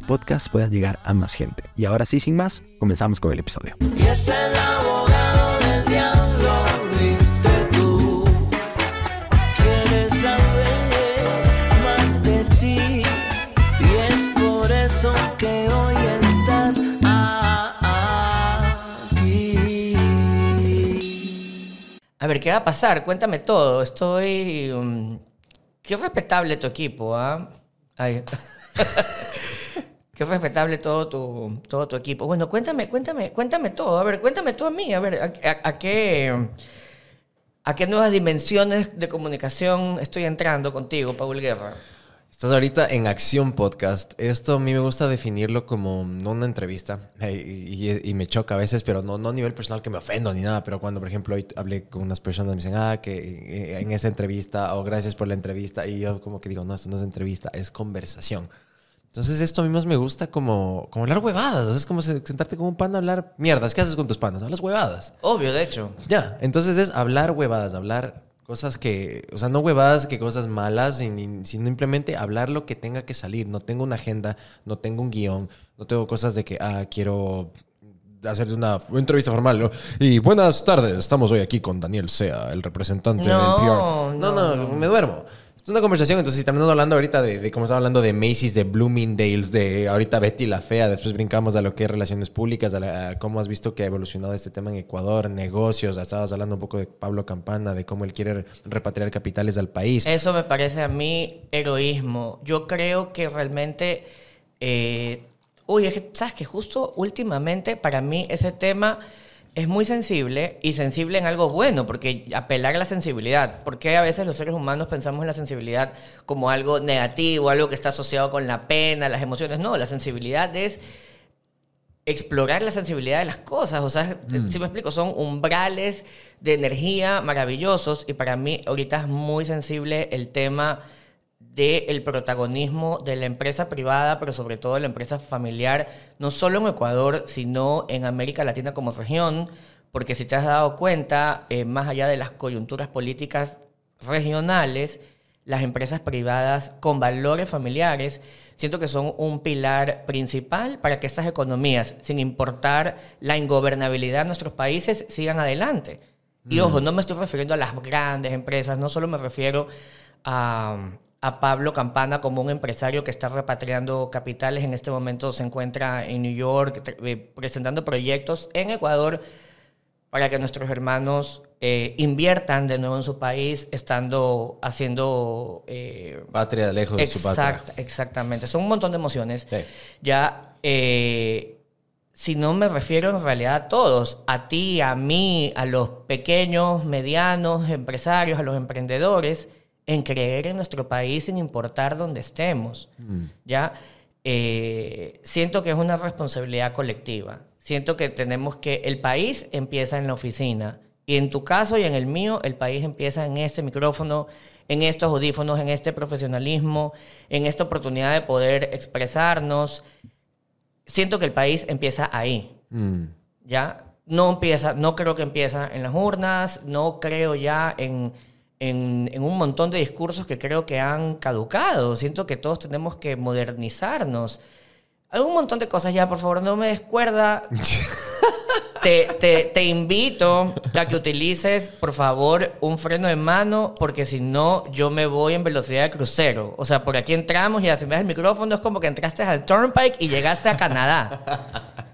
podcast pueda llegar a más gente. Y ahora sí, sin más, comenzamos con el episodio. Y es el abogado del diablo, viste tú. Quieres saber más de ti. Y es por eso que hoy estás aquí. A ver, ¿qué va a pasar? Cuéntame todo. Estoy... um, qué respetable tu equipo, ¿ah? Ay. qué respetable todo tu, todo tu equipo. Bueno, cuéntame, cuéntame, cuéntame todo. A ver, cuéntame tú a mí. A ver, ¿a, a- qué... ¿A qué nuevas dimensiones de comunicación estoy entrando contigo, Paul Guerra? Estás ahorita en Acción Podcast. Esto a mí me gusta definirlo como no una entrevista. eh, Y, y- y me choca a veces, pero no, no a nivel personal que me ofendo ni nada. Pero cuando, por ejemplo, hoy hablé con unas personas, me dicen, ah, que eh, en esa entrevista, o gracias por la entrevista. Y yo como que digo, no, esto no es entrevista, es conversación. Entonces esto a mí más me gusta como, como hablar huevadas. O sea, es como se- sentarte con un pan a hablar mierdas. ¿Qué haces con tus panas? Hablas huevadas. Obvio, de hecho. Ya, entonces es hablar huevadas, hablar cosas que, o sea, no huevadas que cosas malas, sino simplemente hablar lo que tenga que salir. No tengo una agenda, no tengo un guion, no tengo cosas de que, ah, quiero hacer una entrevista formal. ¿no? Y buenas tardes, estamos hoy aquí con Daniel Sea, el representante No, del PR. No, no, no, me duermo. Es una conversación, entonces si terminamos hablando ahorita de, de cómo estaba hablando de Macy's, de Bloomingdale's, de ahorita Betty la Fea, después brincamos a lo que es relaciones públicas, a, la- cómo has visto que ha evolucionado este tema en Ecuador, negocios, estabas hablando un poco de Pablo Campana, de cómo él quiere repatriar capitales al país. Eso me parece a mí heroísmo. Yo creo que realmente... eh, uy, es que, ¿sabes que Justo últimamente para mí ese tema es muy sensible y sensible en algo bueno, porque apelar a la sensibilidad. Porque a veces los seres humanos pensamos en la sensibilidad como algo negativo, algo que está asociado con la pena, las emociones. No, la sensibilidad es explorar la sensibilidad de las cosas. O sea, si me explico, son umbrales de energía maravillosos y para mí ahorita es muy sensible el tema del protagonismo de la empresa privada, pero sobre todo de la empresa familiar, no solo en Ecuador, sino en América Latina como región, porque si te has dado cuenta, eh, más allá de las coyunturas políticas regionales, las empresas privadas con valores familiares, siento que son un pilar principal para que estas economías, sin importar la ingobernabilidad de nuestros países, sigan adelante. Y ojo, no me estoy refiriendo a las grandes empresas, no solo me refiero a, a Pablo Campana como un empresario que está repatriando capitales. En este momento se encuentra en New York eh, presentando proyectos en Ecuador para que nuestros hermanos eh, inviertan de nuevo en su país, estando haciendo... eh, Patria lejos de su patria. Exact- exactamente. Son un montón de emociones. Sí. Ya, eh, si no me refiero en realidad a todos, a ti, a mí, a los pequeños, medianos empresarios, a los emprendedores, en creer en nuestro país sin importar dónde estemos. Ya, Eh, siento que es una responsabilidad colectiva. Siento que tenemos que, el país empieza en la oficina. Y en tu caso y en el mío, el país empieza en este micrófono, en estos audífonos, en este profesionalismo, en esta oportunidad de poder expresarnos. Siento que el país empieza ahí. Mm. ¿Ya? No empieza, no creo que empieza en las urnas, no creo ya en, en, en un montón de discursos que creo que han caducado. Siento que todos tenemos que modernizarnos. Un montón de cosas ya, por favor, no me descuerda. Te, te, te invito a que utilices, por favor, un freno de mano, porque si no, yo me voy en velocidad de crucero. O sea, por aquí entramos y así me das el micrófono, es como que entraste al Turnpike y llegaste a Canadá.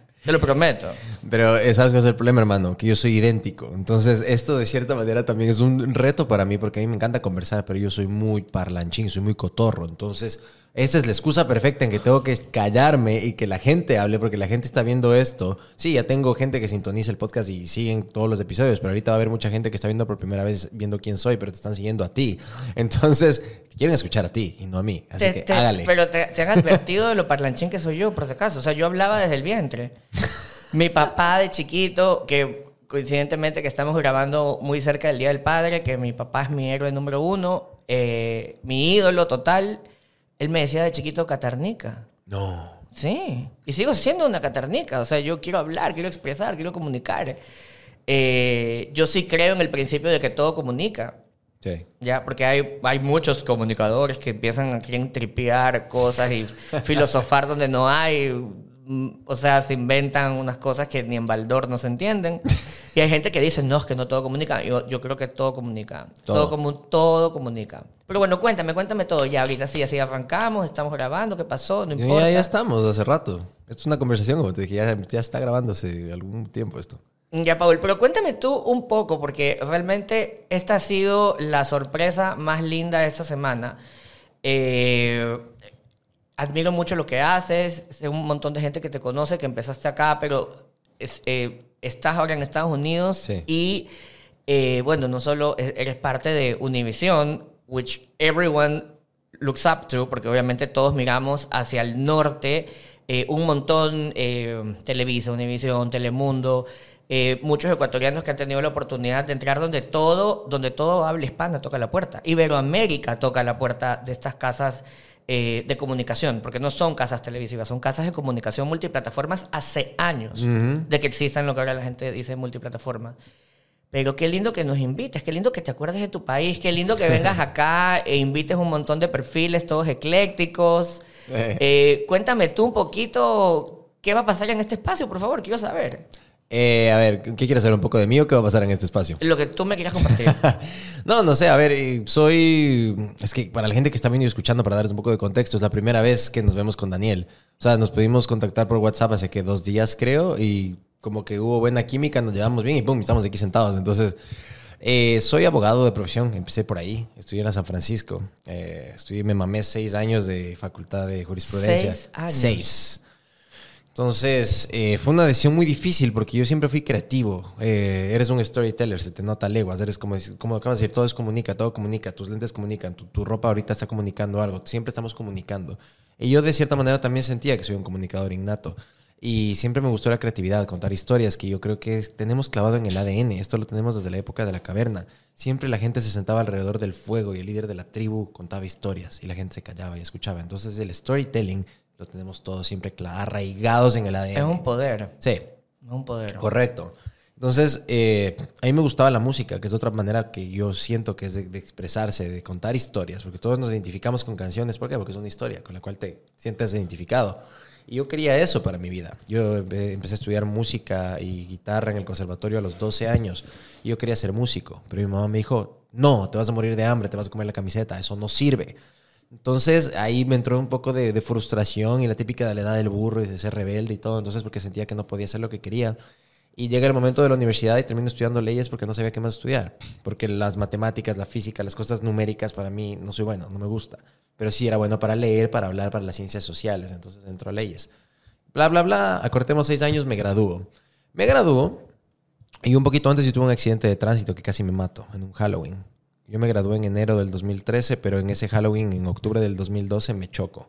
Te lo prometo. Pero eh, ¿sabes cuál es el problema, hermano? Que yo soy idéntico. Entonces, esto de cierta manera también es un reto para mí porque a mí me encanta conversar, pero yo soy muy parlanchín, soy muy cotorro. Entonces, esa es la excusa perfecta en que tengo que callarme y que la gente hable porque la gente está viendo esto. Sí, ya tengo gente que sintoniza el podcast y siguen todos los episodios, pero ahorita va a haber mucha gente que está viendo por primera vez, viendo quién soy, pero te están siguiendo a ti. Entonces, quieren escuchar a ti y no a mí. Así Te- que te- hágale. Pero te, te han advertido de lo parlanchín que soy yo, por si acaso. O sea, yo hablaba desde el vientre. Mi papá de chiquito, que coincidentemente que estamos grabando muy cerca del Día del Padre, que mi papá es mi héroe número uno, eh, mi ídolo total, él me decía de chiquito catarnica. No. Sí, y sigo siendo una catarnica. O sea, yo quiero hablar, quiero expresar, quiero comunicar. Eh, yo sí creo en el principio de que todo comunica. Sí. Ya, porque hay, hay muchos comunicadores que empiezan a tripear cosas y filosofar donde no hay. Mm, O sea, se inventan unas cosas que ni en Baldor no se entienden. Y hay gente que dice, no, es que no todo comunica. Yo, yo creo que todo comunica. Todo. Todo, comu- todo comunica. Pero bueno, cuéntame, cuéntame todo. Ya ahorita sí, así arrancamos, estamos grabando, ¿qué pasó? No Ya, importa. ya estamos hace rato. Esto es una conversación, como te dije, ya, ya está grabando hace algún tiempo esto. Ya, Paul, pero cuéntame tú un poco, porque realmente esta ha sido la sorpresa más linda de esta semana. Eh, admiro mucho lo que haces, sé un montón de gente que te conoce, que empezaste acá, pero es- eh, estás ahora en Estados Unidos Sí. y, eh, bueno, no solo e- eres parte de Univision, which everyone looks up to, porque obviamente todos miramos hacia el norte, eh, un montón, Televisa, Univisión, Telemundo, eh, muchos ecuatorianos que han tenido la oportunidad de entrar donde todo, donde todo habla hispana toca la puerta. Iberoamérica toca la puerta de estas casas eh, de comunicación, porque no son casas televisivas, son casas de comunicación multiplataformas hace años de que existan lo que ahora la gente dice multiplataforma. Pero qué lindo que nos invites, qué lindo que te acuerdes de tu país, qué lindo que vengas acá e invites un montón de perfiles, todos eclécticos. Eh. Eh, cuéntame tú un poquito qué va a pasar en este espacio, por favor, quiero saber. Eh, a ver, ¿qué quieres saber un poco de mí o qué va a pasar en este espacio? Lo que tú me quieras compartir. no, no sé, a ver, eh, soy... Es que para la gente que está viendo y escuchando, para darles un poco de contexto, es la primera vez que nos vemos con Daniel. O sea, nos pudimos contactar por WhatsApp hace que dos días, creo, y como que hubo buena química, nos llevamos bien y pum, estamos aquí sentados. Entonces, eh, soy abogado de profesión, empecé por ahí, estudié en la San Francisco, eh, estudié, me mamé seis años de facultad de jurisprudencia. Seis años. Seis. Entonces, eh, fue una decisión muy difícil porque yo siempre fui creativo. Eh, eres un storyteller, se te nota leguas. Eres como, como acabas de decir, todo es comunica, todo comunica. Tus lentes comunican, tu, tu ropa ahorita está comunicando algo. Siempre estamos comunicando. Y yo de cierta manera también sentía que soy un comunicador innato. Y siempre me gustó la creatividad, contar historias que yo creo que tenemos clavado en el ADN. Esto lo tenemos desde la época de la caverna. Siempre la gente se sentaba alrededor del fuego y el líder de la tribu contaba historias y la gente se callaba y escuchaba. Entonces el storytelling lo tenemos todos siempre arraigados en el ADN. es un poder. Sí, Es un poder. correcto. Entonces, eh, a mí me gustaba la música, que es otra manera que yo siento que es de, de expresarse, de contar historias, porque todos nos identificamos con canciones. ¿Por qué? Porque es una historia con la cual te sientes identificado. Y yo quería eso para mi vida. Yo eh, empecé a estudiar música y guitarra en el conservatorio a los 12 años. Y yo quería ser músico, pero mi mamá me dijo, no, te vas a morir de hambre, te vas a comer la camiseta, eso no sirve. Entonces ahí me entró un poco de, frustración y la típica de la edad del burro y de ser rebelde y todo. Entonces porque sentía que no podía hacer lo que quería. Y llega el momento de la universidad y termino estudiando leyes porque no sabía qué más estudiar. Porque las matemáticas, la física, las cosas numéricas para mí no soy bueno, no me gusta. Pero sí era bueno para leer, para hablar, para las ciencias sociales. Entonces entro a leyes. Bla, bla, bla. Acortemos seis años, me gradúo. Me gradúo y un poquito antes yo tuve un accidente de tránsito que casi me mato en un Halloween. Yo me gradué en enero del 2013, pero en ese Halloween, en octubre del 2012, me choco.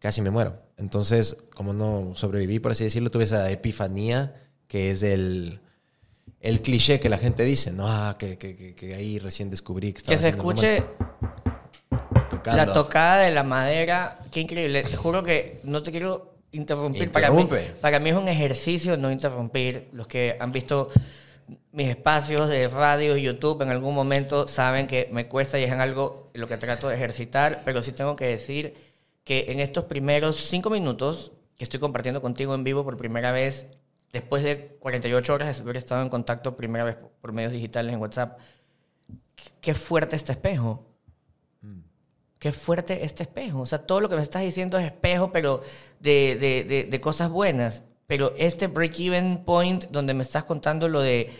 Casi me muero. Entonces, como no sobreviví, por así decirlo, tuve esa epifanía que es el, el cliché que la gente dice, ¿no? Ah, que, que, ahí recién descubrí que estaba Que se escuche tocando. la tocada de la madera. Qué increíble. Te juro que no te quiero interrumpir. Para mí, Interrumpe. para mí es un ejercicio no interrumpir. Los que han visto mis espacios de radio y YouTube en algún momento saben que me cuesta y es en algo lo que trato de ejercitar, pero sí tengo que decir que en estos primeros cinco minutos que estoy compartiendo contigo en vivo por primera vez, después de 48 horas de haber estado en contacto primera vez por medios digitales en WhatsApp, qué fuerte este espejo. Qué fuerte este espejo. O sea, todo lo que me estás diciendo es espejo, pero de, de- de- de cosas buenas. Pero este break-even point donde me estás contando lo de,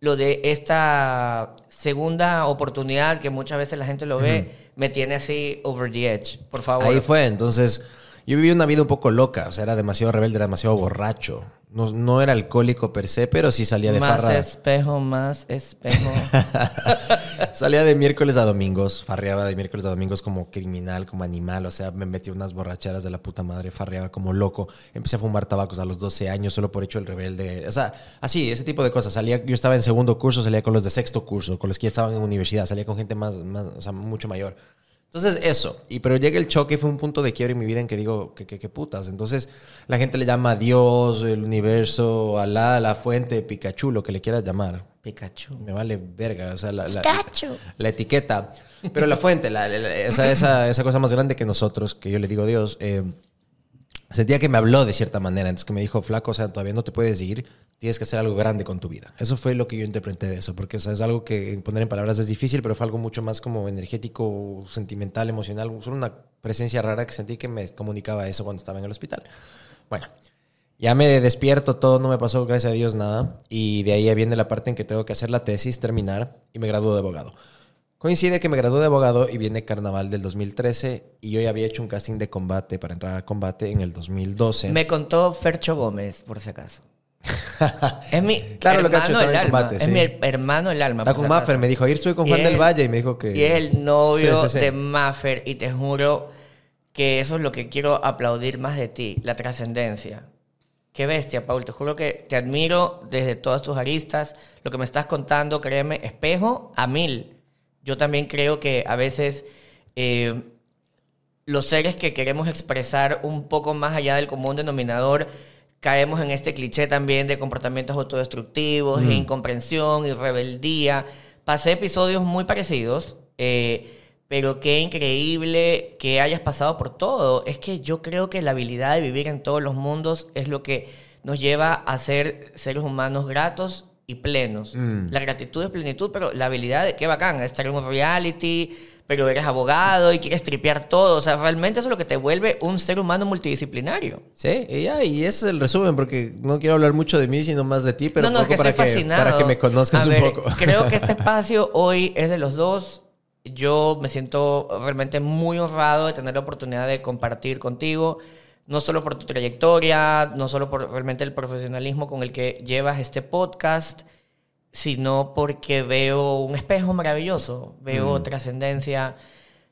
lo de esta segunda oportunidad que muchas veces la gente lo ve, me tiene así over the edge. Por favor. Ahí fue, entonces yo viví una vida un poco loca, o sea, era demasiado rebelde, era demasiado borracho. No, no era alcohólico per se, pero sí salía de más farra. espejo, más espejo. Salía de miércoles a domingos, farreaba de miércoles a domingos como criminal, como animal, o sea, me metí unas borracheras de la puta madre, farreaba como loco, empecé a fumar tabacos a los 12 años solo por hecho el rebelde, o sea, así, ese tipo de cosas. Salía, yo estaba en segundo curso, salía con los de sexto curso, con los que ya estaban en universidad, salía con gente más, más o sea, mucho mayor. Entonces, eso. Y pero llega el choque, fue un punto de quiebre en mi vida en que digo, ¿qué, qué, qué putas? Entonces, la gente le llama a Dios, el universo, Alá, la fuente, Pikachu, lo que le quieras llamar. Pikachu. Me vale verga, o sea, la, la, la etiqueta. Pero la fuente, la, la- la- sea, esa, esa cosa más grande que nosotros, que yo le digo Dios, eh, sentía que me habló de cierta manera. Entonces que me dijo, flaco, o sea, todavía no te puedes ir, tienes que hacer algo grande con tu vida. Eso fue lo que yo interpreté de eso, porque o es algo que poner en palabras es difícil, pero fue algo mucho más como energético, sentimental, emocional, solo una presencia rara que sentí que me comunicaba eso cuando estaba en el hospital. Bueno, ya me despierto, todo no me pasó, gracias a Dios, nada. Y de ahí viene la parte en que tengo que hacer la tesis, terminar y me gradúo de abogado. Coincide que me gradué de abogado y viene carnaval del 2013 y yo ya había hecho un casting de combate para entrar a combate en el 2012. Me contó Fercho Gómez, por si acaso. es mi Claro, lo hermano cacho, estaba del en alma. combate, es sí. mi her- hermano del alma. Está por con. Maffer, me dijo, ayer estuve con Juan del Valle y me dijo que... Y es el novio Sí, sí, sí. de Maffer y te juro que eso es lo que quiero aplaudir más de ti, la trascendencia. Qué bestia, Paul. Te juro que te admiro desde todas tus aristas. Lo que me estás contando, créeme, espejo a mil. Yo también creo que a veces eh, los seres que queremos expresar un poco más allá del común denominador caemos en este cliché también de comportamientos autodestructivos, e incomprensión y rebeldía. Pasé episodios muy parecidos, eh, pero qué increíble que hayas pasado por todo. Es que yo creo que la habilidad de vivir en todos los mundos es lo que nos lleva a ser seres humanos gratos y plenos. La gratitud es plenitud, pero la habilidad de qué bacán, estar en un reality, pero eres abogado y quieres tripear todo. O sea, realmente eso es lo que te vuelve un ser humano multidisciplinario. Sí, y ya, y ese es el resumen, porque no quiero hablar mucho de mí, sino más de ti, pero no, no, es poco que para, que, fascinado. para que me conozcas A un ver, poco. Creo que este espacio hoy es de los dos. Yo me siento realmente muy honrado de tener la oportunidad de compartir contigo, no solo por tu trayectoria, no solo por realmente el profesionalismo con el que llevas este podcast, sino porque veo un espejo maravilloso, veo trascendencia,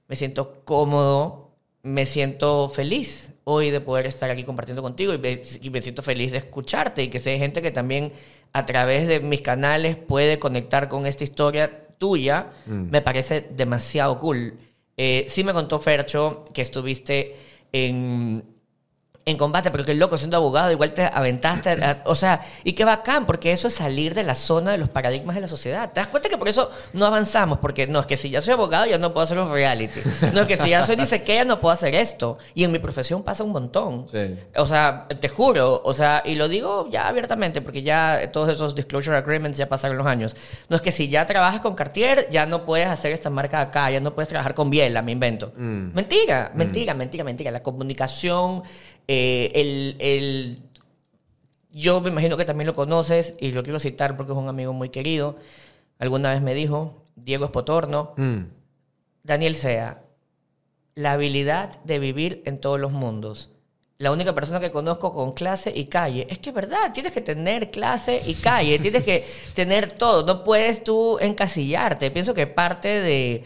me siento cómodo, me siento feliz hoy de poder estar aquí compartiendo contigo y me, y me siento feliz de escucharte y que sea gente que también a través de mis canales puede conectar con esta historia tuya, me parece demasiado cool. Eh, sí me contó Fercho que estuviste en en combate, pero qué loco, siendo abogado, igual te aventaste. a- o sea, y qué bacán, porque eso es salir de la zona de los paradigmas de la sociedad. ¿Te das cuenta que por eso no avanzamos? Porque no, es que si ya soy abogado, ya no puedo hacer un reality. No, es que si ya soy dice que ya no puedo hacer esto. Y en mi profesión pasa un montón. Sí. O sea, te juro, o sea, y lo digo ya abiertamente, porque ya todos esos disclosure agreements ya pasaron los años. No es que si ya trabajas con Cartier, ya no puedes hacer esta marca acá, ya no puedes trabajar con Biela, me invento. Mentira, mentira, mentira, mentira. La comunicación, eh, el, el- Yo me imagino que también lo conoces y lo quiero citar porque es un amigo muy querido. Alguna vez me dijo, Diego Espotorno, Mm. Daniel Sea, la habilidad de vivir en todos los mundos. La única persona que conozco con clase y calle. Es que es verdad, tienes que tener clase y calle, tienes que tener todo. No puedes tú encasillarte. Pienso que parte de,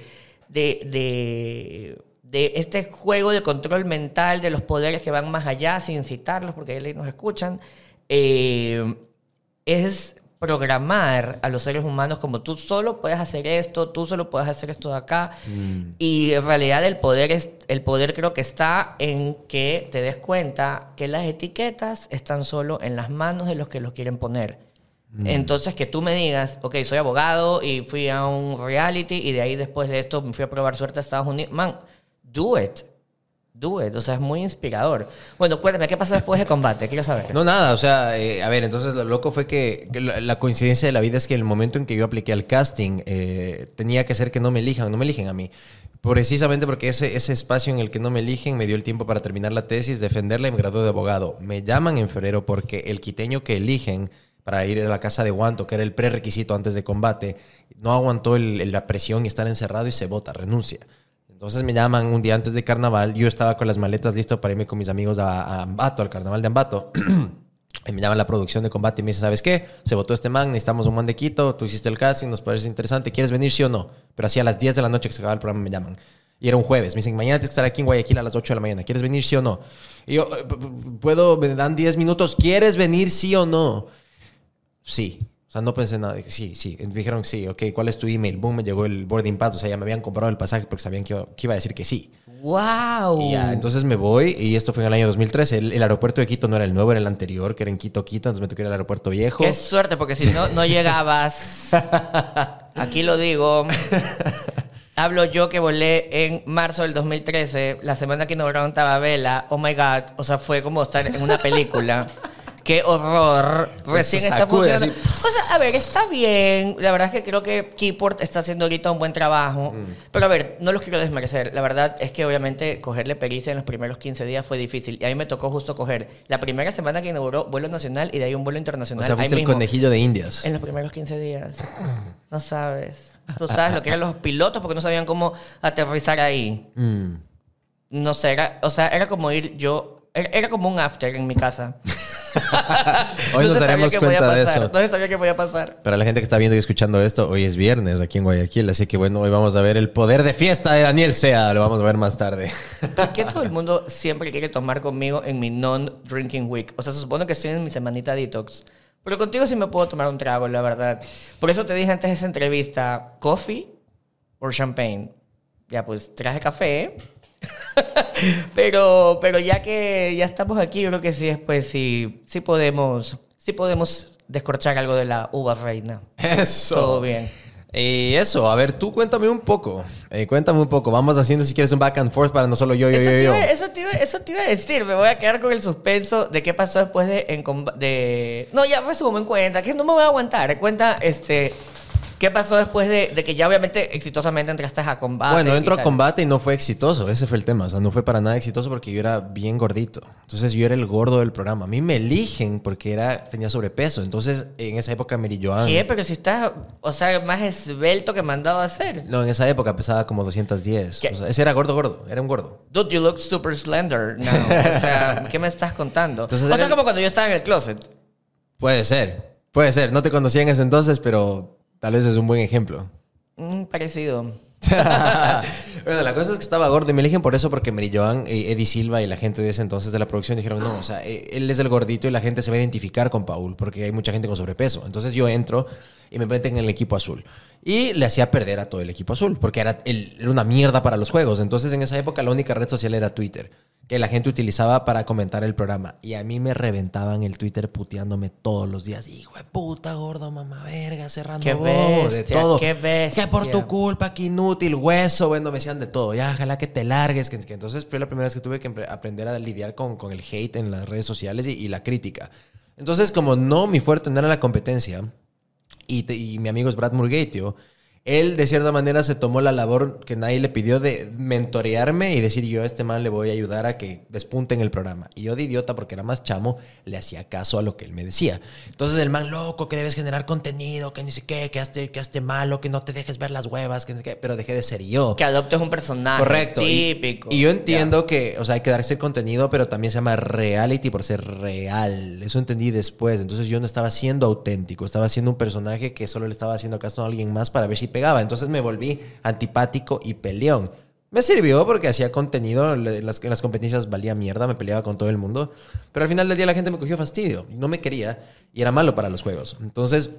de, de, de este juego de control mental de los poderes que van más allá, sin citarlos, porque ahí nos escuchan, eh, es programar a los seres humanos como tú solo puedes hacer esto, tú solo puedes hacer esto de acá. Y en realidad el poder, es, el poder creo que está en que te des cuenta que las etiquetas están solo en las manos de los que los quieren poner. Entonces que tú me digas, ok, soy abogado y fui a un reality y de ahí después de esto me fui a probar suerte a Estados Unidos. Man, do it. Do it. O sea, es muy inspirador. Bueno, cuéntame, ¿qué pasó después de combate? Quiero saber. No, nada, o sea, eh, a ver, entonces lo loco fue que, la, coincidencia de la vida es que el momento en que yo apliqué al casting eh, tenía que ser que no me elijan, no me eligen a mí. Precisamente porque ese, ese espacio en el que no me eligen me dio el tiempo para terminar la tesis, defenderla y me gradué de abogado. Me llaman en febrero porque el quiteño que eligen para ir a la casa de Guanto, que era el prerequisito antes de combate, no aguantó el- la presión y estar encerrado y se vota, renuncia. Entonces me llaman un día antes de carnaval. Yo estaba con las maletas listo para irme con mis amigos a, a Ambato, al carnaval de Ambato. y me llaman la producción de combate y me dicen, ¿sabes qué? Se votó este man, necesitamos un man de Quito, tú hiciste el casting, nos parece interesante, ¿quieres venir sí o no? Pero así a las 10 de la noche que se acaba el programa me llaman. Y era un jueves. Me dicen, mañana tienes que estar aquí en Guayaquil a las 8 de la mañana. ¿Quieres venir sí o no? Y yo, "Eh, p- p- ¿puedo? Me dan 10 minutos. ¿Quieres venir sí o no? Sí. O sea, no pensé nada. Dije, sí, sí. Me dijeron, sí, ok, ¿cuál es tu email? Boom, me llegó el boarding pass. O sea, ya me habían comprado el pasaje porque sabían que iba, que iba a decir que sí. ¡Wow! Y ya, entonces me voy y esto fue en el año 2013. El, el aeropuerto de Quito no era el nuevo, era el anterior, que era en Quito, Quito. Entonces me tocó ir al aeropuerto viejo. Qué suerte, porque si no, no llegabas. Aquí lo digo. Hablo yo que volé en marzo del 2013, la semana que inauguraron Tababela. Oh my God. O sea, fue como estar en una película. Qué horror. Recién está funcionando. O sea, a ver, está bien. La verdad es que creo que Keyport está haciendo ahorita un buen trabajo. Mm. Pero a ver, no los quiero desmerecer. La verdad es que obviamente cogerle pericia en los primeros 15 días fue difícil. Y a mí me tocó justo coger la primera semana que inauguró vuelo nacional y de ahí un vuelo o internacional. sea, ahí fuiste el mismo. conejillo de Indias. En los primeros 15 días. No sabes. Tú sabes lo que eran los pilotos porque no sabían cómo aterrizar ahí. Mm. No sé, era, o sea, era como ir yo. Era, era como un after en mi casa. Hoy No nos daremos cuenta de eso. No sabía qué podía pasar. Para la gente que está viendo y escuchando esto, hoy es viernes aquí en Guayaquil, así que bueno, hoy vamos a ver el poder de fiesta de Daniel Sea, lo vamos a ver más tarde. ¿Por qué todo el mundo siempre quiere tomar conmigo en mi non-drinking week? O sea, se supone que estoy en mi semanita detox. Pero contigo sí me puedo tomar un trago, la verdad. Por eso te dije antes de esa entrevista, ¿coffee o champagne? Ya, pues traje café. pero, pero ya que ya estamos aquí, yo creo que sí, después sí, sí podemos, sí podemos descorchar algo de la uva reina. Eso. Todo bien. Y eso, a ver, tú cuéntame un poco. Eh, cuéntame un poco. Vamos haciendo si quieres un back and forth para no solo yo, yo, Eso yo, te, yo. iba, eso, te iba, eso te iba a decir. Me voy a quedar con el suspenso de qué pasó después de... En, de... No, ya resumen, cuenta. Que no me voy a aguantar. Cuenta, este... ¿Qué pasó después de, de que ya obviamente exitosamente entraste a combate? Bueno, y entró a combate y no fue exitoso. Ese fue el tema. O sea, no fue para nada exitoso porque yo era bien gordito. Entonces yo era el gordo del programa. A mí me eligen porque era, tenía sobrepeso. Entonces en esa época Mary Joan. ¿Qué? Pero si estás, o sea, más esbelto que mandado a hacer. No, en esa época pesaba como 210. ¿Qué? O sea, ese era gordo, gordo. Era un gordo. Dude, you look super slender now. O sea, ¿qué me estás contando? Entonces o sea, el- como cuando yo estaba en el closet. Puede ser. Puede ser. No te conocía en ese entonces, pero tal vez es un buen ejemplo. Mm, parecido. bueno, la cosa es que estaba gordo y me eligen por eso porque Mary Joan, eh, Eddie Silva y la gente de ese entonces de la producción dijeron, no, o sea, eh, él es el gordito y la gente se va a identificar con Paul porque hay mucha gente con sobrepeso. Entonces yo entro y me meten en el equipo azul. Y le hacía perder a todo el equipo azul porque era, el- era una mierda para los juegos. Entonces en esa época la única red social era Twitter que la gente utilizaba para comentar el programa. Y a mí me reventaban el Twitter puteándome todos los días. Hijo de puta, gordo, mamá verga, cerrando Qué bobo, de todo. qué bestia. Que por tu culpa, que inútil, hueso, bueno, me decían de todo. Ya, ojalá que te largues. Que, que entonces fue la primera vez que tuve que aprender a lidiar con, con el hate en las redes sociales y, y la crítica. Entonces, como no, mi fuerte no era la competencia, y, te- y mi amigo es Brad Murgatio, él de cierta manera se tomó la labor que nadie le pidió de mentorearme y decir yo a este man le voy a ayudar a que despunte en el programa. Y yo de idiota, porque era más chamo, le hacía caso a lo que él me decía. Entonces el man loco, que debes generar contenido, que ni sé qué, que hazte, que hazte malo, que no te dejes ver las huevas, que no sé qué, pero dejé de ser yo. Que adoptes un personaje Correcto. Típico. Y, yo entiendo que, o sea, hay que darse el contenido, pero también se llama reality por ser real. Eso entendí después. Entonces yo no estaba siendo auténtico, estaba siendo un personaje que solo le estaba haciendo caso a alguien más para ver si Entonces me volví antipático y peleón. Me sirvió porque hacía contenido, en las, en las competencias valía mierda, me peleaba con todo el mundo, pero al final del día la gente me cogió fastidio no me quería y era malo para los juegos. Entonces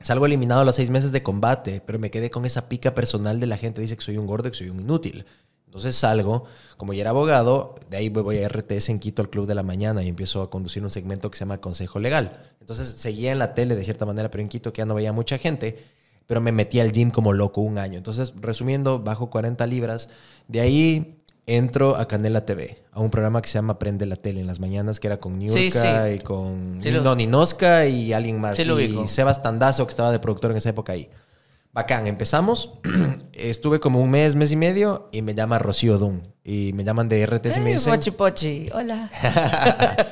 Salgo eliminado a los seis meses de combate, pero me quedé con esa pica personal de la gente dice que soy un gordo que soy un inútil. Entonces salgo, como ya era abogado, de ahí voy a RTS en Quito al Club de la Mañana y empiezo a conducir un segmento que se llama Consejo Legal. Entonces seguía en la tele de cierta manera, pero en Quito que ya no veía mucha gente, pero me metí al gym como loco un año. Entonces, resumiendo, bajo 40 libras. De ahí entro a Canela TV, a un programa que se llama Prende la Tele en las mañanas, que era con Niurka Sí, sí. y con Sí, lo- no, Ninoska y alguien más. Y. Sebas Tandazo, que estaba de productor en esa época ahí. Bacán, empezamos. Estuve como un mes, mes y medio y me llama Rocío Dun. Y me llaman de RTS y me dicen... pochi pochi, hola.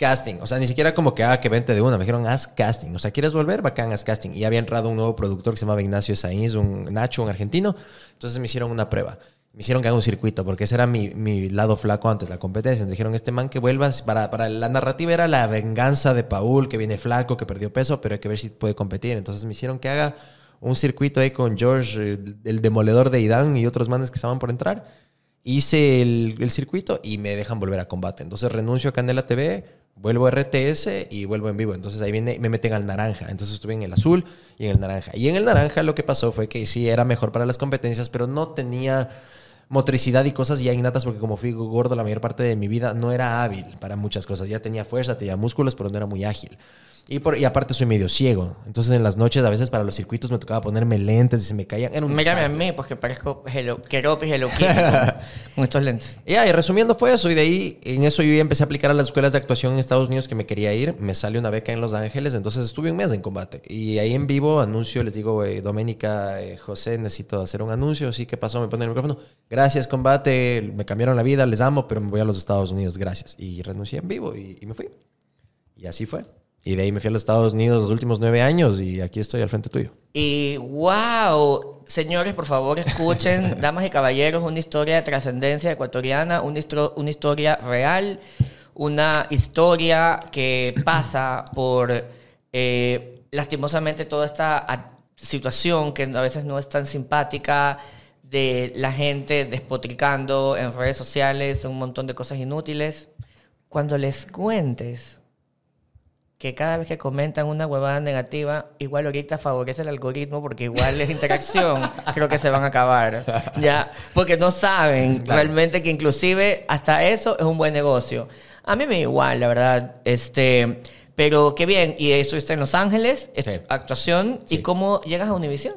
casting. O sea, ni siquiera como que haga que vente de una. Me dijeron, haz casting. O sea, ¿quieres volver? Bacán, haz casting. Y había entrado un nuevo productor que se llamaba Ignacio Sainz, un Nacho, un argentino. Entonces me hicieron una prueba. Me hicieron que haga un circuito, porque ese era mi, mi lado flaco antes, la competencia. Me dijeron, este man que vuelvas, para, para la narrativa era la venganza de Paul, que viene flaco, que perdió peso, pero hay que ver si puede competir. Entonces me hicieron que haga un circuito ahí con George, el, el demoledor de Idán y otros manes que estaban por entrar. Hice el, el circuito y me dejan volver a combate. Entonces renuncio a Canela TV, vuelvo a RTS y vuelvo en vivo. Entonces ahí viene, me meten al naranja. Entonces estuve en el azul y en el naranja. Y en el naranja lo que pasó fue que sí era mejor para las competencias, pero no tenía motricidad y cosas ya innatas porque como fui gordo la mayor parte de mi vida no era hábil para muchas cosas. Ya tenía fuerza, tenía músculos, pero no era muy ágil. Y, por, y aparte soy medio ciego. Entonces en las noches a veces para los circuitos me tocaba ponerme lentes y se me caían. Era un Mírame a desastre. mí, porque parezco Hello, Keropi, Hello Kitty, con, con estos lentes. Ya, y resumiendo fue eso. Y de ahí, en eso yo ya empecé a aplicar a las escuelas de actuación en Estados Unidos que me quería ir. Me salió una beca en Los Ángeles, entonces estuve un mes en combate. Y ahí en vivo anuncio, les digo, eh, Doménica, eh, José, necesito hacer un anuncio. Sí, ¿qué pasó? Me ponen el micrófono. Gracias, combate. Me cambiaron la vida, les amo, pero me voy a los Estados Unidos. Gracias. Y renuncié en vivo y, y me fui. Y así fue. Y de ahí me fui a los Estados Unidos los últimos nueve años y aquí estoy al frente tuyo. Y wow, señores, por favor, escuchen, damas y caballeros, una historia de trascendencia ecuatoriana, una, una historia real, una historia que pasa por, eh, lastimosamente, toda esta a- situación que a veces no es tan simpática de la gente despotricando en redes sociales, un montón de cosas inútiles. Cuando les cuentes que cada vez que comentan una huevada negativa, igual ahorita favorece el algoritmo porque igual es interacción, creo que se van a acabar. ¿Ya? Porque no saben realmente que inclusive hasta eso es un buen negocio. A mí me igual, la verdad. Este, pero qué bien. Y eso está en Los Ángeles, es Sí. actuación. ¿Y cómo llegas a Univision?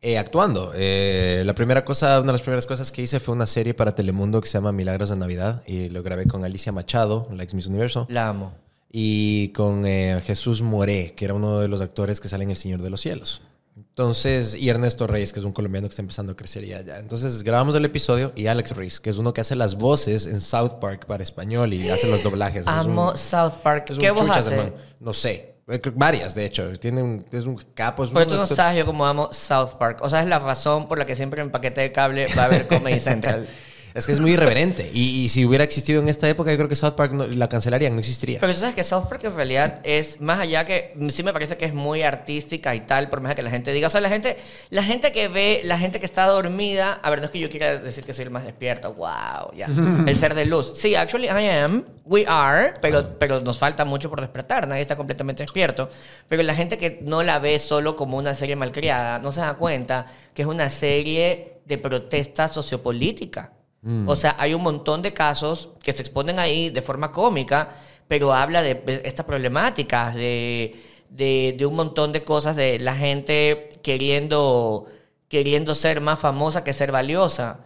Eh, actuando. Eh, la primera cosa, una de las primeras cosas que hice fue una serie para Telemundo que se llama Milagros de Navidad y lo grabé con Alicia Machado, la ex Miss Universo, La amo. Y con eh, Jesús Moré, que era uno de los actores que sale en El Señor de los Cielos. Entonces, y Ernesto Reyes, que es un colombiano que está empezando a crecer ya allá. Entonces, grabamos el episodio y Alex Reyes, que es uno que hace las voces en South Park para español y hace los doblajes. Es Amo un- South Park. ¿Qué haces? hermano. No sé. Eh, Varias, de hecho. Tiene un, es un capo. Es un tú no sabes yo cómo amo South Park. O sea, es la razón por la que siempre en paquete de cable va a haber Comedy Central. Es que es muy irreverente. Y, y si hubiera existido en esta época, yo creo que South Park no- la cancelarían, no existiría. Pero tú sabes que South Park en realidad es más allá que sí me parece que es muy artística y tal, por más que la gente diga, o sea, la gente la gente que ve, la gente que está dormida, a ver, no es que yo quiera decir que soy el más despierto, wow, ya. el ser de luz. Sí, actually I am, we are, pero pero nos falta mucho por despertar, nadie está completamente despierto, pero la gente que no la ve solo como una serie malcriada, no se da cuenta que es una serie de protesta sociopolítica. O sea, hay un montón de casos que se exponen ahí de forma cómica, pero habla de estas problemáticas, de, de, de un montón de cosas, de la gente queriendo, queriendo ser más famosa que ser valiosa.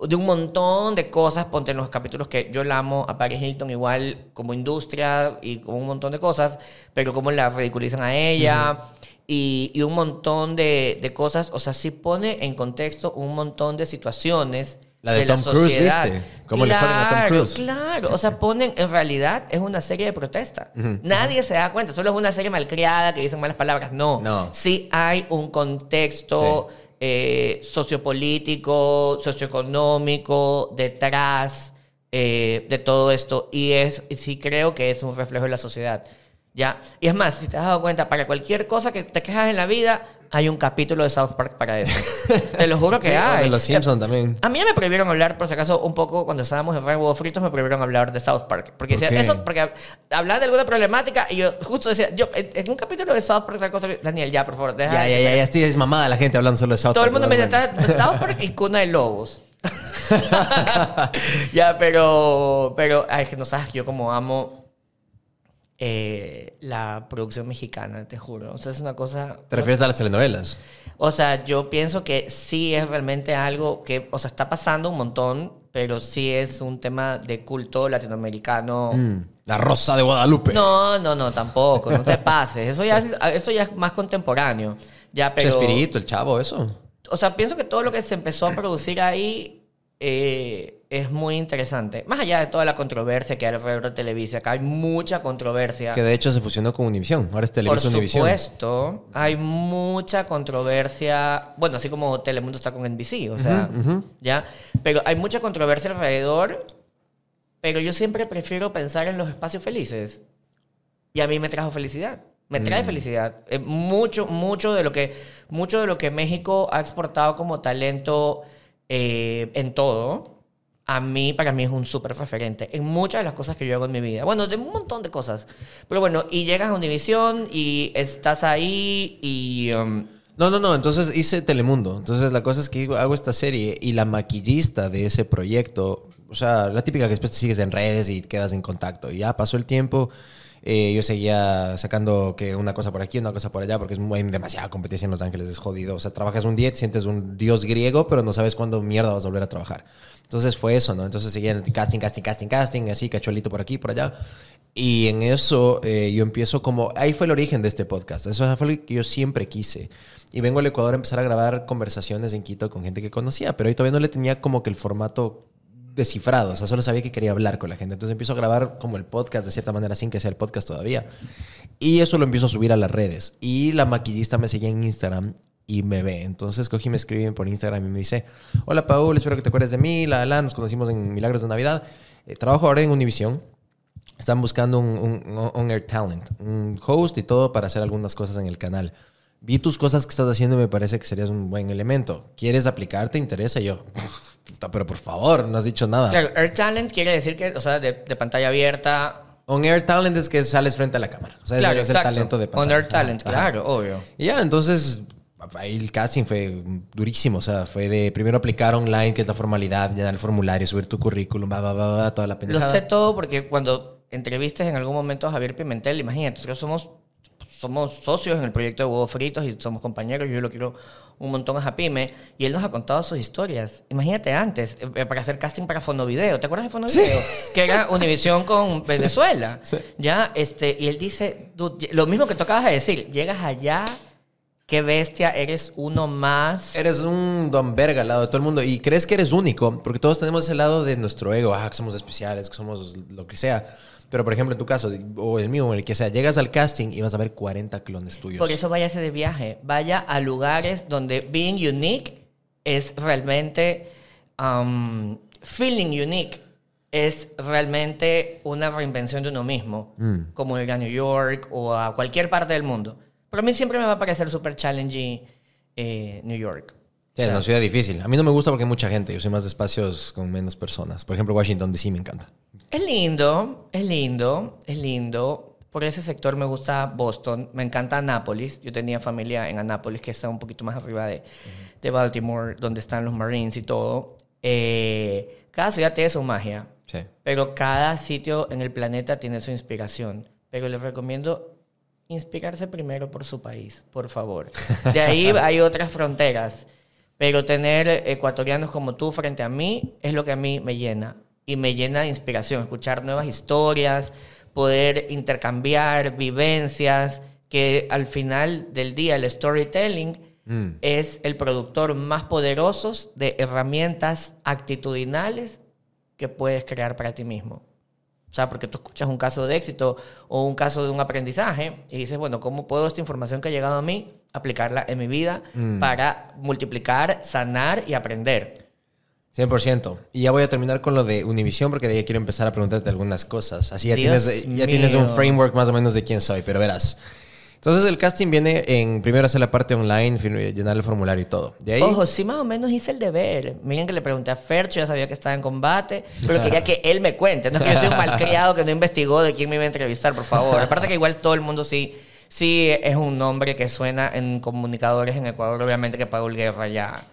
De un montón de cosas, ponte en los capítulos que yo la amo a Paris Hilton igual como industria y como un montón de cosas, pero cómo la ridiculizan a ella y, y un montón de, de cosas, o sea, sí pone en contexto un montón de situaciones La de la Tom Cruise, sociedad. ¿viste? Cómo le joden a Tom Claro, Cruise. Claro, o sea, ponen, en realidad es una serie de protesta. Nadie se da cuenta, solo es una serie malcriada que dicen malas palabras. No, No. sí hay un contexto eh, sociopolítico, socioeconómico detrás eh, de todo esto y es, sí creo que es un reflejo de la sociedad. ¿Ya? Y es más, si te has dado cuenta, para cualquier cosa que te quejas en la vida, hay un capítulo de South Park para eso. te lo juro que Sí, hay. de los Simpsons también. A mí me prohibieron hablar, por si acaso, un poco cuando estábamos en Huevos Fritos, me prohibieron hablar de South Park. Porque ¿Por decía, eso, porque hablaba de alguna problemática y yo justo decía, yo, en un capítulo de South Park, tal cosa, Daniel, ya, por favor, deja. Ya, ya, ya, ya estoy desmamada la gente hablando solo de South Todo el Park. mundo me dice, South Park y Cuna de Lobos. ya, pero, pero, ay, es que no sabes, yo como amo eh, la producción mexicana, te juro. O sea, es una cosa... ¿Te refieres a las telenovelas? O sea, yo pienso que sí es realmente algo que, o sea, está pasando un montón, pero sí es un tema de culto latinoamericano. Mm, La Rosa de Guadalupe. No, no, no, tampoco, no te pases. Eso ya, es- eso ya es más contemporáneo. Ya, pero, Chespirito, el chavo, eso. o sea, pienso que todo lo que se empezó a producir ahí eh, es muy interesante. Más allá de toda la controversia que hay alrededor de Televisa, acá hay mucha controversia. Que de hecho se fusionó con Univision. Ahora es Por Televisa Univision. supuesto, hay mucha controversia. Bueno, así como Telemundo está con NBC, o sea, ya. Pero hay mucha controversia alrededor. Pero yo siempre prefiero pensar en los espacios felices. Y a mí me trajo felicidad. Me trae felicidad. Eh, mucho, mucho de lo que, mucho de lo que México ha exportado como talento eh, en todo, a mí, para mí es un súper referente en muchas de las cosas que yo hago en mi vida. Bueno, de un montón de cosas. Pero bueno, y llegas a Univision y estás ahí y... um, No, no, no. Entonces hice Telemundo. Entonces la cosa es que hago esta serie y la maquillista de ese proyecto, o sea, la típica que después te sigues en redes y quedas en contacto. Y ya pasó el tiempo. Eh, yo seguía sacando que una cosa por aquí, una cosa por allá, porque es muy, hay demasiada competencia en Los Ángeles, es jodido. O sea, trabajas un día, te sientes un dios griego, pero no sabes cuándo mierda vas a volver a trabajar. Entonces fue eso, ¿no? Entonces seguía en el casting, casting, casting, casting, así, cachuelito por aquí, por allá. Y en eso eh, yo empiezo como... Ahí fue el origen de este podcast. Eso fue lo que yo siempre quise. Y vengo al Ecuador a empezar a grabar conversaciones en Quito con gente que conocía, pero ahí todavía no le tenía como que el formato descifrado. O sea, solo sabía que quería hablar con la gente. Entonces empiezo a grabar como el podcast de cierta manera sin que sea el podcast todavía. Y eso lo empiezo a subir a las redes. Y la maquillista me seguía en Instagram y me ve. Entonces cogí, me escriben por Instagram y me dice, hola Paul, espero que te acuerdes de mí. La, la, nos conocimos en Milagros de Navidad. Eh, trabajo ahora en Univision. Están buscando un, un on-air talent, un host y todo para hacer algunas cosas en el canal. Vi tus cosas que estás haciendo y me parece que serías un buen elemento. ¿Quieres aplicarte? ¿Te interesa? Y yo, puta, pero por favor, no has dicho nada. Claro, Air Talent quiere decir que, o sea, de, de pantalla abierta... On-air talent es que sales frente a la cámara. O sea, claro, es, es el talento de On pantalla. Air Talent, Ajá. claro, obvio. Y ya, entonces, ahí el casting fue durísimo. O sea, fue de primero aplicar online, que es la formalidad, llenar el formulario, subir tu currículum, va, va, va, toda la Lo pendejada. sé todo porque cuando entrevistes en algún momento a Javier Pimentel, imagínate, nosotros somos, somos socios en el proyecto de Huevos Fritos y somos compañeros, yo lo quiero un montón a Japime, y él nos ha contado sus historias. Imagínate antes, eh, para hacer casting para Fonovideo, ¿te acuerdas de Fonovideo? Que era Univisión con Venezuela. Ya, este, y él dice, "Dude, lo mismo que tú acabas de decir, llegas allá, qué bestia, eres uno más. Eres un don verga al lado de todo el mundo y crees que eres único, porque todos tenemos ese lado de nuestro ego, ah, que somos especiales, que somos lo que sea. Pero, por ejemplo, en tu caso, o el mío, o el que sea, llegas al casting y vas a ver 40 clones tuyos. Por eso váyase de viaje. Vaya a lugares donde being unique es realmente. um, feeling unique es realmente una reinvención de uno mismo. Mm. Como ir a New York o a cualquier parte del mundo. Pero a mí siempre me va a parecer súper challenging eh, New York. Sí, es una ciudad difícil. A mí no me gusta porque hay mucha gente. Yo soy más de espacios con menos personas. Por ejemplo, Washington DC me encanta. Es lindo, es lindo, es lindo. Por ese sector me gusta Boston, me encanta Anápolis. Yo tenía familia en Anápolis, que está un poquito más arriba de, de Baltimore, donde están los Marines y todo. Eh, cada ciudad tiene su magia, Sí. pero cada sitio en el planeta tiene su inspiración. Pero les recomiendo inspirarse primero por su país, por favor. De ahí hay otras fronteras. Pero tener ecuatorianos como tú frente a mí es lo que a mí me llena. Y me llena de inspiración, escuchar nuevas historias, poder intercambiar vivencias, que al final del día el storytelling Mm. es el productor más poderoso de herramientas actitudinales que puedes crear para ti mismo. O sea, porque tú escuchas un caso de éxito o un caso de un aprendizaje y dices, bueno, ¿cómo puedo esta información que ha llegado a mí aplicarla en mi vida para multiplicar, sanar y aprender? 100%. Y ya voy a terminar con lo de Univision porque de ahí quiero empezar a preguntarte algunas cosas. Así ya, Dios tienes, ya tienes un framework más o menos de quién soy, pero verás. Entonces el casting viene en primero hacer la parte online, llenar el formulario y todo. De ahí, Ojo, sí más o menos hice el deber. Miren que le pregunté a Fercho, ya sabía que estaba en combate, pero quería que él me cuente. No es que yo soy un malcriado que no investigó de quién me iba a entrevistar, por favor. Aparte que igual todo el mundo sí, sí es un nombre que suena en comunicadores en Ecuador, obviamente que Paul Guerra ya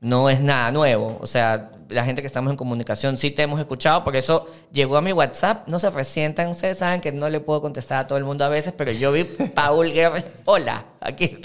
no es nada nuevo. O sea, la gente que estamos en comunicación sí te hemos escuchado, por eso llegó a mi WhatsApp. No se resientan, ustedes saben que no le puedo contestar a todo el mundo a veces, pero yo vi Paul Guerra. Hola, aquí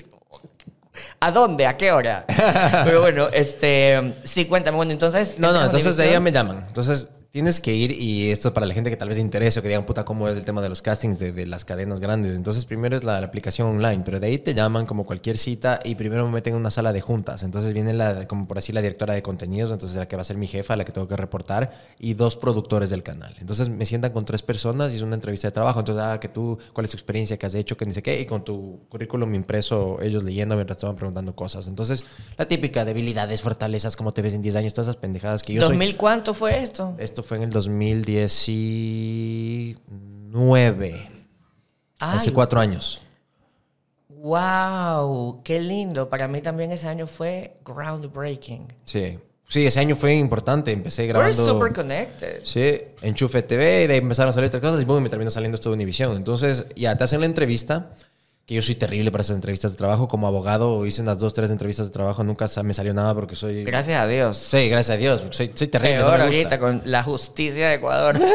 ¿A dónde? ¿A qué hora? Pero bueno, este, sí, cuéntame. Bueno, entonces... No, no, entonces de Univision. me llaman. Entonces tienes que ir y esto es para la gente que tal vez interese o que digan, puta, cómo es el tema de los castings de, de las cadenas grandes. Entonces primero es la, la aplicación online, pero de ahí te llaman como cualquier cita y primero me meten en una sala de juntas. Entonces viene la, como por así, la directora de contenidos, entonces la que va a ser mi jefa, la que tengo que reportar, y dos productores del canal. Entonces me sientan con tres personas y es una entrevista de trabajo. Entonces, ah, que tú, cuál es tu experiencia, qué has hecho, qué dice qué, y con tu currículum impreso, ellos leyendo mientras estaban preguntando cosas. Entonces, la típica debilidades, fortalezas, cómo te ves en 10 años, todas esas pendejadas que yo soy. ¿2000 cuánto fue esto? Esto fue en el 2019. hace Ay, cuatro años. Wow, qué lindo. Para mí también ese año fue groundbreaking. Sí. Sí, ese año fue importante. Empecé We're grabando. super connected. Sí, Enchufe TV, y de ahí empezaron a salir otras cosas y boom, me terminó saliendo esto de Univision. Entonces, ya te hacen la entrevista, que yo soy terrible para esas entrevistas de trabajo. Como abogado hice unas dos, tres entrevistas de trabajo, nunca me salió nada porque soy... Gracias a Dios. Sí, gracias a Dios, soy, soy terrible. no Peor me gusta. ahorita con la justicia de Ecuador.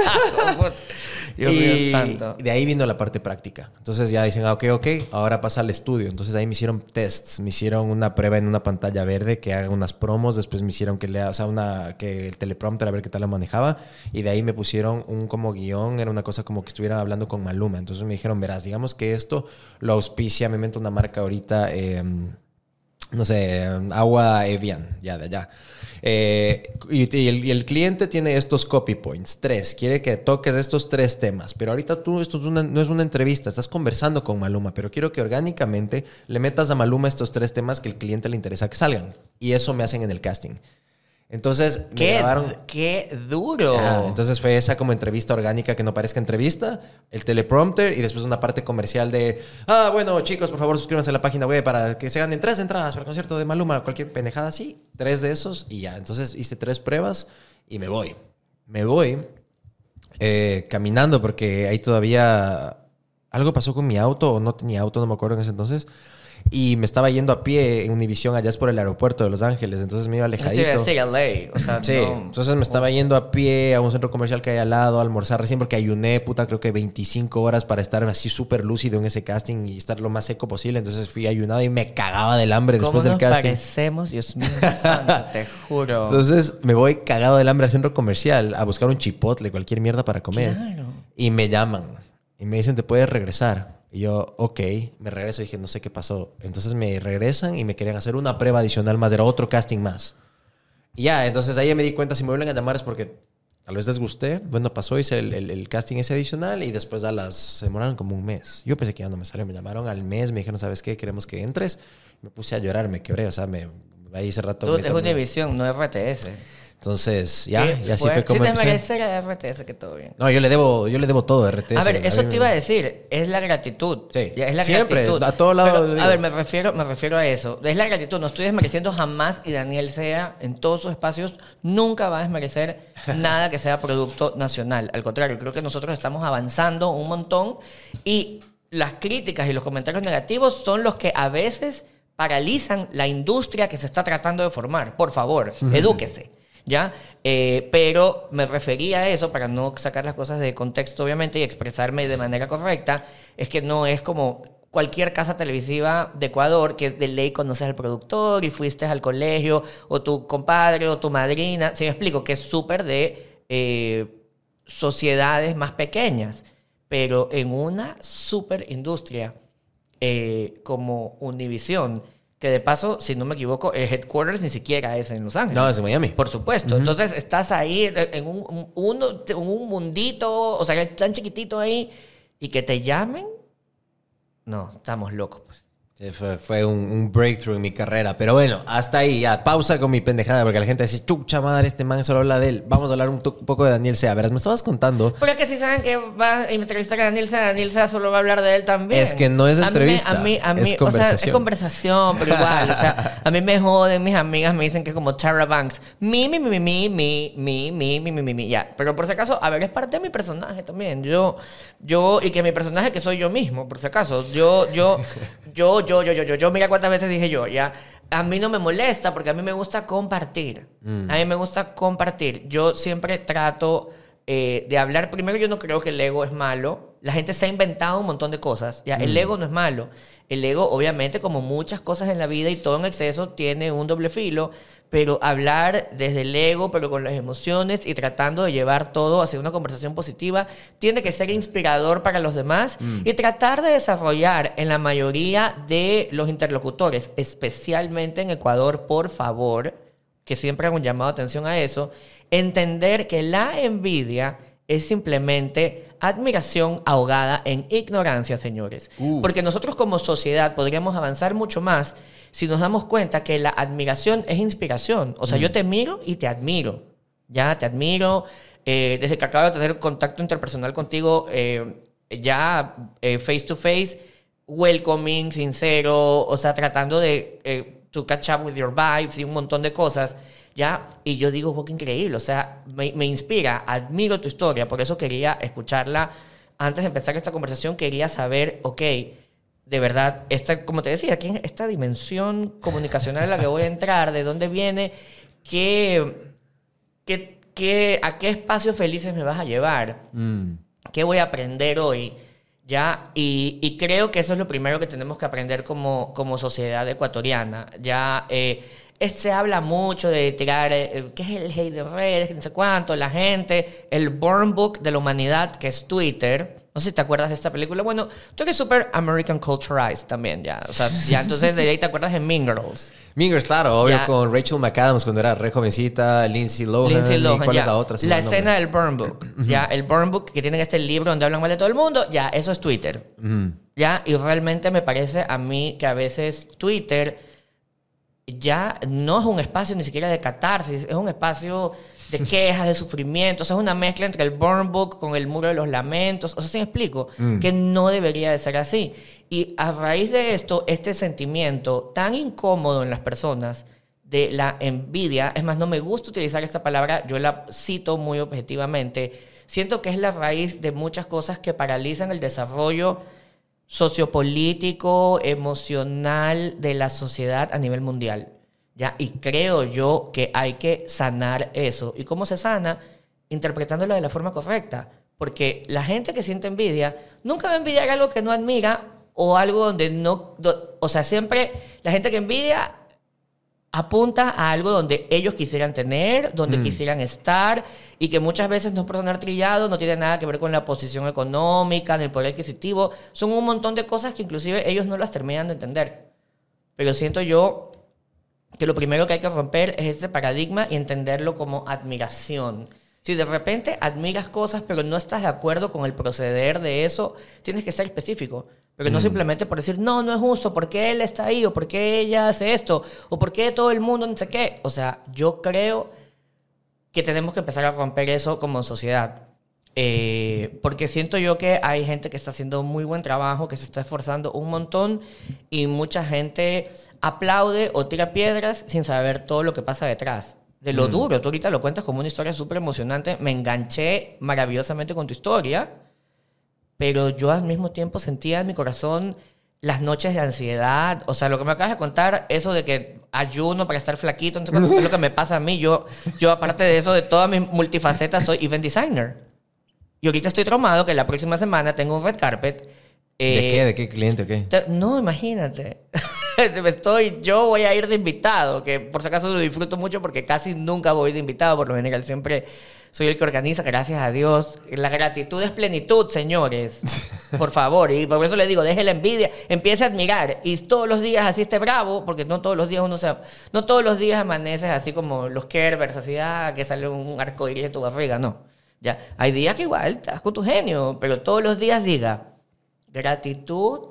Dios y mío santo. de ahí vino la parte práctica. Entonces ya dicen, ah, ok, ok, ahora pasa al estudio. Entonces ahí me hicieron tests, me hicieron una prueba en una pantalla verde que haga unas promos, después me hicieron que lea, o sea, una, que el teleprompter a ver qué tal lo manejaba. Y de ahí me pusieron un como guion, era una cosa como que estuviera hablando con Maluma. Entonces me dijeron, verás, digamos que esto lo auspicia, me invento una marca ahorita. em, no sé, agua Evian, ya de allá. Eh, y, el, cliente tiene estos copy points, tres. Quiere que toques estos tres temas. Pero ahorita tú, esto no es una entrevista, estás conversando con Maluma. Pero quiero que orgánicamente le metas a Maluma estos tres temas que el cliente le interesa que salgan. Y eso me hacen en el casting. Entonces, me Qué, grabaron. qué duro. Entonces fue esa como entrevista orgánica que no parezca entrevista, el teleprompter y después una parte comercial de, ah, bueno, chicos, por favor suscríbanse a la página web para que se ganen tres entradas para el concierto de Maluma, cualquier pendejada así, tres de esos y ya. Entonces hice tres pruebas y me voy. Me voy eh, caminando porque ahí todavía algo pasó con mi auto o no tenía auto, no me acuerdo en ese entonces. Y me estaba yendo a pie en Univision, allá es por el aeropuerto de Los Ángeles, entonces me iba alejadito. decir LA. O sea, Sí, no- entonces me estaba yendo a pie a un centro comercial que hay al lado a almorzar recién porque ayuné, puta, creo que 25 horas para estar así súper lúcido en ese casting y estar lo más seco posible. Entonces fui ayunado y me cagaba del hambre ¿Cómo después del casting. parecemos? Dios mío santo, te juro. Entonces me voy cagado del hambre al centro comercial a buscar un chipotle, cualquier mierda para comer. Claro. Y me llaman y me dicen, ¿te puedes regresar? Y yo, ok, me regreso y dije, no sé qué pasó. Entonces me regresan y me querían hacer una prueba adicional más, era otro casting más. Y ya, entonces ahí me di cuenta, si me vuelven a llamar es porque tal vez les gusté. Bueno, pasó, hice el, el- el casting ese adicional y después a las, se demoraron como un mes. Yo pensé que ya no me salió, me llamaron al mes, me dijeron, ¿sabes qué? Queremos que entres. Me puse a llorar, me quebré, o sea, me, ahí ese rato... Dude, me es tomé- Univision, no RTS. Entonces, ya, Qué y así fue como Sin empecé. desmerecer a RTS que todo bien. No, yo le debo, yo le debo todo a RTS. A ver, eso te me- iba a decir, es la gratitud. Sí, es la siempre, gratitud. a todo lado Pero, lo digo. a ver, me refiero, me refiero a eso. Es la gratitud. No estoy desmereciendo jamás y Daniel sea en todos sus espacios nunca va a desmerecer nada que sea producto nacional. Al contrario, creo que nosotros estamos avanzando un montón y las críticas y los comentarios negativos son los que a veces paralizan la industria que se está tratando de formar. Por favor, edúquese. ¿Ya? Eh, pero me refería a eso, para no sacar las cosas de contexto, obviamente, y expresarme de manera correcta, es que no es como cualquier casa televisiva de Ecuador que de ley conoces al productor y fuiste al colegio, o tu compadre, o tu madrina. Si me explico, que es súper de eh, sociedades más pequeñas, pero en una super industria eh, como Univision, que de paso, si no me equivoco, el headquarters ni siquiera es en Los Ángeles. No, es en Miami. Por supuesto. Entonces estás ahí en un, un- un mundito, o sea, tan chiquitito ahí, y que te llamen. No, estamos locos. Pues. Fue, un, un breakthrough en mi carrera. Pero bueno, hasta ahí, ya. Pausa con mi pendejada, porque la gente dice, chucha madre, este man solo habla de él. Vamos a hablar un, un poco de Daniel Sea. Verás, me estabas contando. Pero es que si saben que va a entrevistar a Daniel Sea, Daniel Sea solo va a hablar de él también. Es que no es A mí entrevista, A mí, a mí, es o sea, es conversación. conversación, pero igual. o sea, a mí me joden, mis amigas me dicen que es como Tara Banks. Mi, mi, mi, mi, mi, mi, mi, mi, mi, mi, mi, mi, ya. Pero por si acaso, a ver, es parte de mi personaje también. Yo, yo, y que mi personaje que soy yo mismo, por si acaso. Yo, yo, yo, yo, yo, yo, yo, yo, mira cuántas veces dije yo, ya. A mí no me molesta porque a mí me gusta compartir. A mí me gusta compartir. Yo siempre trato eh, de hablar. Primero, yo no creo que el ego es malo. La gente se ha inventado un montón de cosas. ¿ya? El ego no es malo. El ego, obviamente, como muchas cosas en la vida y todo en exceso, tiene un doble filo. Pero hablar desde el ego, pero con las emociones y tratando de llevar todo hacia una conversación positiva, tiene que ser inspirador para los demás y tratar de desarrollar en la mayoría de los interlocutores, especialmente en Ecuador, por favor, que siempre hago un llamado de atención a eso, entender que la envidia es simplemente admiración ahogada en ignorancia, señores. Uh. Porque nosotros como sociedad podríamos avanzar mucho más si nos damos cuenta que la admiración es inspiración. O sea, yo te miro y te admiro. Ya, te admiro. Eh, desde que acabo de tener contacto interpersonal contigo, eh, ya eh, face to face, welcoming, sincero, o sea, tratando de eh, to catch up with your vibes y un montón de cosas, ¿ya? Y yo digo, wow, qué increíble, o sea, me, me inspira, admiro tu historia, por eso quería escucharla. Antes de empezar esta conversación, quería saber, ok, de verdad, esta, como te decía, aquí esta dimensión comunicacional en la que voy a entrar, de dónde viene, qué, qué, qué, a qué espacios felices me vas a llevar. Mm. ¿Qué voy a aprender hoy? ¿Ya? Y, y creo que eso es lo primero que tenemos que aprender como, como sociedad ecuatoriana. Ya eh, se habla mucho de tirar, eh, ¿qué es el hate de redes? No sé cuánto, la gente, el burn book de la humanidad, que es Twitter. No sé si te acuerdas de esta película. Bueno, tú eres súper American culturized también, ya. O sea, ya entonces de ahí te acuerdas de Mean Girls. Mingers, claro, obvio, Ya. con Rachel McAdams cuando era re jovencita, Lindsay Lohan. Lindsay ¿y Lohan, ¿Cuál ya. es la otra? La escena del Burn Book. ya, el Burn Book que tienen este libro donde hablan mal de todo el mundo, ya, eso es Twitter. Ya, y realmente me parece a mí que a veces Twitter ya no es un espacio ni siquiera de catarsis, es un espacio de quejas, de sufrimiento. O sea, es una mezcla entre el burn book con el muro de los lamentos. O sea, ¿sí me explico? Que no debería de ser así. Y a raíz de esto, este sentimiento tan incómodo en las personas de la envidia, es más, no me gusta utilizar esta palabra, yo la cito muy objetivamente, siento que es la raíz de muchas cosas que paralizan el desarrollo sociopolítico, emocional de la sociedad a nivel mundial. ¿ya? Y creo yo que hay que sanar eso. ¿Y cómo se sana? Interpretándolo de la forma correcta. Porque la gente que siente envidia nunca va a envidiar algo que no admira o algo donde no... o sea, siempre la gente que envidia apunta a algo donde ellos quisieran tener, donde quisieran estar, y que muchas veces no es por sonar trillado, no tiene nada que ver con la posición económica, ni el poder adquisitivo. Son un montón de cosas que inclusive ellos no las terminan de entender. Pero siento yo que lo primero que hay que romper es ese paradigma y entenderlo como admiración. Si de repente admiras cosas pero no estás de acuerdo con el proceder de eso, tienes que ser específico. Pero no simplemente por decir, no, no es justo, ¿por qué él está ahí? ¿O por qué ella hace esto? ¿O por qué todo el mundo no sé qué? O sea, yo creo que tenemos que empezar a romper eso como sociedad. Eh, porque siento yo que hay gente que está haciendo muy buen trabajo, que se está esforzando un montón y mucha gente aplaude o tira piedras sin saber todo lo que pasa detrás. De lo duro, tú ahorita lo cuentas como una historia súper emocionante. Me enganché maravillosamente con tu historia, pero yo al mismo tiempo sentía en mi corazón las noches de ansiedad. O sea, lo que me acabas de contar, eso de que ayuno para estar flaquito, cuánto, es lo que me pasa a mí. Yo, yo aparte de eso, de todas mis multifacetas, soy event designer. Y ahorita estoy traumado que la próxima semana tengo un red carpet. ¿De eh, qué? ¿De qué cliente? ¿Qué? No, imagínate. Estoy, yo voy a ir de invitado, que por si acaso lo disfruto mucho porque casi nunca voy de invitado, por lo general siempre soy el que organiza, gracias a Dios. La gratitud es plenitud, señores. Por favor, y por eso le digo, deje la envidia, empiece a admirar y todos los días así esté bravo, porque no todos los días uno se, no todos los días amaneces así como los Kerbers, así ah, que sale un arco iris de tu barriga, no. Ya, hay días que igual estás con tu genio, pero todos los días diga, gratitud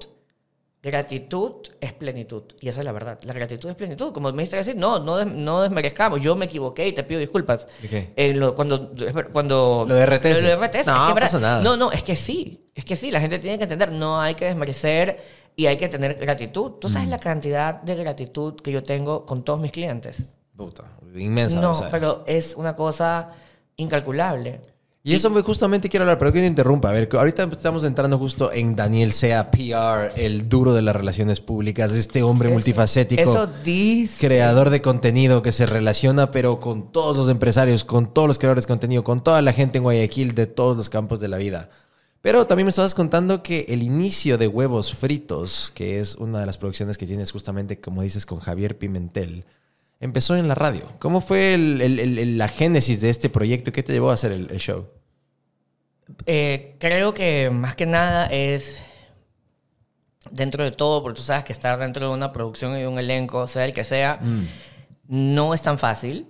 Gratitud es plenitud. Y esa es la verdad. La gratitud es plenitud. Como me dijiste decir, no, no, des- no desmerezcamos. Yo me equivoqué y te pido disculpas. Eh, lo- cuando, cuando... Lo de RTS. Lo de RTS. No, es que, pasa nada. No, no, es que sí. Es que sí. La gente tiene que entender. No hay que desmerecer y hay que tener gratitud. ¿Tú Mm. sabes la cantidad de gratitud que yo tengo con todos mis clientes? Puta, inmensa. no, o sea. pero es una cosa incalculable. Y eso me- justamente quiero hablar, pero que te interrumpa. A ver, ahorita estamos entrando justo en Daniel Sea PR, el duro de las relaciones públicas, este hombre multifacético. Eso dice. creador de contenido que se relaciona, pero con todos los empresarios, con todos los creadores de contenido, con toda la gente en Guayaquil de todos los campos de la vida. Pero también me estabas contando que el inicio de Huevos Fritos, que es una de las producciones que tienes justamente, como dices, con Javier Pimentel, empezó en la radio. ¿Cómo fue el- el- el- el- la génesis de este proyecto? ¿Qué te llevó a hacer el show? Eh, creo que más que nada es dentro de todo, porque tú sabes que estar dentro de una producción y de un elenco, sea el que sea, no es tan fácil,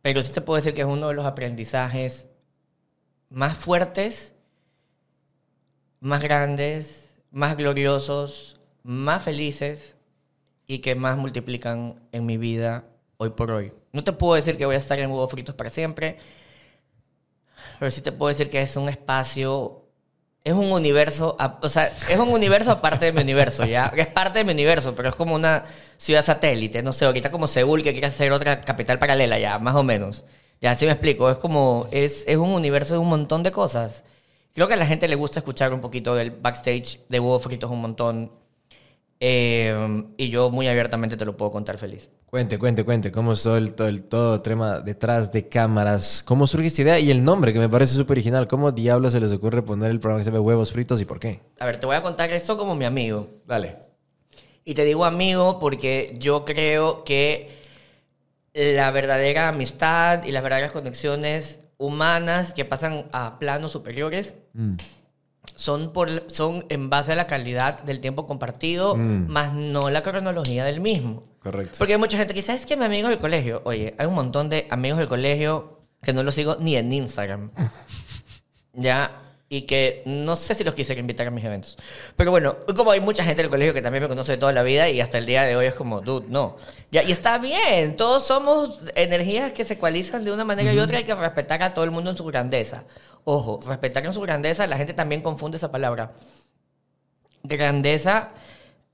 pero sí te puedo decir que es uno de los aprendizajes más fuertes, más grandes, más gloriosos, más felices y que más multiplican en mi vida hoy por hoy. No te puedo decir que voy a estar en huevos fritos para siempre, pero sí te puedo decir que es un espacio, es un universo, o sea, es un universo aparte de mi universo, ¿ya? Es parte de mi universo, pero es como una ciudad satélite, no sé, ahorita como Seúl que quiere hacer otra capital paralela, ya, más o menos. Ya, así me explico, es como, es, es un universo de un montón de cosas. Creo que a la gente le gusta escuchar un poquito del backstage de huevos fritos un montón. Eh, y yo muy abiertamente te lo puedo contar feliz. Cuente, cuente, cuente. ¿Cómo es todo el, todo el todo tema detrás de cámaras? ¿Cómo surge esta idea? Y el nombre, que me parece súper original. ¿Cómo diablos se les ocurre poner el programa que se llama Huevos Fritos y por qué? A ver, te voy a contar esto como mi amigo. Dale. Y te digo amigo porque yo creo que la verdadera amistad y las verdaderas conexiones humanas que pasan a planos superiores son, por, son en base a la calidad del tiempo compartido, más no la cronología del mismo. Correcto. Porque hay mucha gente que es que mi amigo del colegio. Oye, hay un montón de amigos del colegio que no los sigo ni en Instagram. ya. Y que no sé si los quisiera invitar a mis eventos. Pero bueno, como hay mucha gente del colegio que también me conoce de toda la vida y hasta el día de hoy es como, dude, no. Ya, y está bien, todos somos energías que se ecualizan de una manera y otra. Hay que respetar a todo el mundo en su grandeza. Ojo, respetar en su grandeza, la gente también confunde esa palabra. Grandeza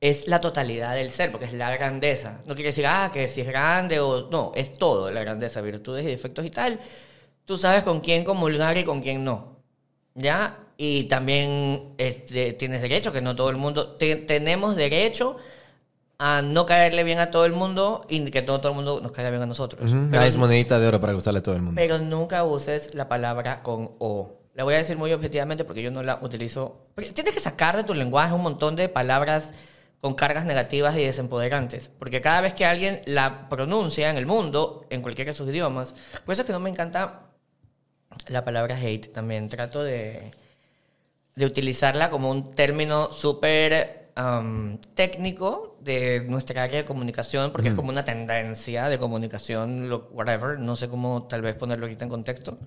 es la totalidad del ser, porque es la grandeza. No quiere decir, ah, que si es grande o... No, es todo la grandeza, virtudes y defectos y tal. Tú sabes con quién comulgar y con quién no. ¿Ya? Y también este, tienes derecho, que no todo el mundo... te- tenemos derecho a no caerle bien a todo el mundo y que todo, todo el mundo nos caiga bien a nosotros. Ujú. Pero Ah, es monedita de oro para gustarle a todo el mundo. pero nunca uses la palabra con O. La voy a decir muy objetivamente porque yo no la utilizo. Tienes que sacar de tu lenguaje un montón de palabras con cargas negativas y desempoderantes. Porque cada vez que alguien la pronuncia en el mundo, en cualquiera de sus idiomas, por eso es que no me encanta la palabra hate también. Trato de, de utilizarla como un término súper am, técnico de nuestra área de comunicación, porque es como una tendencia de comunicación, lo- whatever, no sé cómo tal vez ponerlo ahorita en contexto.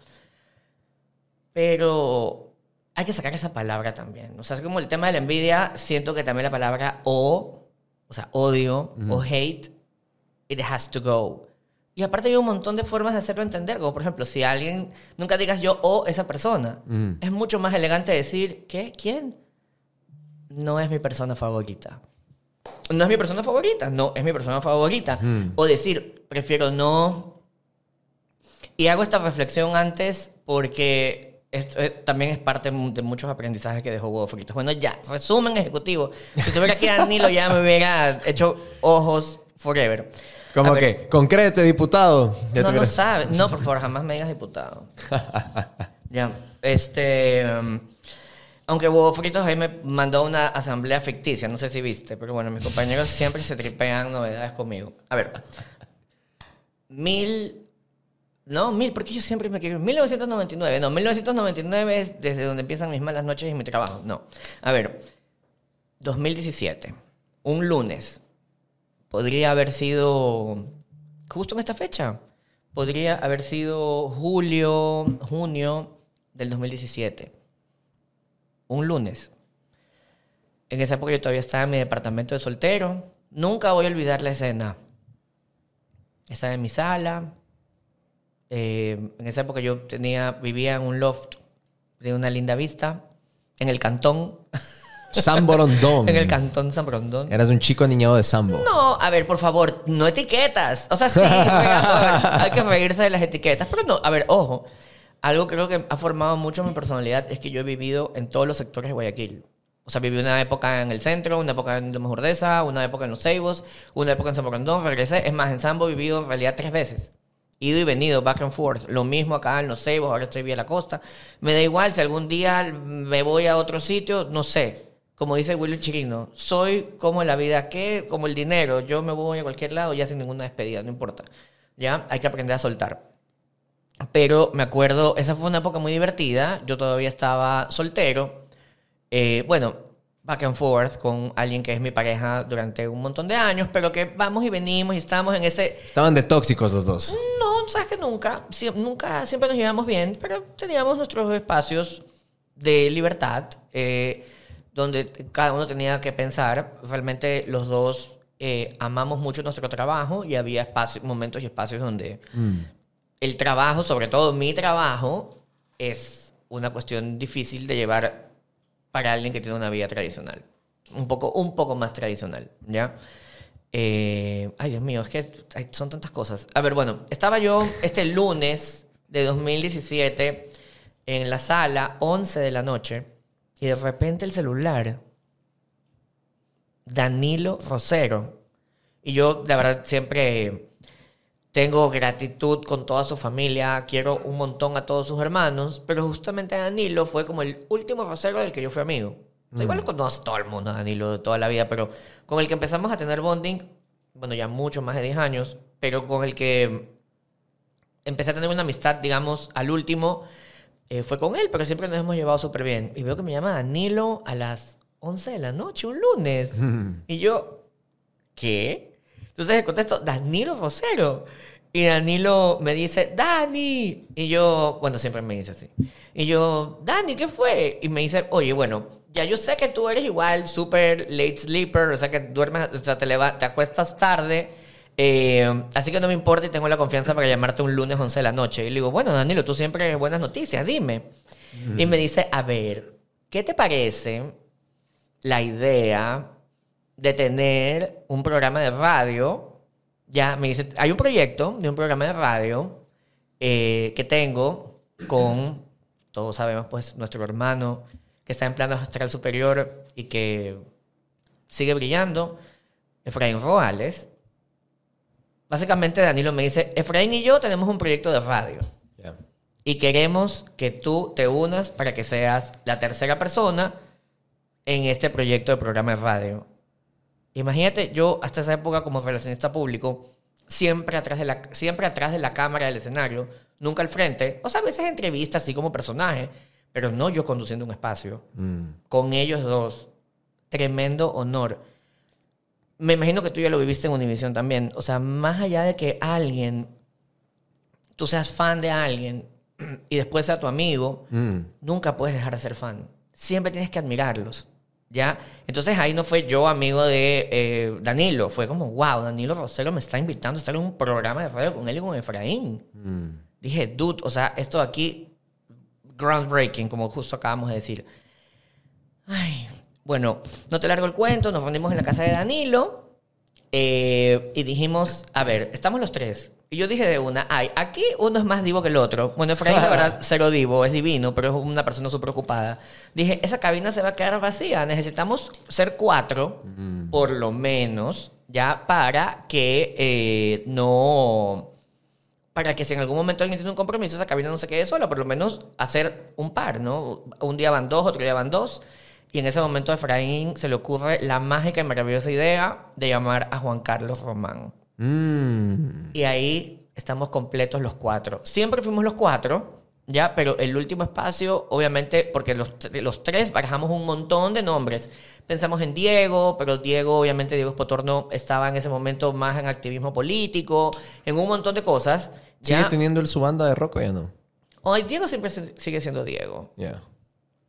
Pero hay que sacar esa palabra también. O sea, es como el tema de la envidia, siento que también la palabra o, o sea, odio o hate, it has to go. Y aparte hay un montón de formas de hacerlo entender, como por ejemplo, si alguien, nunca digas yo o esa persona, es mucho más elegante decir, ¿qué? ¿Quién? No es mi persona favorita. No es mi persona favorita, no es mi persona favorita. O decir, prefiero no. Y hago esta reflexión antes porque esto, eh, también es parte de muchos aprendizajes que dejó Huevo Fritos. Bueno, ya, resumen ejecutivo. Si estuviera aquí Danilo ya me hubiera hecho ojos forever. ¿Cómo A ver, que? Concrete, diputado. Ya no, no hubieras- sabe. No, por favor, jamás me digas diputado. ya. Este. um, aunque Huevo Fritos ahí me mandó una asamblea ficticia, no sé si viste, pero bueno, mis compañeros siempre se tripean novedades conmigo. A ver. Mil. No, mil, porque yo siempre me quiero. 1999. No, 1999 es desde donde empiezan mis malas noches y mi trabajo. No. A ver. 2017. Un lunes podría haber sido justo en esta fecha. Podría haber sido julio, junio del 2017. Un lunes. En esa época yo todavía estaba en mi departamento de soltero. Nunca voy a olvidar la escena. Estaba en mi sala. Eh, en esa época yo tenía, vivía en un loft de una linda vista. En el cantón. San Borondón. En el cantón San Brondón. Eras un chico aniñado de Sambo. No, a ver, por favor, no etiquetas. O sea, sí, hay que reírse de las etiquetas. Pero no, a ver, ojo. algo creo que ha formado mucho mi personalidad es que yo he vivido en todos los sectores de Guayaquil. O sea, viví una época en el centro, una época en Lomas Urdesa, una época en Los Ceibos, una época en San Borondón, regresé. Es más, en Sambo he vivido en realidad tres veces. Ido y venido, back and forth. Lo mismo acá en Los Ceibos, ahora estoy bien a la costa. Me da igual si algún día me voy a otro sitio, no sé. Como dice Willy Chirino, soy como la vida que, como el dinero. Yo me voy a cualquier lado ya sin ninguna despedida, no importa. Ya, hay que aprender a soltar. Pero me acuerdo, esa fue una época muy divertida. Yo todavía estaba soltero. Eh, bueno, back and forth con alguien que es mi pareja durante un montón de años, pero que vamos y venimos y estamos en ese... Estaban de tóxicos los dos. No, sabes que nunca, Sie- nunca, siempre nos llevamos bien, pero teníamos nuestros espacios de libertad, eh, donde cada uno tenía que pensar. Realmente los dos eh, amamos mucho nuestro trabajo y había espacios, momentos y espacios donde el trabajo, sobre todo mi trabajo, es una cuestión difícil de llevar para alguien que tiene una vida tradicional. Un poco, un poco más tradicional, ¿ya? Eh, ay, Dios mío, es que hay- son tantas cosas. A ver, bueno, estaba yo este lunes de 2017 en la sala, 11 de la noche, y de repente el celular, Danilo Rosero. Y yo, la verdad, siempre tengo gratitud con toda su familia, quiero un montón a todos sus hermanos, pero justamente Danilo fue como el último rosero del que yo fui amigo. O sea, Igual lo conoce todo el mundo, Danilo, de toda la vida, pero con el que empezamos a tener bonding, bueno, ya mucho más de 10 años, pero con el que empecé a tener una amistad, digamos, al último, eh, fue con él, pero siempre nos hemos llevado súper bien. Y veo que me llama Danilo a las 11 de la noche, un lunes. Y yo, ¿qué? Entonces le contesto, Danilo Rosero. Y Danilo me dice, Dani. Y yo, bueno, siempre me dice así. Y yo, Dani, ¿qué fue? Y me dice, oye, bueno, ya yo sé que tú eres igual súper late sleeper, o sea que duermes, o sea, te, te acuestas tarde. Eh, así que no me importa y tengo la confianza para llamarte un lunes 11 de la noche. Y le digo, bueno, Danilo, tú siempre buenas noticias, dime. Y me dice, a ver, ¿qué te parece la idea de tener un programa de radio. Ya me dice, hay un proyecto de un programa de radio eh, que tengo con, todos sabemos, pues, nuestro hermano que está en plano astral superior y que sigue brillando, Efraín Roales. Básicamente Danilo me dice, Efraín y yo tenemos un proyecto de radio y queremos que tú te unas para que seas la tercera persona en este proyecto de programa de radio. Imagínate, yo hasta esa época como relacionista público, siempre atrás de la, siempre atrás de la cámara del escenario, nunca al frente, o sea, a veces entrevistas así como personaje, pero no yo conduciendo un espacio, Mm. con ellos dos. Tremendo honor. Me imagino que tú ya lo viviste en Univision también. O sea, más allá de que alguien, tú seas fan de alguien y después sea tu amigo, Mm. nunca puedes dejar de ser fan. Siempre tienes que admirarlos. ¿Ya? Entonces ahí no fue yo amigo de eh, Danilo. Fue como, wow, Danilo Rosero me está invitando a estar en un programa de radio con él y con Efraín. Mm. Dije, dude, o sea, esto de aquí, groundbreaking, como justo acabamos de decir. Ay, bueno, no te largo el cuento, nos reunimos en la casa de Danilo eh, y dijimos, a ver, estamos los tres. Y yo dije de una, ay, aquí uno es más divo que el otro. Bueno, Efraín, la verdad, cero divo, es divino, pero es una persona súper ocupada. Dije, esa cabina se va a quedar vacía, necesitamos ser cuatro, por lo menos, ya para que eh, no para que si en algún momento alguien tiene un compromiso, esa cabina no se quede sola, por lo menos hacer un par, ¿no? Un día van dos, otro día van dos. Y en ese momento a Efraín se le ocurre la mágica y maravillosa idea de llamar a Juan Carlos Román. Mm. Y ahí estamos completos los cuatro. Siempre fuimos los cuatro, ya, pero el último espacio, obviamente, porque los, los tres barajamos un montón de nombres. Pensamos en Diego, pero Diego, obviamente, Diego Spotorno estaba en ese momento más en activismo político, en un montón de cosas. ¿Sigue Ya, teniendo su banda de rock o ya no? hoy Diego siempre sigue siendo Diego. Ya.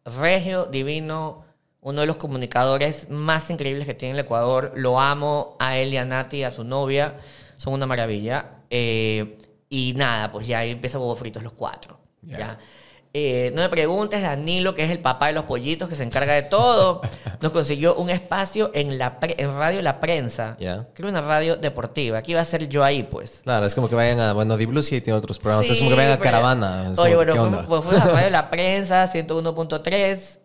Regio, divino, uno de los comunicadores más increíbles que tiene el Ecuador. Lo amo a él y a Nati, a su novia. Son una maravilla. Eh, y nada, pues ya ahí empieza Fritos los cuatro. Ya. ¿ya? Eh, no me preguntes, Danilo, que es el papá de los pollitos, que se encarga de todo, nos consiguió un espacio en, la pre- en Radio La Prensa. Ya. Creo una radio deportiva. Aquí iba a ser yo ahí, pues. Claro, es como que vayan a. Bueno, Di Blue sí tiene otros programas, es como que vayan a pero- Caravana. Oye, como, bueno, fuimos a Radio La Prensa, 101.3,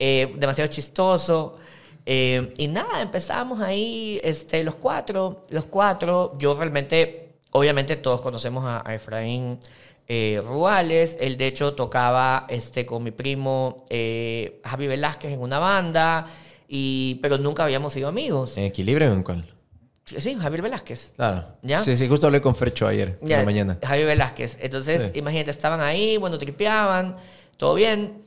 eh, demasiado chistoso. eh, y nada, empezamos ahí este, los cuatro, los cuatro. Yo realmente, obviamente todos conocemos a, a Efraín eh, Ruales. Él de hecho tocaba este, con mi primo Javi Velázquez en una banda, y, pero nunca habíamos sido amigos. ¿En equilibrio o en cuál? Sí, Javier Velázquez. Claro. ¿Ya? Sí, sí, justo hablé con Fercho ayer, en la mañana. Javi Velázquez. Entonces, Sí. imagínate, estaban ahí, bueno, tripeaban, todo bien.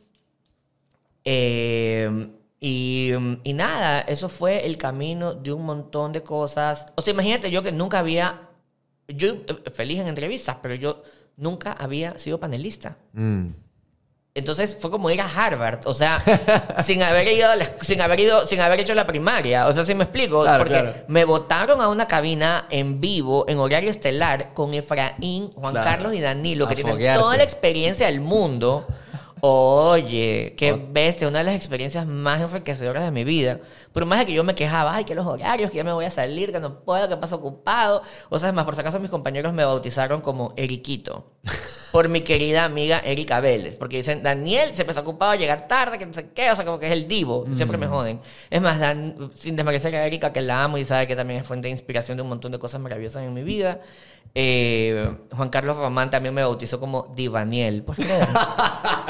Eh, y, y nada, eso fue el camino de un montón de cosas. O sea, imagínate yo que nunca había, yo eh, feliz en entrevistas, pero yo nunca había sido panelista. Mm. Entonces fue como ir a Harvard, o sea, sin haber ido, a la esc- sin haber ido, sin haber hecho la primaria, o sea, si me explico, Claro, porque claro. me votaron a una cabina en vivo, en horario estelar, con Efraín, Juan Claro. Carlos y Danilo, que A tienen foguearte. toda la experiencia del mundo. Oye, qué bestia, una de las experiencias más enriquecedoras de mi vida. Por más de que yo me quejaba, ay, que los horarios, que ya me voy a salir, que no puedo, que paso ocupado. O sea, es más, por si acaso mis compañeros me bautizaron como Eriquito. Por mi querida amiga Erika Vélez. Porque dicen, Daniel siempre está ocupado, llega tarde, que no sé qué, o sea, como que es el divo. Siempre me joden. Es más, Dan- sin desmerecer a Erika, que la amo y sabe que también es fuente de inspiración de un montón de cosas maravillosas en mi vida. Eh, Juan Carlos Román también me bautizó como Divaniel. ¿Por qué?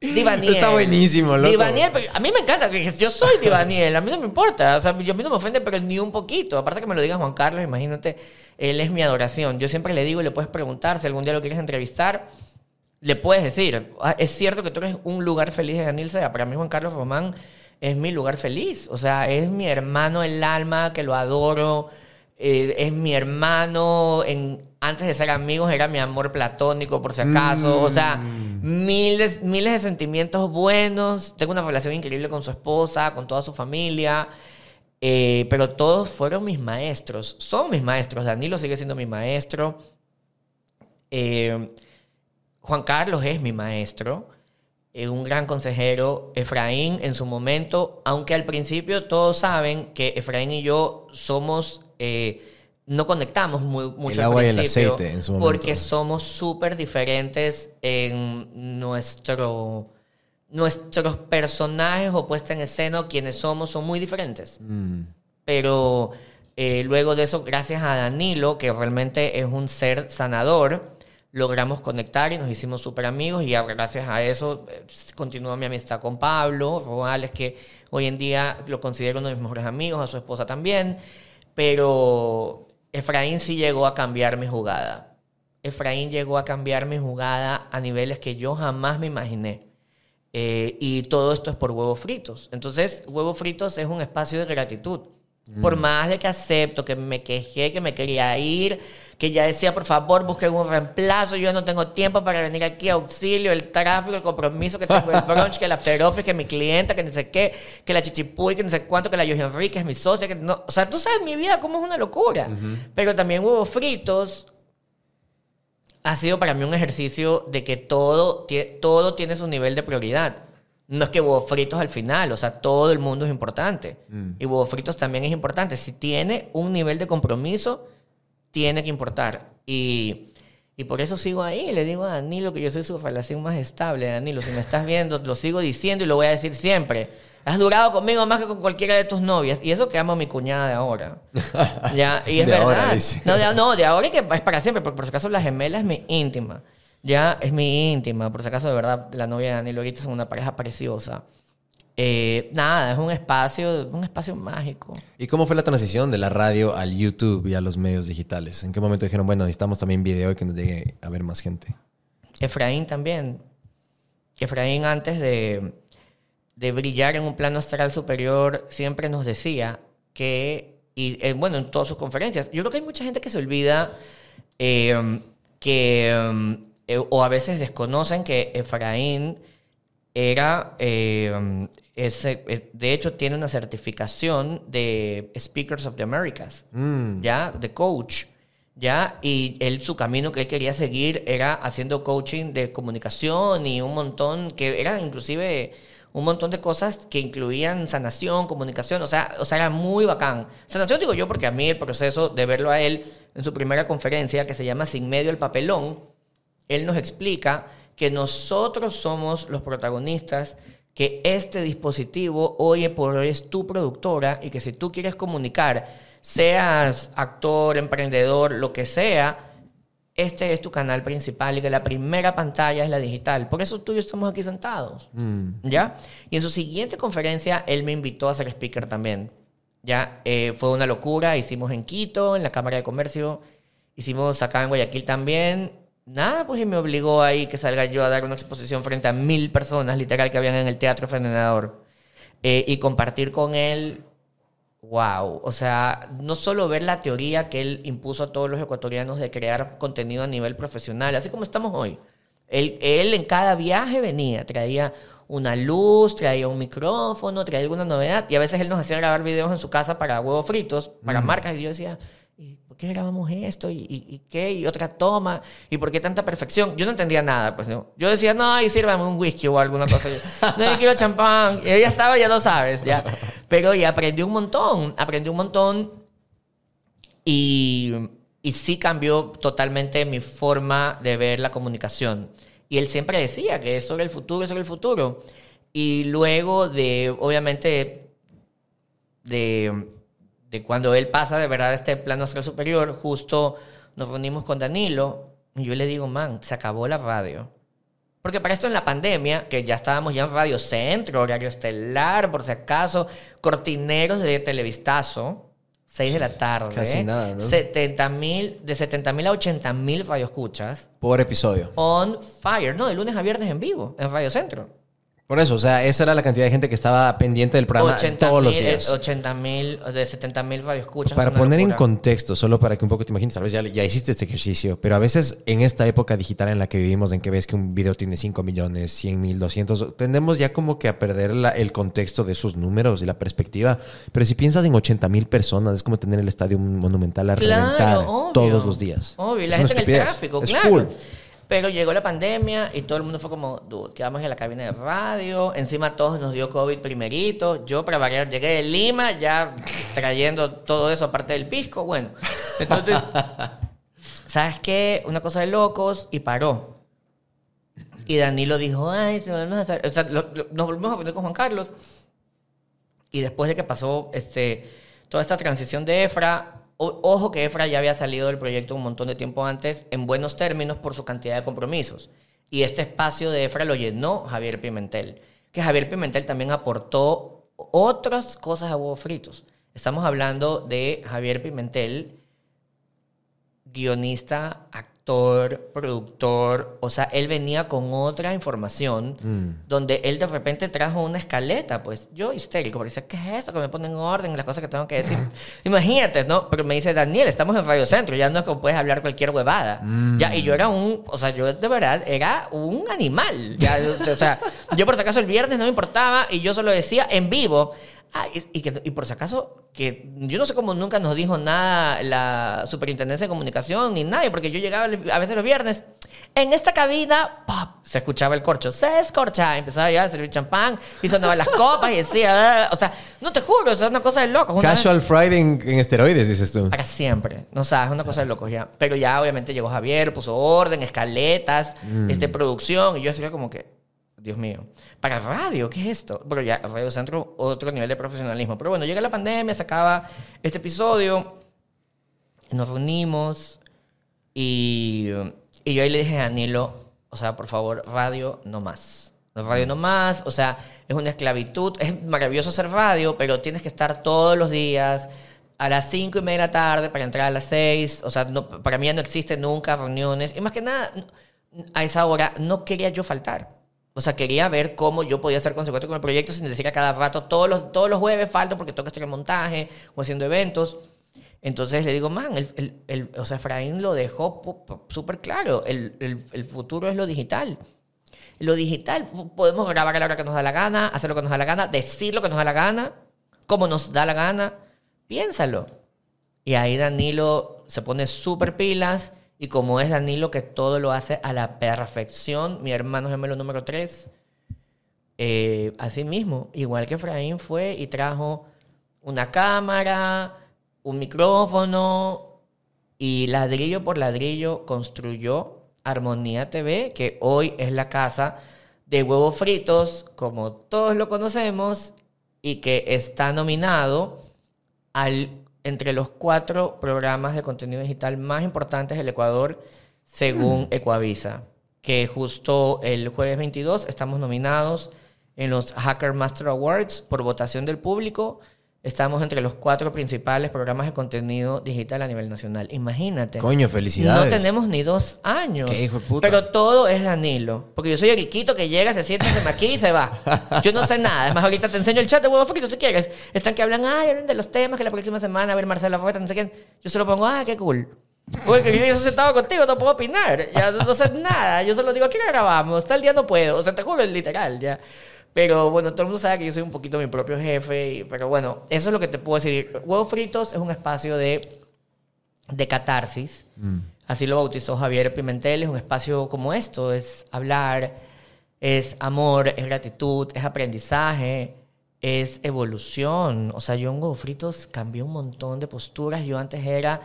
Divaniel. Está buenísimo, loco. Divaniel, a mí me encanta, que yo soy Divaniel, a mí no me importa, o sea, yo a mí no me ofende, pero ni un poquito. Aparte que me lo diga Juan Carlos, imagínate, él es mi adoración. Yo siempre le digo y le puedes preguntar, si algún día lo quieres entrevistar, le puedes decir, "Ah, es cierto que tú eres un lugar feliz de Daniel Sea. Para mí Juan Carlos Román es mi lugar feliz, o sea, es mi hermano el alma, que lo adoro, eh, es mi hermano, en, antes de ser amigos era mi amor platónico, por si acaso, o sea, miles, miles de sentimientos buenos, tengo una relación increíble con su esposa, con toda su familia. Eh, pero todos fueron mis maestros, son mis maestros. Danilo sigue siendo mi maestro. Eh, Juan Carlos es mi maestro, eh, un gran consejero. Efraín en su momento, aunque al principio todos saben que Efraín y yo somos, eh, no conectamos muy, mucho El al agua y el principio, aceite en su momento. Porque somos súper diferentes en nuestro... Nuestros personajes o puesta en escena, quienes somos, son muy diferentes. Mm. Pero eh, luego de eso, gracias a Danilo, que realmente es un ser sanador, logramos conectar y nos hicimos súper amigos y gracias a eso eh, continúa mi amistad con Pablo Roales, que hoy en día lo considero uno de mis mejores amigos, a su esposa también. Pero Efraín sí llegó a cambiar mi jugada. Efraín llegó a cambiar mi jugada a niveles que yo jamás me imaginé. Eh, y todo esto es por huevos fritos. Entonces, huevos fritos es un espacio de gratitud. Por más de que acepto, que me quejé, que me quería ir, que ya decía, por favor, busquen un reemplazo, yo no tengo tiempo para venir aquí, auxilio, el tráfico, el compromiso que tengo, el brunch, que el after office, que mi clienta, que no sé qué, que la chichipuy, que no sé cuánto, que la Yoji Enrique es mi socia, que no, o sea, tú sabes mi vida cómo es una locura. Pero también huevos fritos ha sido para mí un ejercicio de que todo, todo tiene su nivel de prioridad. No es que huevos fritos al final, o sea, todo el mundo es importante. Y huevos fritos también es importante. Si tiene un nivel de compromiso, tiene que importar. Y, y por eso sigo ahí. Le digo a Danilo que yo soy su relación más estable. Danilo, si me estás viendo, lo sigo diciendo y lo voy a decir siempre. Has durado conmigo más que con cualquiera de tus novias. Y eso que amo a mi cuñada de ahora. ya, y es De verdad. ahora, dice. No, de, no, de ahora y que es para siempre, porque por si acaso la gemela es mi íntima. Ya es mi íntima, por si acaso de verdad la novia de Danilo ahorita son una pareja preciosa. Eh, nada, es un espacio, un espacio mágico. ¿Y cómo fue la transición de la radio al YouTube y a los medios digitales? ¿En qué momento dijeron, bueno, necesitamos también video y que nos llegue a ver más gente? Efraín también. Efraín antes de, de brillar en un plano astral superior siempre nos decía que, y eh, bueno, en todas sus conferencias, yo creo que hay mucha gente que se olvida eh, que, eh, o a veces desconocen que Efraín era, eh, eh, de hecho tiene una certificación de Speakers of the Americas, Mm. ¿ya? De coach. ¿ya? Y él, su camino que él quería seguir era haciendo coaching de comunicación y un montón, que era inclusive un montón de cosas que incluían sanación, comunicación, o sea, o sea, era muy bacán. Sanación digo yo porque a mí el proceso de verlo a él en su primera conferencia, que se llama Sin medio el papelón, él nos explica que nosotros somos los protagonistas, que este dispositivo hoy por hoy es tu productora y que si tú quieres comunicar, seas actor, emprendedor, lo que sea, este es tu canal principal y que la primera pantalla es la digital. Por eso tú y yo estamos aquí sentados. ¿Ya? Y en su siguiente conferencia, él me invitó a ser speaker también. ¿Ya? Eh, fue una locura. Hicimos en Quito, en la Cámara de Comercio. Hicimos acá en Guayaquil también. Nada, pues y me obligó ahí que salga yo a dar una exposición frente a mil personas, literal, que habían en el Teatro Frenador. Eh, y compartir con él Wow, o sea, no solo ver la teoría que él impuso a todos los ecuatorianos de crear contenido a nivel profesional, así como estamos hoy. Él, él en cada viaje venía, traía una luz, traía un micrófono, traía alguna novedad y a veces él nos hacía grabar videos en su casa para huevos fritos, para marcas y yo decía, ¿y por qué grabamos esto? ¿Y, qué? ¿Y otra toma? ¿Y por qué tanta perfección? Yo no entendía nada, pues no. Yo decía, no, y sírvame un whisky o alguna cosa. no, yo quiero champán. Y ella estaba, ya lo sabes, ya. Pero aprendí un montón, aprendí un montón y, y sí cambió totalmente mi forma de ver la comunicación. Y él siempre decía que eso era el futuro, eso era el futuro. Y luego de, obviamente, de, de cuando él pasa de verdad a este plano astral superior, justo nos reunimos con Danilo y yo le digo, man, se acabó la radio. Porque para esto en la pandemia, que ya estábamos ya en Radio Centro, horario estelar, por si acaso, cortineros de televistazo, 6 de la tarde. Casi nada, ¿no? 70 mil, de 70 mil a 80 mil radioescuchas. Por episodio. On fire, no, de lunes a viernes en vivo, en Radio Centro. Por eso, o sea, esa era la cantidad de gente que estaba pendiente del programa 80 todos los mil, días. eh, 80 mil, de 70 mil radioescuchas. Para poner en contexto, solo para que un poco te imagines, tal vez ya, ya hiciste este ejercicio, pero a veces en esta época digital en la que vivimos, en que ves que un video tiene 5 millones, 100 mil, 200, tendemos ya como que a perder la- el contexto de esos números y la perspectiva. Pero si piensas en 80 mil personas, es como tener el estadio monumental a Claro, reventar obvio. todos los días. Obvio, la Es gente en el tráfico, es claro. full. Pero llegó la pandemia y todo el mundo fue como, dude, quedamos en la cabina de radio. Encima todos nos dio COVID primerito. Yo, para variar, llegué de Lima ya trayendo todo eso aparte del pisco. Bueno, entonces, ¿sabes qué? Una cosa de locos y paró. Y Danilo dijo, ay, se volvemos a hacer-". O sea, lo- lo- nos volvimos a poner con Juan Carlos. Y después de que pasó este, toda esta transición de Efra, ojo que Efra ya había salido del proyecto un montón de tiempo antes en buenos términos por su cantidad de compromisos. Y este espacio de Efra lo llenó Javier Pimentel. Que Javier Pimentel también aportó otras cosas a huevos fritos. Estamos hablando de Javier Pimentel, guionista, actor, productor. O sea, él venía con otra información donde él de repente trajo una escaleta. Pues yo histérico, porque dice, ¿qué es esto? Que me ponen en orden las cosas que tengo que decir. Imagínate, ¿no? Pero me dice, Daniel, estamos en Radio Centro, ya no es como puedes hablar cualquier huevada. Ya, y yo era un, o sea, yo de verdad era un animal. Ya, o sea, yo por si acaso el viernes no me importaba y yo solo decía en vivo. Ah, y, y que- y por si acaso, que yo no sé cómo nunca nos dijo nada la superintendencia de comunicación ni nadie, porque yo llegaba a veces los viernes, en esta cabina, ¡pop! se escuchaba el corcho, se escorcha, empezaba ya a servir champán, y sonaban las copas y decía, "Ah", o sea, no te juro, es una cosa de locos. Una vez- Casual Friday en, en esteroides, dices tú. para siempre. No sabes, es una cosa de locos ya. Pero ya obviamente llegó Javier, puso orden, escaletas, este, producción. Y yo decía como que, Dios mío, para radio, ¿qué es esto? Pero ya, Radio Centro, otro nivel de profesionalismo. Pero bueno, llega la pandemia, se acaba este episodio, nos reunimos y, y yo ahí le dije a Danilo, o sea, por favor, radio no más. Radio no más, o sea, es una esclavitud. Es maravilloso hacer radio, pero tienes que estar todos los días a las cinco y media de la tarde para entrar a las 6. O sea, no- para mí ya no existen nunca reuniones. Y más que nada, a esa hora no quería yo faltar. O sea, quería ver cómo yo podía ser consecuente con el proyecto sin decir a cada rato, todos los, todos los jueves falto porque tengo que estar en montaje o haciendo eventos. Entonces le digo, man, el, el- o sea, Efraín lo dejó súper claro. El, el- futuro es lo digital. Lo digital, podemos grabar a la hora que nos da la gana, hacer lo que nos da la gana, decir lo que nos da la gana, como nos da la gana. Piénsalo. Y ahí Danilo se pone súper pilas y como es Danilo que todo lo hace a la perfección, mi hermano gemelo número 3, eh, así mismo, igual que Efraín fue y trajo una cámara, un micrófono y ladrillo por ladrillo construyó Armonía TV, que hoy es la casa de huevos fritos, como todos lo conocemos, y que está nominado al, entre los cuatro programas de contenido digital más importantes del Ecuador, según Ecuavisa. Que justo el jueves 22 estamos nominados en los Hacker Master Awards por votación del público. Estamos entre los cuatro principales programas de contenido digital a nivel nacional. Imagínate. Coño, felicidades. No tenemos ni dos años. Qué hijo de puta. Pero todo es Danilo. Porque yo soy el riquito que llega, se sienta, se maquilla y se va. Yo no sé nada. Es más, ahorita te enseño el chat de huevos fritos si quieres. Están que hablan, ay, hablen de los temas que la próxima semana, a ver Marcela Fuerza, no sé quién. Yo solo pongo, ah, qué cool. Porque yo estoy sentado contigo, no puedo opinar. Ya no, no sé nada. Yo solo digo, ¿a qué grabamos? Tal día no puedo. O sea, te juro, literal, ya. Pero bueno, todo el mundo sabe que yo soy un poquito mi propio jefe. y- pero bueno, eso es lo que te puedo decir. Huevos Fritos es un espacio de, de catarsis. Así lo bautizó Javier Pimentel. Es un espacio como esto. Es hablar, es amor, es gratitud, es aprendizaje, es evolución. O sea, yo en Huevos Fritos cambié un montón de posturas. Yo antes era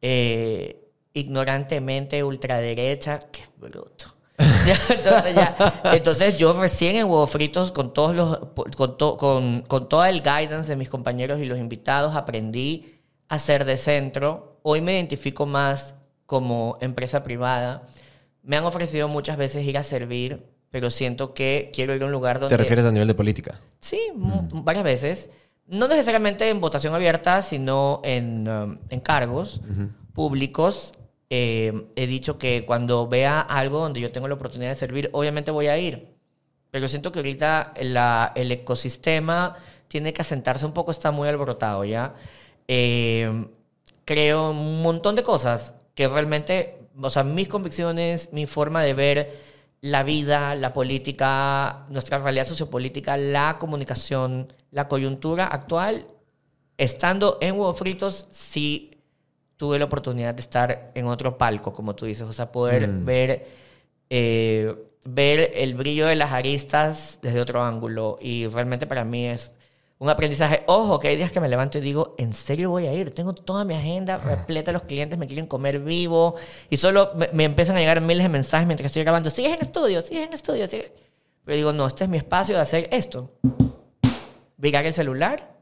eh, ignorantemente ultraderecha. Qué bruto. Entonces, ya. Entonces yo recién en Huevos Fritos, con, todos los, con, to- con, con todo el guidance de mis compañeros y los invitados, aprendí a ser de centro. Hoy me identifico más como empresa privada. Me han ofrecido muchas veces ir a servir, pero siento que quiero ir a un lugar donde... ¿Te refieres a nivel de política? Sí, mu- varias veces. No necesariamente en votación abierta, sino en, um, en cargos públicos. Eh, he dicho que cuando vea algo donde yo tengo la oportunidad de servir, obviamente voy a ir. Pero siento que ahorita la- el ecosistema tiene que asentarse un poco, está muy alborotado ya. Eh, creo un montón de cosas que realmente, o sea, mis convicciones, mi forma de ver la vida, la política, nuestra realidad sociopolítica, la comunicación, la coyuntura actual, estando en Huevos Fritos, sí tuve la oportunidad de estar en otro palco, como tú dices, o sea, poder ver, eh, ver el brillo de las aristas desde otro ángulo. Y realmente para mí es un aprendizaje. Ojo, que hay días que me levanto y digo, ¿en serio voy a ir? Tengo toda mi agenda repleta, los clientes me quieren comer vivo y solo me, me empiezan a llegar miles de mensajes mientras estoy grabando. Sigues en estudio, sigues en estudio. Sigues... Pero digo, no, este es mi espacio de hacer esto. Virar el celular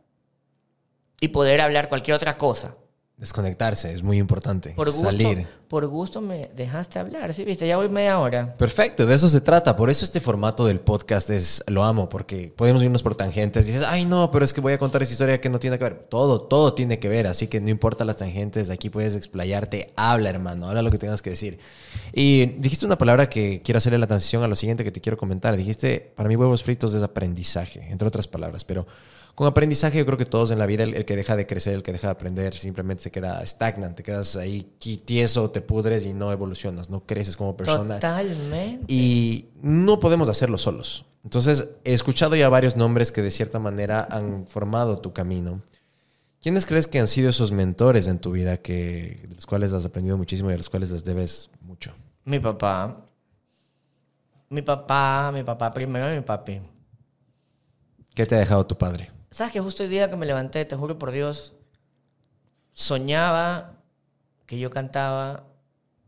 y poder hablar cualquier otra cosa. Desconectarse es muy importante. Por gusto, Salir. por gusto me dejaste hablar, ¿sí? ¿Viste? Ya voy media hora. Perfecto, de eso se trata. Por eso este formato del podcast es lo amo, porque podemos irnos por tangentes. Dices, ay, no, pero es que voy a contar esa historia que no tiene que ver. Todo, todo tiene que ver. Así que no importa las tangentes, aquí puedes explayarte. Habla, hermano, habla lo que tengas que decir. Y dijiste una palabra que quiero hacerle la transición a lo siguiente que te quiero comentar. Dijiste, para mí, huevos fritos es aprendizaje, entre otras palabras, pero. Con aprendizaje yo creo que todos en la vida, el, el que deja de crecer, el que deja de aprender, simplemente se queda stagnant, te quedas ahí tieso, te pudres y no evolucionas, no creces como persona. Totalmente. Y no podemos hacerlo solos. Entonces, he escuchado ya varios nombres que de cierta manera han formado tu camino. ¿Quiénes crees que han sido esos mentores en tu vida que, de los cuales has aprendido muchísimo y a los cuales les debes mucho? Mi papá. Mi papá, mi papá primero y mi papi. ¿Qué te ha dejado tu padre? ¿Sabes que justo el día que me levanté, te juro por Dios, soñaba que yo cantaba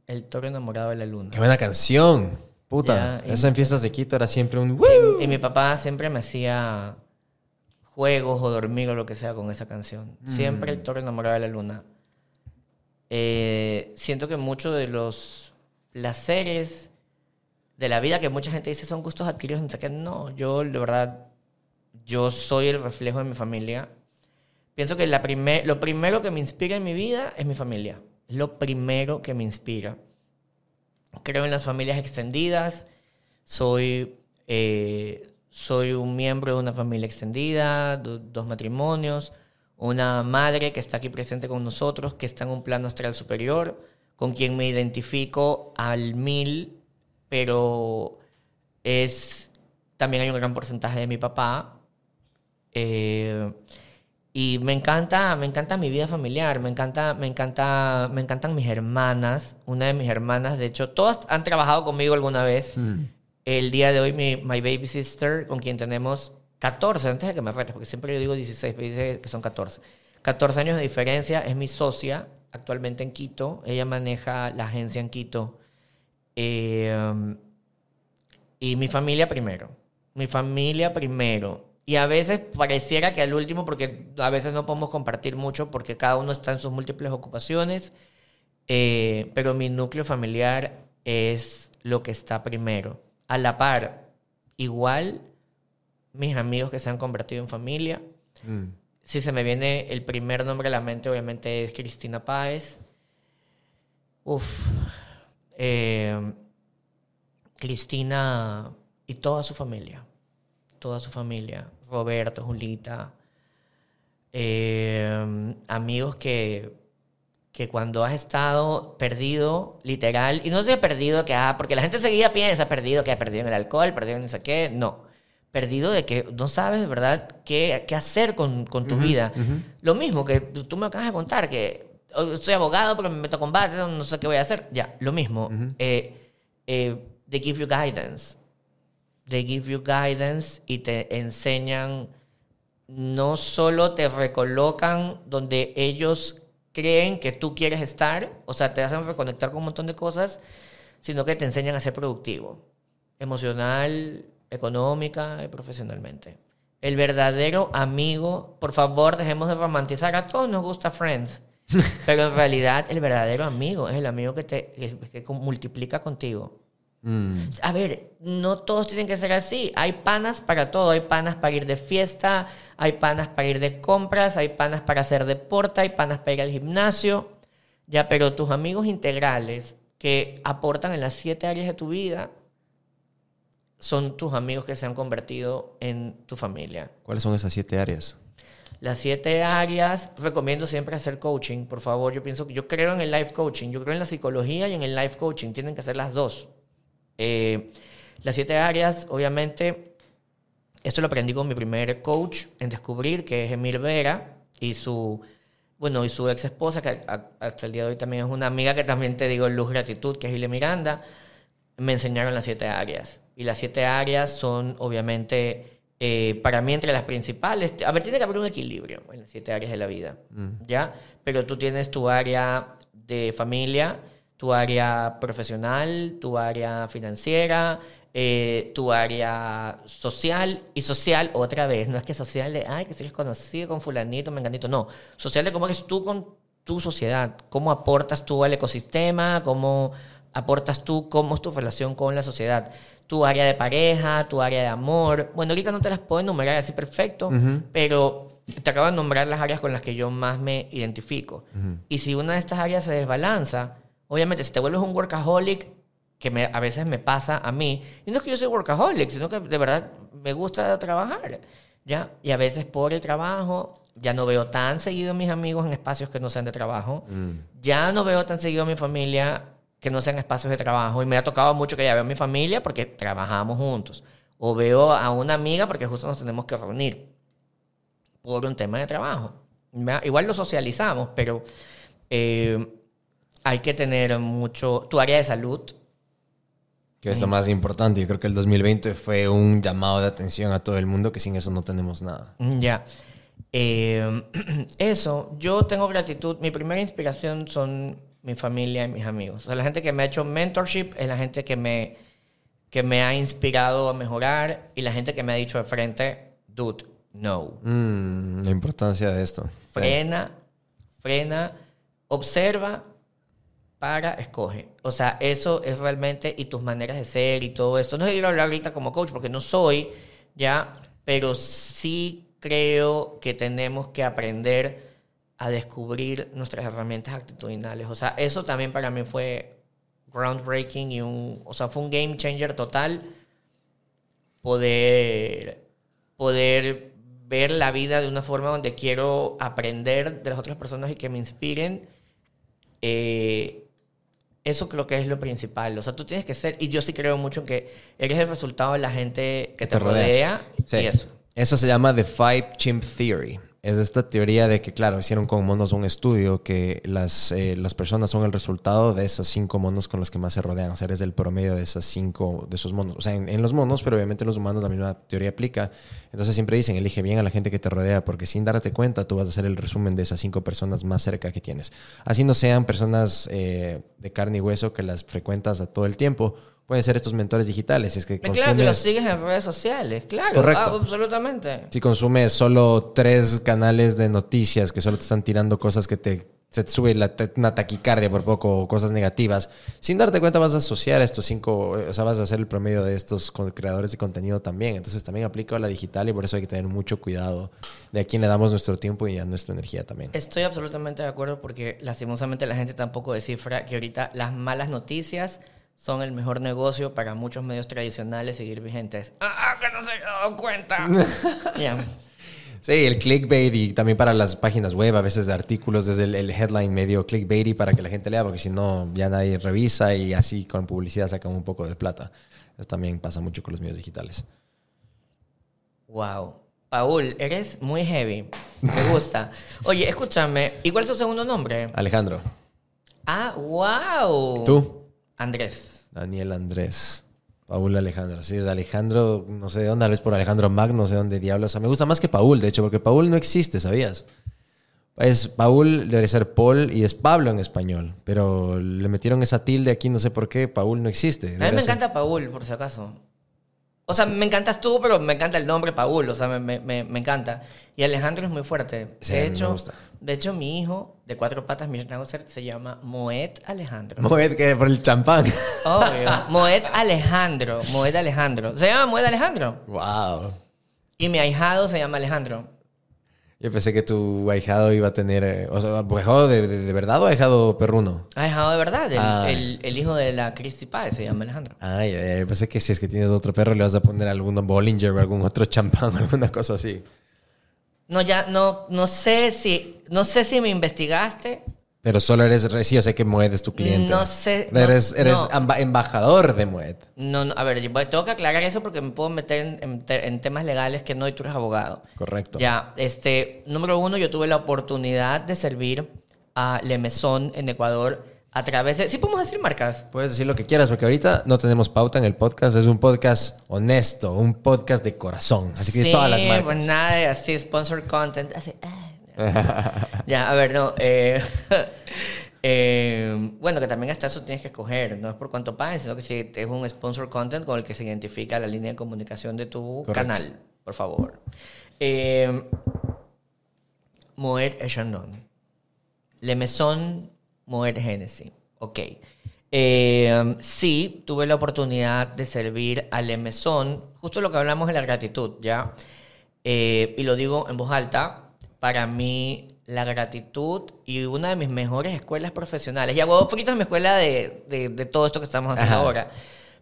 El toro enamorado de la luna? ¡Qué buena canción! Puta, Ya, esa en fiestas de Quito era siempre un... Y mi papá siempre me hacía juegos o dormir o lo que sea con esa canción. Siempre el toro enamorado de la luna. Eh, siento que muchos de los placeres de la vida que mucha gente dice son gustos adquiridos, sé qué. No, yo de verdad, yo soy el reflejo de mi familia. Pienso que la primer, lo primero que me inspira en mi vida es mi familia. Es lo primero que me inspira. Creo en las familias extendidas. Soy, eh, soy un miembro de una familia extendida, do- dos matrimonios, una madre que está aquí presente con nosotros, que está en un plano astral superior, con quien me identifico al mil, pero es también hay un gran porcentaje de mi papá. Eh, Y me encanta, me encanta mi vida familiar, me encanta, me encanta, me encantan mis hermanas. Una de mis hermanas, de hecho, todas han trabajado conmigo alguna vez. El día de hoy, mi my baby sister, con quien tenemos 14, antes de que me retes, porque siempre yo digo 16, pero dice que son 14. 14 años de diferencia, es mi socia actualmente en Quito. Ella maneja la agencia en Quito. Eh, y mi familia primero. Mi familia primero. Y a veces pareciera que al último, porque a veces no podemos compartir mucho porque cada uno está en sus múltiples ocupaciones. eh, pero mi núcleo familiar es lo que está primero. A la par, igual mis amigos que se han convertido en familia. Mm. Si se me viene el primer nombre a la mente, obviamente es Cristina Páez. Uf. Eh, Cristina y toda su familia. Toda su familia. Roberto, Julita. Eh, amigos que, que cuando has estado perdido, literal, y no sé perdido que, ah, porque la gente seguía piensa perdido que ha perdido en el alcohol, perdido en no sé qué, no. Perdido de que no sabes de verdad qué, qué hacer con, con tu vida. Lo mismo que tú me acabas de contar, que oh, soy abogado pero me meto a combate, no sé qué voy a hacer. Ya, lo mismo. Eh, eh, they give you guidance. They give you guidance y te enseñan, no solo te recolocan donde ellos creen que tú quieres estar, o sea, te hacen reconectar con un montón de cosas, sino que te enseñan a ser productivo, emocional, económica y profesionalmente. El verdadero amigo, por favor, dejemos de romantizar, a todos nos gusta Friends, pero en realidad el verdadero amigo es el amigo que te que, que multiplica contigo. Mm. A ver, no todos tienen que ser así. Hay panas para todo. Hay panas para ir de fiesta, hay panas para ir de compras, hay panas para hacer deporte, hay panas para ir al gimnasio. Ya, pero tus amigos integrales que aportan en las siete áreas de tu vida son tus amigos que se han convertido en tu familia. ¿Cuáles son esas siete áreas? Las siete áreas, recomiendo siempre hacer coaching, por favor. Yo pienso que yo creo en el life coaching, yo creo en la psicología y en el life coaching. Tienen que hacer las dos. Eh, las siete áreas, obviamente, esto lo aprendí con mi primer coach en descubrir, que es Emil Vera, y su, bueno, y su ex esposa, que a- hasta el día de hoy también es una amiga que también te digo luz gratitud, que es Ile Miranda, me enseñaron las siete áreas. Y las siete áreas son, obviamente, eh, para mí entre las principales. A ver, tiene que haber un equilibrio en las siete áreas de la vida, ¿ya? Pero tú tienes tu área de familia, tu área profesional, tu área financiera, eh, tu área social y social otra vez. No es que social de, ay, que si eres conocido con fulanito, menganito. No, social de cómo eres tú con tu sociedad, cómo aportas tú al ecosistema, cómo aportas tú, cómo es tu relación con la sociedad. Tu área de pareja, tu área de amor. Bueno, ahorita no te las puedo enumerar así perfecto, pero te acabo de nombrar las áreas con las que yo más me identifico. Y si una de estas áreas se desbalanza, obviamente si te vuelves un workaholic, que me- a veces me pasa a mí, y no es que yo soy workaholic, sino que de verdad me gusta trabajar, ¿ya? Y a veces por el trabajo ya no veo tan seguido a mis amigos en espacios que no sean de trabajo, ya no veo tan seguido a mi familia que no sean espacios de trabajo, y me ha tocado mucho que ya veo a mi familia porque trabajamos juntos, o veo a una amiga porque justo nos tenemos que reunir por un tema de trabajo. Igual lo socializamos, pero eh, hay que tener mucho... Tu área de salud, Que es lo más importante. Yo creo que el 2020 fue un llamado de atención a todo el mundo que sin eso no tenemos nada. Mm, Ya. Eh, eso, yo tengo gratitud. Mi primera inspiración son mi familia y mis amigos. O sea, la gente que me ha hecho mentorship es la gente que me, que me ha inspirado a mejorar y la gente que me ha dicho de frente, dude, no. Mm, la importancia de esto. Frena, frena, observa, para, escoge. O sea, eso es realmente, y tus maneras de ser y todo esto. No quiero hablar ahorita como coach porque no soy, ya, pero sí creo que tenemos que aprender a descubrir nuestras herramientas actitudinales. O sea, eso también para mí fue groundbreaking y un, o sea, fue un game changer total poder, poder ver la vida de una forma donde quiero aprender de las otras personas y que me inspiren. Eh, eso creo que es lo principal. O sea, tú tienes que ser, y yo sí creo mucho en que eres el resultado de la gente que te, rodea, Sí. y eso. Eso se llama The Five Chimp Theory. Es esta teoría de que, claro, hicieron con monos un estudio que las, eh, las personas son el resultado de esos cinco monos con los que más se rodean. O sea, eres el promedio de esas cinco, de esos monos. O sea, en, en los monos, pero obviamente en los humanos la misma teoría aplica. Entonces siempre dicen, elige bien a la gente que te rodea, porque sin darte cuenta tú vas a hacer el resumen de esas cinco personas más cerca que tienes. Así no sean personas eh, de carne y hueso que las frecuentas a todo el tiempo. Pueden ser estos mentores digitales. Es que Claro que los consumes- sigues en redes sociales, claro. Correcto. Ah, absolutamente. Si consumes solo tres canales de noticias que solo te están tirando cosas que te, se te sube la, una taquicardia por poco o cosas negativas, sin darte cuenta vas a asociar a estos cinco, o sea, vas a hacer el promedio de estos creadores de contenido también. Entonces también aplica a la digital y por eso hay que tener mucho cuidado de a quién le damos nuestro tiempo y a nuestra energía también. Estoy absolutamente de acuerdo porque lastimosamente la gente tampoco descifra que ahorita las malas noticias son el mejor negocio para muchos medios tradicionales seguir vigentes. Ah, ah, que no se han dado cuenta. Sí, el clickbait y también para las páginas web, a veces de artículos, desde el, el headline medio clickbaity para que la gente lea, porque si no, ya nadie revisa y así con publicidad sacan un poco de plata. Eso también pasa mucho con los medios digitales. Wow. Paul, eres muy heavy. Me gusta. Oye, escúchame. ¿Y cuál es tu segundo nombre? Alejandro, Ah, wow. ¿Tú? Andrés. Daniel Andrés, Paul Alejandro. Sí, es Alejandro, no sé de dónde, tal vez por Alejandro Magno, no sé dónde diablos. O sea, me gusta más que Paul, de hecho, porque Paul no existe, ¿sabías? Es Paul, debe ser Paul y es Pablo en español, pero le metieron esa tilde aquí, no sé por qué, Paul no existe. A mí me ser- encanta Paul, por si acaso. O sea, me encantas tú, pero me encanta el nombre Paul. O sea, me, me- me- me encanta. Y Alejandro es muy fuerte. Sí, de, hecho, de hecho, mi hijo de cuatro patas, mi schnauzer, se llama Moet Alejandro. Moet, que por el champán. Obvio. Moet Alejandro. Moet Alejandro. Se llama Moet Alejandro. wow. Y mi ahijado se llama Alejandro. Yo pensé que tu ahijado iba a tener, eh, o sea, ahijado de, de- de verdad o ahijado perruno. Ahijado de verdad. El, Ah. el- el hijo de la Christy Páez se llama Alejandro. Ay, ay, ay, pensé que si es que tienes otro perro le vas a poner algún Bollinger o algún otro champán, alguna cosa así. No, ya, no, no sé si, no sé si me investigaste. Pero solo eres, re- sí, yo sé que Moet es tu cliente. No sé, no- Eres, eres no. embajador de Moet. No, no, a ver, yo tengo que aclarar eso porque me puedo meter en, en en temas legales que no, y tú eres abogado. Correcto. Ya, este, número uno, yo tuve la oportunidad de servir a Lemesón en Ecuador a través de... Sí podemos decir marcas. Puedes decir lo que quieras, porque ahorita no tenemos pauta en el podcast. Es un podcast honesto, un podcast de corazón. Así que sí, todas las marcas. pues nada de así, sponsor content. así, ah, ya, a ver, no. eh, eh, bueno, que también hasta eso tienes que escoger. No es por cuánto paguen, sino que si es un sponsor content con el que se identifica la línea de comunicación de tu Correcto. canal, por favor. Eh, Moet. Le Maison Moet Hennessy. Ok. Eh, sí, tuve la oportunidad de servir a Le Maison, justo lo que hablamos de la gratitud, ¿ya? Eh, y lo digo en voz alta, para mí la gratitud y una de mis mejores escuelas profesionales, y a huevo frito es mi escuela de, de- de todo esto que estamos haciendo Ajá. ahora,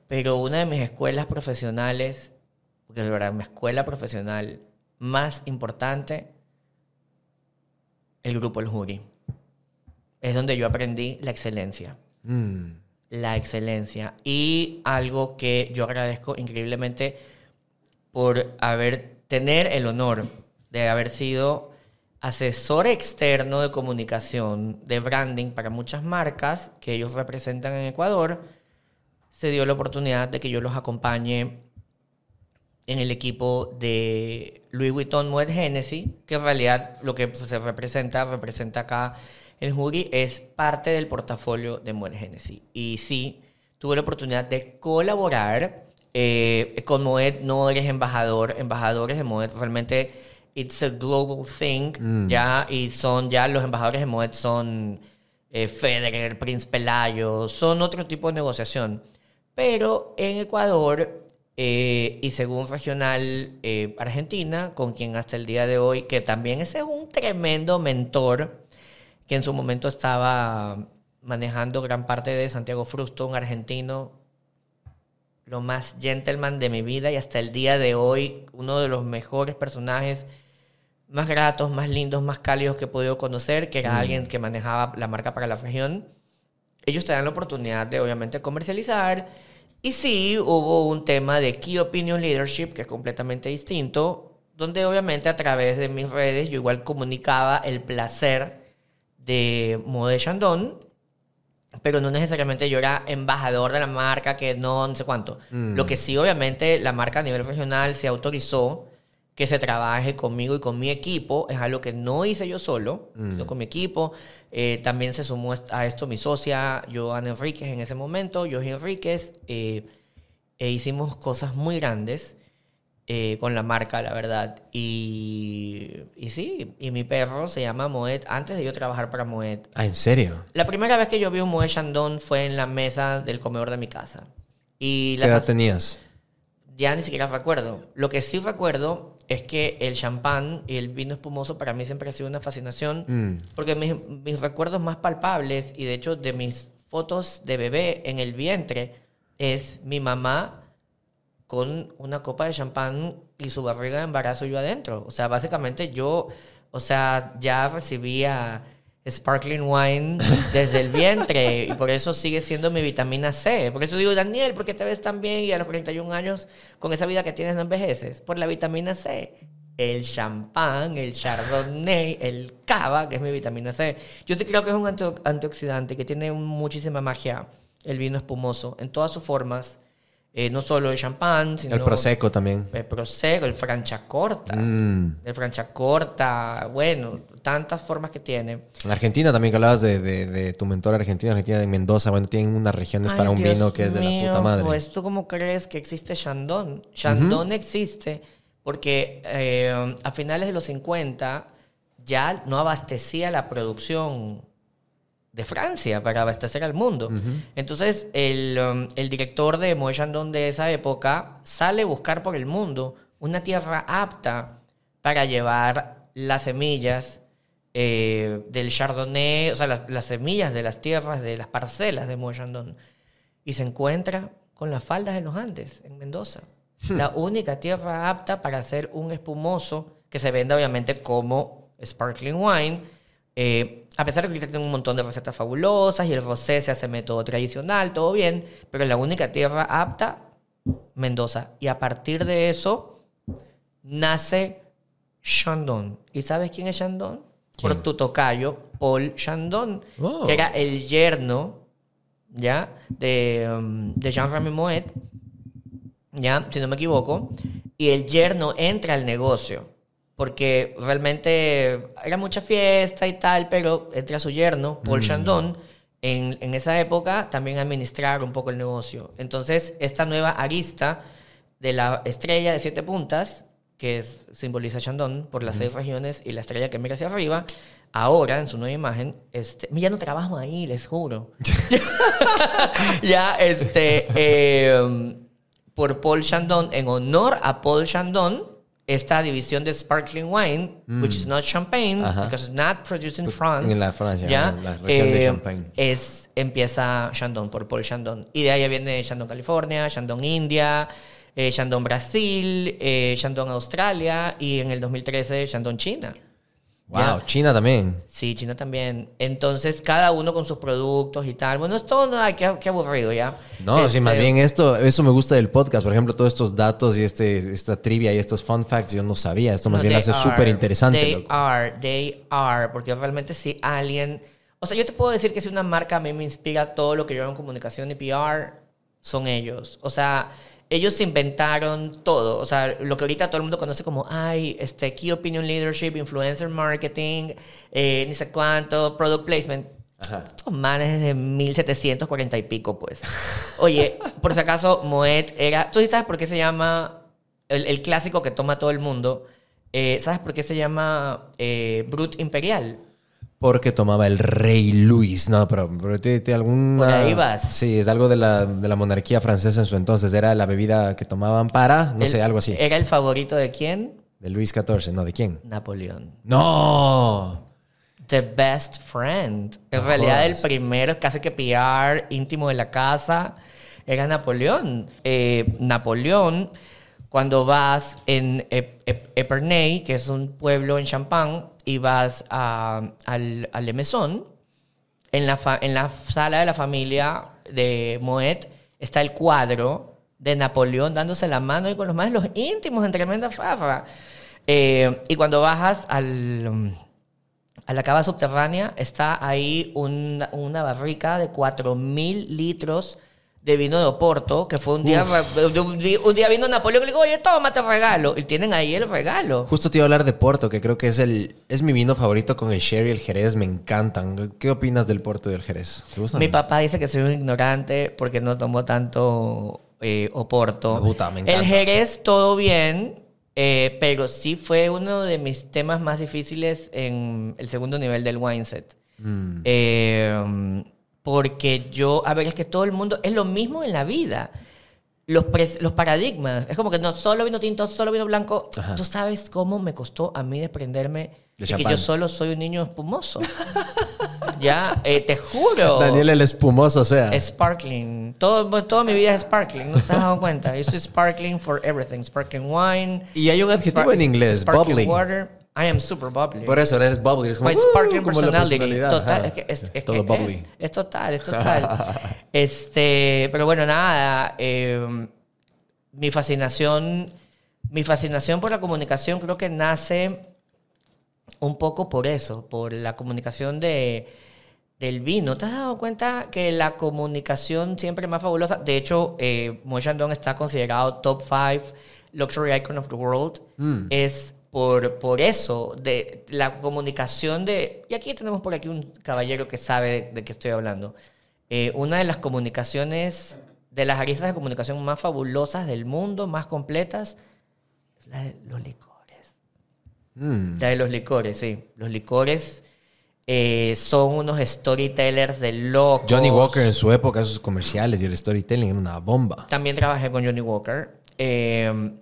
pero una de mis escuelas profesionales, porque de verdad, mi escuela profesional más importante, el grupo El Jury. Es donde yo aprendí la excelencia Mm. la excelencia y algo que yo agradezco increíblemente por haber tener el honor de haber sido asesor externo de comunicación de branding para muchas marcas que ellos representan en Ecuador se dio la oportunidad de que yo los acompañe en el equipo de Louis Vuitton Moet Hennessy, que en realidad lo que se representa, representa acá el jury, es parte del portafolio de Moet Hennessy. Y sí, tuve la oportunidad de colaborar eh, con Moet, no eres embajador, embajadores de Moet, realmente it's a global thing, ya, y son ya los embajadores de Moet son eh, Federer, Prince Pelayo, son otro tipo de negociación. Pero en Ecuador eh, y según Regional eh, Argentina, con quien hasta el día de hoy, que también ese es un tremendo mentor, que en su momento estaba manejando gran parte de Santiago Frusto, un argentino, lo más gentleman de mi vida y hasta el día de hoy, uno de los mejores personajes más gratos, más lindos, más cálidos que he podido conocer, que era alguien que manejaba la marca para la región. Ellos te dan la oportunidad de, obviamente, comercializar. Y sí, hubo un tema de Key Opinion Leadership, que es completamente distinto, donde obviamente a través de mis redes yo igual comunicaba el placer de Moët Chandon, pero no necesariamente yo era embajador de la marca, que no, no sé cuánto. Lo que sí, obviamente, la marca a nivel regional se autorizó que se trabaje conmigo y con mi equipo. Es algo que no hice yo solo, sino con mi equipo. Eh, también se sumó a esto mi socia, Joana Enríquez, en ese momento, Joji Enríquez. eh, e hicimos cosas muy grandes eh, con la marca, la verdad. Y, y sí, y mi perro se llama Moet antes de yo trabajar para Moet. Ah, ¿en serio? La primera vez que yo vi un Moet Chandon fue en la mesa del comedor de mi casa. Y ¿Qué la edad tenías? ya ni siquiera recuerdo. Lo que sí recuerdo es que el champán y el vino espumoso para mí siempre ha sido una fascinación. Mm. Porque mis, mis recuerdos más palpables y de hecho de mis fotos de bebé en el vientre es mi mamá con una copa de champán y su barriga de embarazo yo adentro. O sea, básicamente yo, o sea, ya recibía sparkling wine desde el vientre y por eso sigue siendo mi vitamina C. Por eso digo, Daniel, ¿por qué te ves tan bien y a los 41 años con esa vida que tienes no envejeces? Por la vitamina C. El champán, el chardonnay, el cava, que es mi vitamina C. Yo sí creo que es un anti- antioxidante que tiene muchísima magia, el vino espumoso, en todas sus formas. Eh, no solo el champán, sino... El prosecco también. El prosecco, el franchacorta. Mm. El franchacorta, bueno, tantas formas que tiene. En Argentina también que hablabas de, de- de tu mentor argentino, Argentina de Mendoza, bueno, tienen unas regiones para un Dios vino que es de la puta madre. Pues tú cómo crees que existe Chandon? Chandon existe porque eh, a finales de los 50 ya no abastecía la producción de Francia para abastecer al mundo. Entonces, el, um, el director de Moët Chandon de esa época sale a buscar por el mundo una tierra apta para llevar las semillas eh, del Chardonnay, o sea, las, las semillas de las tierras, de las parcelas de Moët Chandon. Y se encuentra con las faldas de los Andes, en Mendoza. La única tierra apta para hacer un espumoso que se vende obviamente como sparkling wine. Eh, a pesar de que ahorita tiene un montón de recetas fabulosas y el rosé se hace método tradicional, todo bien, pero la única tierra apta, Mendoza. Y a partir de eso nace Chandon. ¿Y sabes quién es Chandon? Por ¿Quién? tu tocayo, Paul Chandon, Oh. que era el yerno, ¿ya? De, um, de Jean-Remy Moet, ¿ya? Si no me equivoco. Y el yerno entra al negocio. Porque realmente era mucha fiesta y tal, pero entra su yerno, Paul Chandon, en, en esa época también a administrar un poco el negocio. Entonces, esta nueva arista de la estrella de siete puntas, que es, simboliza Chandon por las seis regiones y la estrella que mira hacia arriba, ahora en su nueva imagen, este, ya no trabajo ahí, les juro. ya, este, eh, por Paul Chandon, en honor a Paul Chandon, esta división de sparkling wine, which is not champagne, Ajá. because it's not produced in France. en la Francia, ¿ya? en la región de Eh, Champagne. Es, empieza Chandon por Paul Chandon. Y de ahí viene Chandon California, Chandon India, eh, Chandon Brasil, eh, Chandon Australia y en el 2013 Chandon China. Wow, Ya. China también. Sí, China también. Entonces, cada uno con sus productos y tal. Bueno, esto no, ay, qué, qué aburrido ya. No, sí, Este, más bien esto, eso me gusta del podcast. Por ejemplo, todos estos datos y este, esta trivia y estos fun facts, yo no sabía. Esto más No, bien hace súper interesante. They loco. are, they are, porque realmente si alguien, o sea, yo te puedo decir que si una marca a mí me inspira todo lo que yo hago en comunicación y PR, son ellos. O sea, ellos inventaron todo. O sea, lo que ahorita todo el mundo conoce como, ay, este, Key Opinion Leadership, Influencer Marketing, eh, ni sé cuánto, Product Placement. Estos manes de 1740 y pico, pues. Oye, por si acaso, Moet era. ¿Tú sí sabes por qué se llama el, el clásico que toma todo el mundo? eh, ¿Sabes por qué se llama eh, Brut Imperial? Porque tomaba el rey Luis. No, pero, pero te, te alguna... Por ahí vas. Sí, es algo de la, de la monarquía francesa en su entonces. Era la bebida que tomaban para, no El- sé, algo así. ¿Era el favorito de quién? De Luis XIV, ¿no? ¿De quién? Napoleón. ¡No! The best friend. En No realidad, el primero, casi que PR íntimo de la casa, era Napoleón. Eh, Napoleón, cuando vas en Ep- Ep- Epernay, que es un pueblo en Champagne, y vas a, al, al Le Maison, en la, fa- en la sala de la familia de Moet está el cuadro de Napoleón dándose la mano y con los más los íntimos en tremenda farra. Eh, y cuando bajas al, a la cava subterránea, está ahí un- una barrica de 4.000 litros de vino de Oporto, que fue un día, de un, día, un día vino Napoleón y le digo, oye, toma, te regalo. Y tienen ahí el regalo. Justo te iba a hablar de Porto, que creo que es el es mi vino favorito con el sherry y el jerez. Me encantan. ¿Qué opinas del Porto y del jerez? ¿Te gustan? Mi papá dice que soy un ignorante porque no tomó tanto eh, Oporto. Me gusta, me encanta. El Jerez, todo bien, eh, pero sí fue uno de mis temas más difíciles en el segundo nivel del wine set. Mm. Eh, porque yo, a ver, es que todo el mundo, es lo mismo en la vida. Los, pres- los paradigmas, es como que no solo vino tinto, solo vino blanco. Ajá. Tú sabes cómo me costó a mí desprenderme De de, que yo solo soy un niño espumoso. ya, eh, te juro. Daniel el espumoso, o sea. Sparkling. Todo, toda mi vida es sparkling, ¿no te has dado cuenta? Yo soy sparkling for everything. Sparkling wine. Y hay un adjetivo en inglés, sparkling bubbly. water. I am super bubbly. Por eso eres bubbly. Es como, My "Uh", sparkling la personality. Total, es que es, es Todo que bubbly. es, total, es total. este, pero bueno, nada. eh, mi fascinación, mi fascinación por la comunicación creo que nace un poco por eso, por la comunicación de, del vino. ¿Te has dado cuenta que la comunicación siempre es más fabulosa? De hecho, eh, Moët Chandon está considerado top 5 luxury icon of the world. Es por, por eso, de la comunicación de... Y aquí tenemos por aquí un caballero que sabe de, de qué estoy hablando. Eh, una de las comunicaciones, de las aristas de comunicación más fabulosas del mundo, más completas, es la de los licores. Mm. La de los licores, sí. Los licores eh, son unos storytellers de locos. Johnny Walker en su época, sus comerciales y el storytelling era una bomba. También trabajé con Johnny Walker. Eh,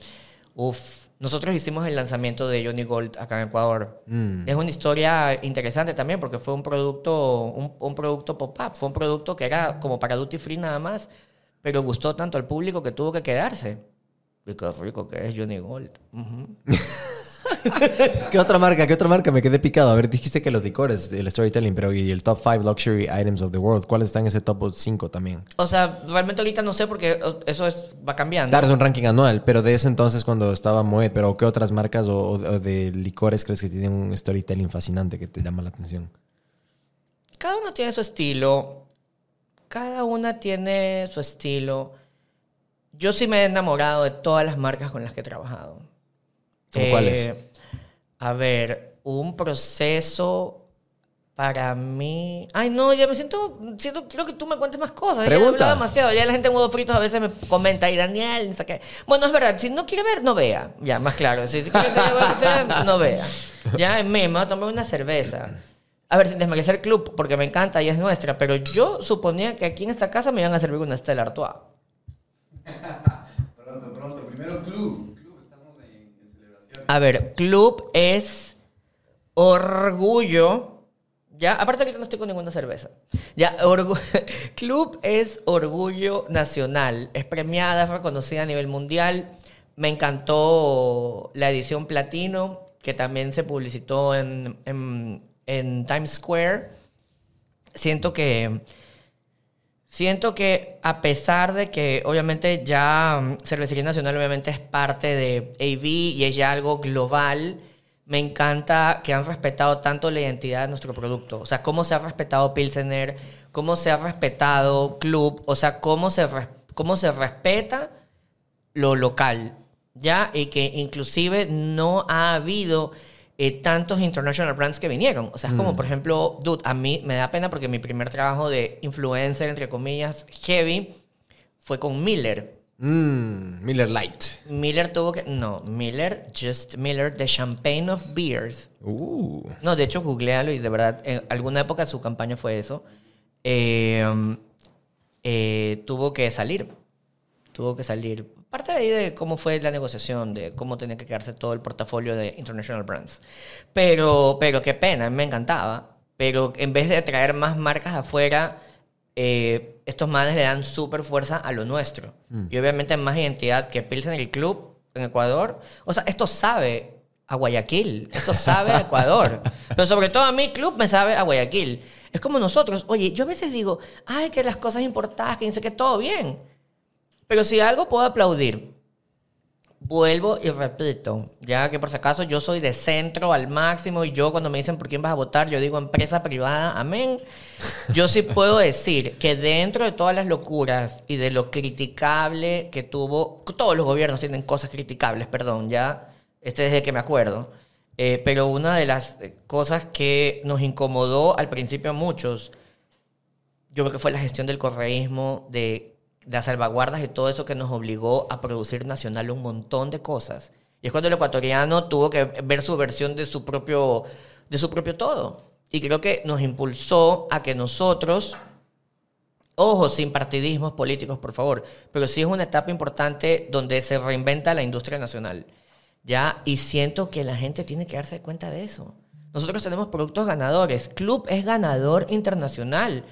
uf, nosotros hicimos el lanzamiento de Johnny Gold acá en Ecuador. Mm. Es una historia interesante también porque fue un producto, un, un producto pop-up. Fue un producto que era como para duty free nada más, pero gustó tanto al público que tuvo que quedarse. Y qué rico que es Johnny Gold. Ujú. ¿Qué otra marca? ¿Qué otra marca? Me quedé picado. A ver, dijiste que los licores, el storytelling, pero y el top 5 luxury items of the world. ¿Cuáles están en ese top 5 también? O sea, realmente ahorita no sé porque eso es, va cambiando. Claro, es un ranking anual, pero de ese entonces cuando estaba Moet, pero ¿qué otras marcas o, o- o de licores crees que tienen un storytelling fascinante que te llama la atención? Cada uno tiene su estilo. Cada una tiene su estilo. Yo sí me he enamorado de todas las marcas con las que he trabajado. ¿Cómo cuáles? A ver, un proceso para mí. Ay, no, ya me siento. siento quiero que tú me cuentes más cosas. Ya he Pregunta. hablado demasiado. Ya la gente en huevos fritos a veces me comenta, y Daniel, no sé qué. Bueno, es verdad, si no quiere ver, no vea. Ya, más claro. Si, si quiere ser, no vea. Ya, en mí, me voy a tomar una cerveza. A ver, sin desmerecer club, porque me encanta y es nuestra, pero yo suponía que aquí en esta casa me iban a servir una Stella Artois. Pronto, pronto. Primero club. Club, estamos en, en celebración. A ver, club es orgullo. Ya, aparte ahorita no estoy con ninguna cerveza. Ya, club es orgullo nacional. Es premiada, es reconocida a nivel mundial. Me encantó la edición platino, que también se publicitó en- en Times Square. Siento que Siento que a pesar de que obviamente ya mm, Cervecería Nacional obviamente es parte de AV y es ya algo global, me encanta que han respetado tanto la identidad de nuestro producto. O sea, cómo se ha respetado Pilsener, cómo se ha respetado Club, o sea, cómo se, cómo se respeta lo local, ¿ya? Y que inclusive no ha habido eh, tantos international brands que vinieron. O sea, es como, por ejemplo, dude, a mí me da pena porque mi primer trabajo de influencer, entre comillas, heavy, fue con Miller. Mmm, Miller Light. Miller tuvo que... No, Miller, just Miller, the champagne of beers. Uh. No, de hecho, googlealo y de verdad, en alguna época su campaña fue eso. Eh, um, eh, tuvo que salir. Tuvo que salir. Parte de ahí de cómo fue la negociación, de cómo tenía que quedarse todo el portafolio de International Brands. Pero, pero qué pena, me encantaba. Pero en vez de traer más marcas afuera, eh, estos manes le dan súper fuerza a lo nuestro. Y obviamente más identidad que Pilsen el Club en Ecuador. O sea, esto sabe a Guayaquil. Esto sabe a Ecuador. Pero sobre todo a mi club me sabe a Guayaquil. Es como nosotros. Oye, yo a veces digo, ay, que las cosas importadas, que dice que todo bien. Pero si algo puedo aplaudir vuelvo y repito, ya que por si acaso yo soy de centro al máximo y yo cuando me dicen por quién vas a votar, yo digo empresa privada, amén. Yo sí puedo decir que dentro de todas las locuras y de lo criticable que tuvo, todos los gobiernos tienen cosas criticables, perdón, ya, este desde que me acuerdo. Eh, pero una de las eh, cosas que nos incomodó al principio a muchos, yo creo que fue la gestión del correísmo, de, de las salvaguardas y todo eso que nos obligó a producir nacional un montón de cosas. Y es cuando el ecuatoriano tuvo que ver su versión de su propio, de su propio todo. Y creo que nos impulsó a que nosotros, ojo, sin partidismos políticos, por favor, pero sí es una etapa importante donde se reinventa la industria nacional. ¿ya? Y siento que la gente tiene que darse cuenta de eso. Nosotros tenemos productos ganadores. Club es ganador internacional.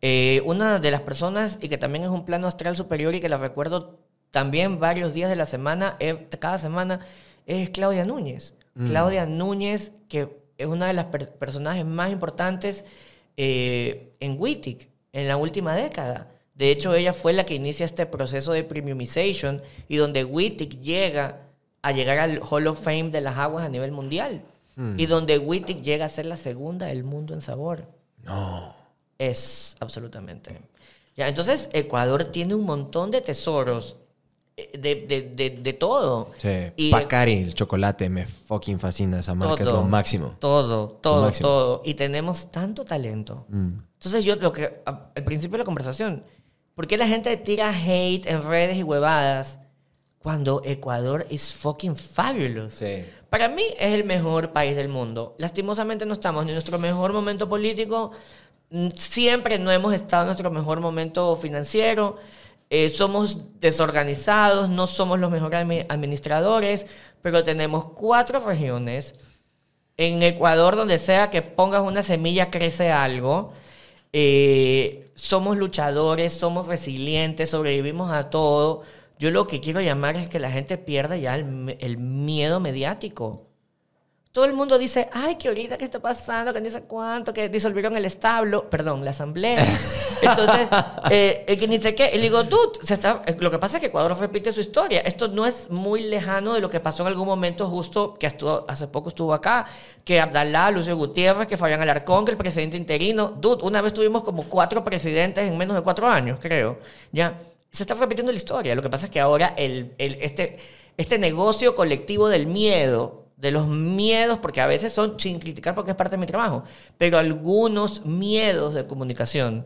Eh, una de las personas, y que también es un plano astral superior y que la recuerdo también varios días de la semana, eh, cada semana, es Claudia Núñez. Claudia Núñez, que es una de las per- personajes más importantes eh, en Wittig en la última década. De hecho, ella fue la que inicia este proceso de premiumization y donde Wittig llega a llegar al Hall of Fame de las aguas a nivel mundial. Y donde Wittig llega a ser la segunda del mundo en sabor. No. Es, absolutamente. Ya, entonces, Ecuador tiene un montón de tesoros eh, de, de, de, de todo. Sí. Y- el chocolate, me fucking fascina esa marca, es lo máximo. Todo, todo, máximo. todo. Y tenemos tanto talento. Mm. Entonces yo lo que al principio de la conversación, ¿por qué la gente tira hate en redes y huevadas cuando Ecuador es fucking fabulous? Sí. Para mí es el mejor país del mundo. Lastimosamente no estamos ni en nuestro mejor momento político, siempre no hemos estado en nuestro mejor momento financiero, eh, somos desorganizados, no somos los mejores admi- administradores, pero tenemos cuatro regiones. En Ecuador, donde sea que pongas una semilla, crece algo. Eh, somos luchadores, somos resilientes, sobrevivimos a todo. Yo lo que quiero llamar es que la gente pierda ya el miedo mediático. Todo el mundo dice, ay, que ahorita qué está pasando, que ni sé cuánto, que disolvieron el establo, perdón, la asamblea. Entonces, eh, eh, que ni sé qué. Y le digo, dude, se está, eh, lo que pasa es que Ecuador repite su historia. Esto no es muy lejano de lo que pasó en algún momento justo, que estuvo, hace poco estuvo acá, que Abdalá, Lucio Gutiérrez, que Fabián Alarcón, que el presidente interino. Dude, una vez tuvimos como cuatro presidentes en menos de cuatro años, creo. Ya, se está repitiendo la historia. Lo que pasa es que ahora el, el- este, este negocio colectivo del miedo, de los miedos, porque a veces son, sin criticar porque es parte de mi trabajo, pero algunos miedos de comunicación,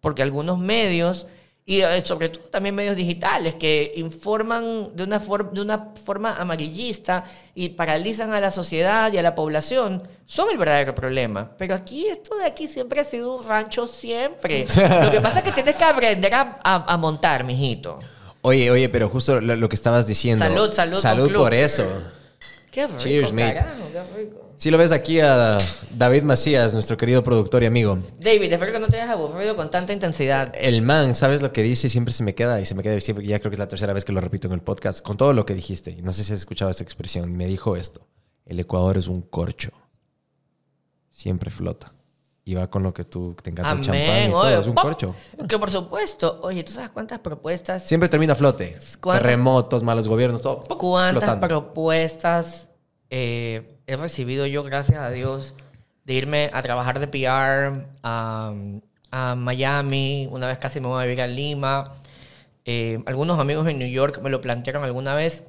porque algunos medios, y eh, sobre todo también medios digitales, que informan de una, de una forma amarillista y paralizan a la sociedad y a la población, son el verdadero problema. Pero aquí, esto de aquí siempre ha sido un rancho, siempre. Lo que pasa es que tienes que aprender a, a- a montar, mijito. Oye, oye, pero justo lo, lo que estabas diciendo. Salud, salud, Salud por eso. Qué rico, Cheers, mate. carajo, qué rico. Si lo ves aquí a David Macías, nuestro querido productor y amigo. David, espero que no te hayas aburrido con tanta intensidad. El man, ¿sabes lo que dice? Siempre se me queda y se me queda siempre, ya creo que es la tercera vez que lo repito en el podcast, con todo lo que dijiste. Y no sé si has escuchado esta expresión. Me dijo esto. El Ecuador es un corcho. Siempre flota. Y va con lo que tú te encanta el champán y Amén. todo. oye, es un pop. corcho. Que por supuesto. Oye, ¿tú sabes cuántas propuestas? Siempre termina a flote. ¿Cuántas- Terremotos, malos gobiernos, todo. ¿Cuántas flotando. propuestas eh, he recibido yo, gracias a Dios, de irme a trabajar de PR a, a Miami? Una vez casi me voy a vivir a Lima. Eh, algunos amigos en New York me lo plantearon alguna vez.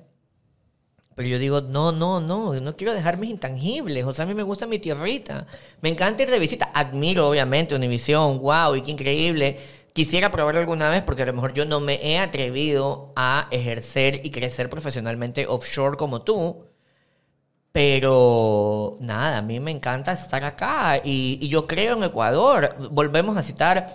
Pero yo digo, no, no, no, no quiero dejar mis intangibles. O sea, a mí me gusta mi tierrita. Me encanta ir de visita. Admiro, obviamente, Univisión. Wow, y qué increíble. Quisiera probarlo alguna vez porque a lo mejor yo no me he atrevido a ejercer y crecer profesionalmente offshore como tú. Pero nada, a mí me encanta estar acá. Y, y yo creo en Ecuador. Volvemos a citar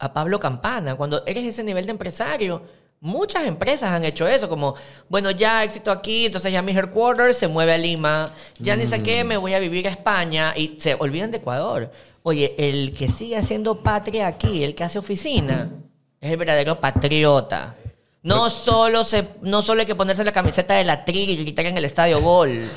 a Pablo Campana. Cuando eres ese nivel de empresario, muchas empresas han hecho eso, como, bueno, ya éxito aquí, entonces ya mi headquarters se mueve a Lima, ya ni sé qué, me voy a vivir a España y se olvidan de Ecuador. Oye, el que sigue haciendo patria aquí, el que hace oficina, es el verdadero patriota. No solo, se, no solo hay que ponerse la camiseta de la tri y gritar en el estadio gol.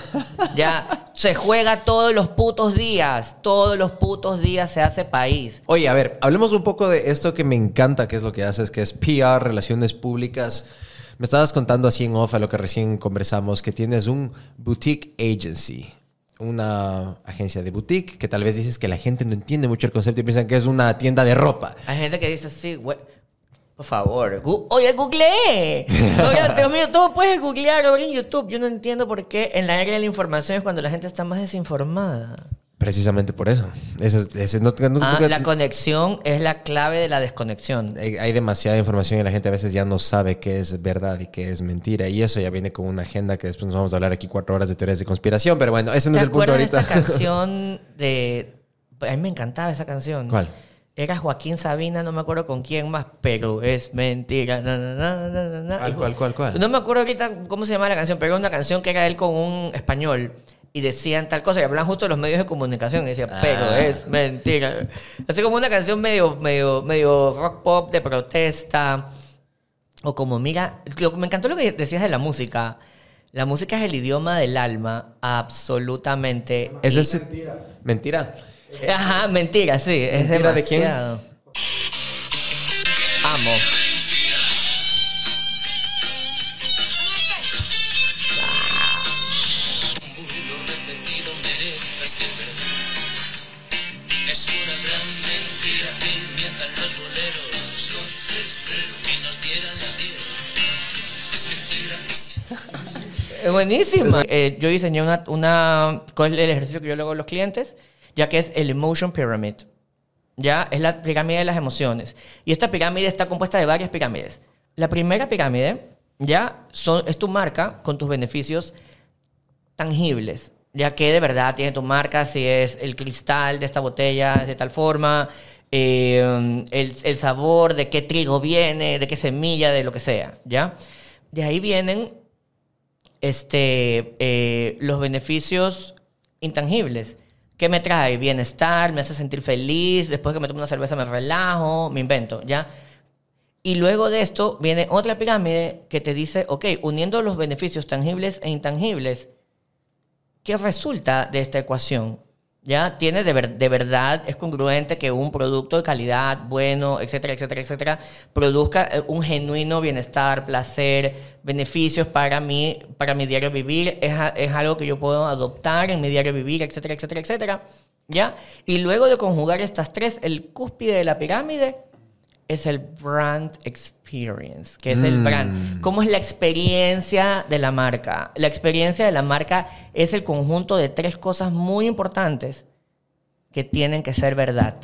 Ya, se juega todos los putos días. Todos los putos días se hace país. Oye, a ver, hablemos un poco de esto que me encanta, que es lo que haces, que es PR, relaciones públicas. Me estabas contando así en off a lo que recién conversamos, que tienes un boutique agency, una agencia de boutique, que tal vez dices que la gente no entiende mucho el concepto y piensan que es una tienda de ropa. Hay gente que dice, sí, güey. Por favor, gu- oye, googleé. Oye, Dios mío, todo puedes googlear ahora en YouTube. Yo no entiendo por qué en la era de la información es cuando la gente está más desinformada. Precisamente por eso. Ese es- ese- no- no- Ah, no- la conexión es la clave de la desconexión. hay hay demasiada información y la gente a veces ya no sabe qué es verdad y qué es mentira. Y eso ya viene con una agenda que después nos vamos a hablar aquí cuatro horas de teorías de conspiración. Pero bueno, ese no ¿Te es el punto acuerdas de ahorita. esta canción de... A mí me encantaba esa canción. ¿Cuál? Era Joaquín Sabina, no me acuerdo con quién más, pero es mentira. na, na, na, na, na, na. ¿Cuál, cuál, cuál, cuál? No me acuerdo ahorita cómo se llama la canción, pero era una canción que era él con un español y decían tal cosa y hablaban justo de los medios de comunicación y decía, pero Ah. es mentira. Así como una canción medio, medio, medio rock pop de protesta. O como, mira, lo- me encantó lo que decías de la música. La música es el idioma del alma, absolutamente. ¿Es Y- ese- Mentira. Ajá, mentira, sí. Es ¿Mentira de quién? demasiado. Amo. Buenísima. Eh, yo diseñé una, una. ¿Cuál es el ejercicio que yo le hago a los clientes? Ya que es el Emotion Pyramid. Ya es la pirámide de las emociones. Y esta pirámide está compuesta de varias pirámides. La primera pirámide, ya, son, es tu marca con tus beneficios tangibles. Ya que de verdad tiene tu marca, si es el cristal de esta botella de tal forma, eh, el, el sabor, de qué trigo viene, de qué semilla, de lo que sea, ¿ya? De ahí vienen este, eh, los beneficios intangibles. ¿Qué me trae? Bienestar, me hace sentir feliz, después que me tomo una cerveza me relajo, me invento, ¿ya? Y luego de esto viene otra pirámide que te dice, ok, uniendo los beneficios tangibles e intangibles, ¿qué resulta de esta ecuación? ¿Ya? Tiene de, ver- de verdad, es congruente que un producto de calidad, bueno, etcétera, etcétera, etcétera, produzca eh, un genuino bienestar, placer, beneficios para mí, para mi diario vivir, es, es algo que yo puedo adoptar en mi diario vivir, etcétera, etcétera, etcétera. ¿Ya? Y luego de conjugar estas tres, el cúspide de la pirámide es el brand experience, que es el brand. ¿Cómo es la experiencia de la marca? La experiencia de la marca es el conjunto de tres cosas muy importantes que tienen que ser verdad.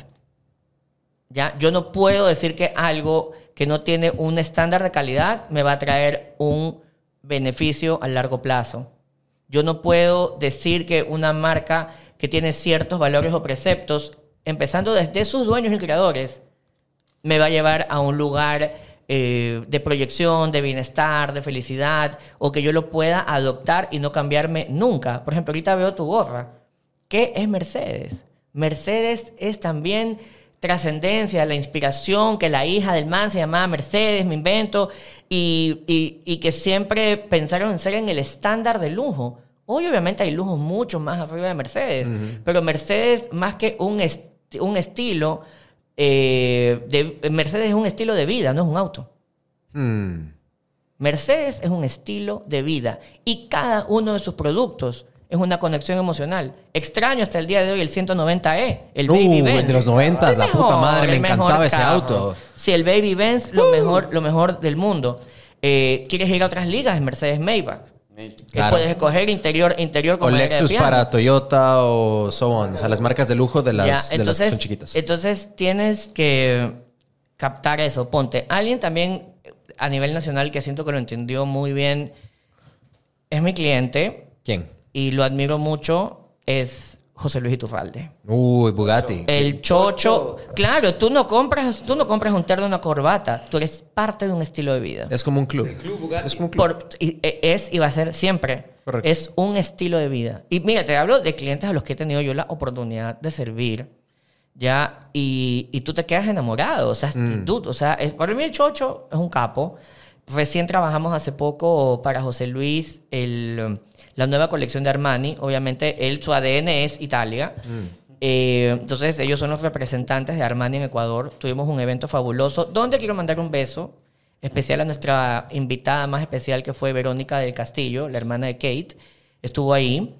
¿Ya? Yo no puedo decir que algo que no tiene un estándar de calidad me va a traer un beneficio a largo plazo. Yo no puedo decir que una marca que tiene ciertos valores o preceptos, empezando desde sus dueños y creadores, me va a llevar a un lugar eh, de proyección, de bienestar, de felicidad, o que yo lo pueda adoptar y no cambiarme nunca. Por ejemplo, ahorita veo tu gorra. ¿Qué es Mercedes? Mercedes es también trascendencia, la inspiración, que la hija del man se llamaba Mercedes, me invento, y, y- y que siempre pensaron en ser en el estándar de lujo. Hoy obviamente hay lujos mucho más arriba de Mercedes, pero Mercedes más que un, est- un estilo, eh, de, Mercedes es un estilo de vida, no es un auto. Hmm. Mercedes es un estilo de vida y cada uno de sus productos es una conexión emocional. Extraño hasta el día de hoy el 190E, el Uh, Baby el Benz. de los 90, El la puta madre, me encantaba ese carro. auto. Uh. Sí, el Baby Benz, lo, mejor, lo mejor del mundo. Eh, ¿Quieres ir a otras ligas? El Mercedes Maybach. Claro. Puedes escoger interior, interior O con madera de Lexus para Toyota o so on. O sea, las marcas de lujo de las, Ya, de las que entonces, son chiquitas. entonces tienes que captar eso. Ponte, alguien también a nivel nacional que siento que lo entendió muy bien, es mi cliente ¿Quién? y lo admiro mucho, es José Luis Iturralde. Uy, Bugatti. El chocho. Claro, tú no compras, tú no compras un terno una corbata. Tú eres parte de un estilo de vida. Es como un club. Es como un club. Por- y- e- es y va a ser siempre. Correcto. Es un estilo de vida. Y mira, te hablo de clientes a los que he tenido yo la oportunidad de servir. Ya, y, y tú te quedas enamorado. O sea, Mm. dude, o sea, es, para mí el Chocho es un capo. Recién trabajamos hace poco para José Luis el, la nueva colección de Armani. Obviamente, él, su ADN es Italia. Mm. Eh, entonces, ellos son los representantes de Armani en Ecuador. Tuvimos un evento fabuloso. Donde quiero mandar un beso especial a nuestra invitada más especial que fue Verónica del Castillo, la hermana de Kate, estuvo ahí.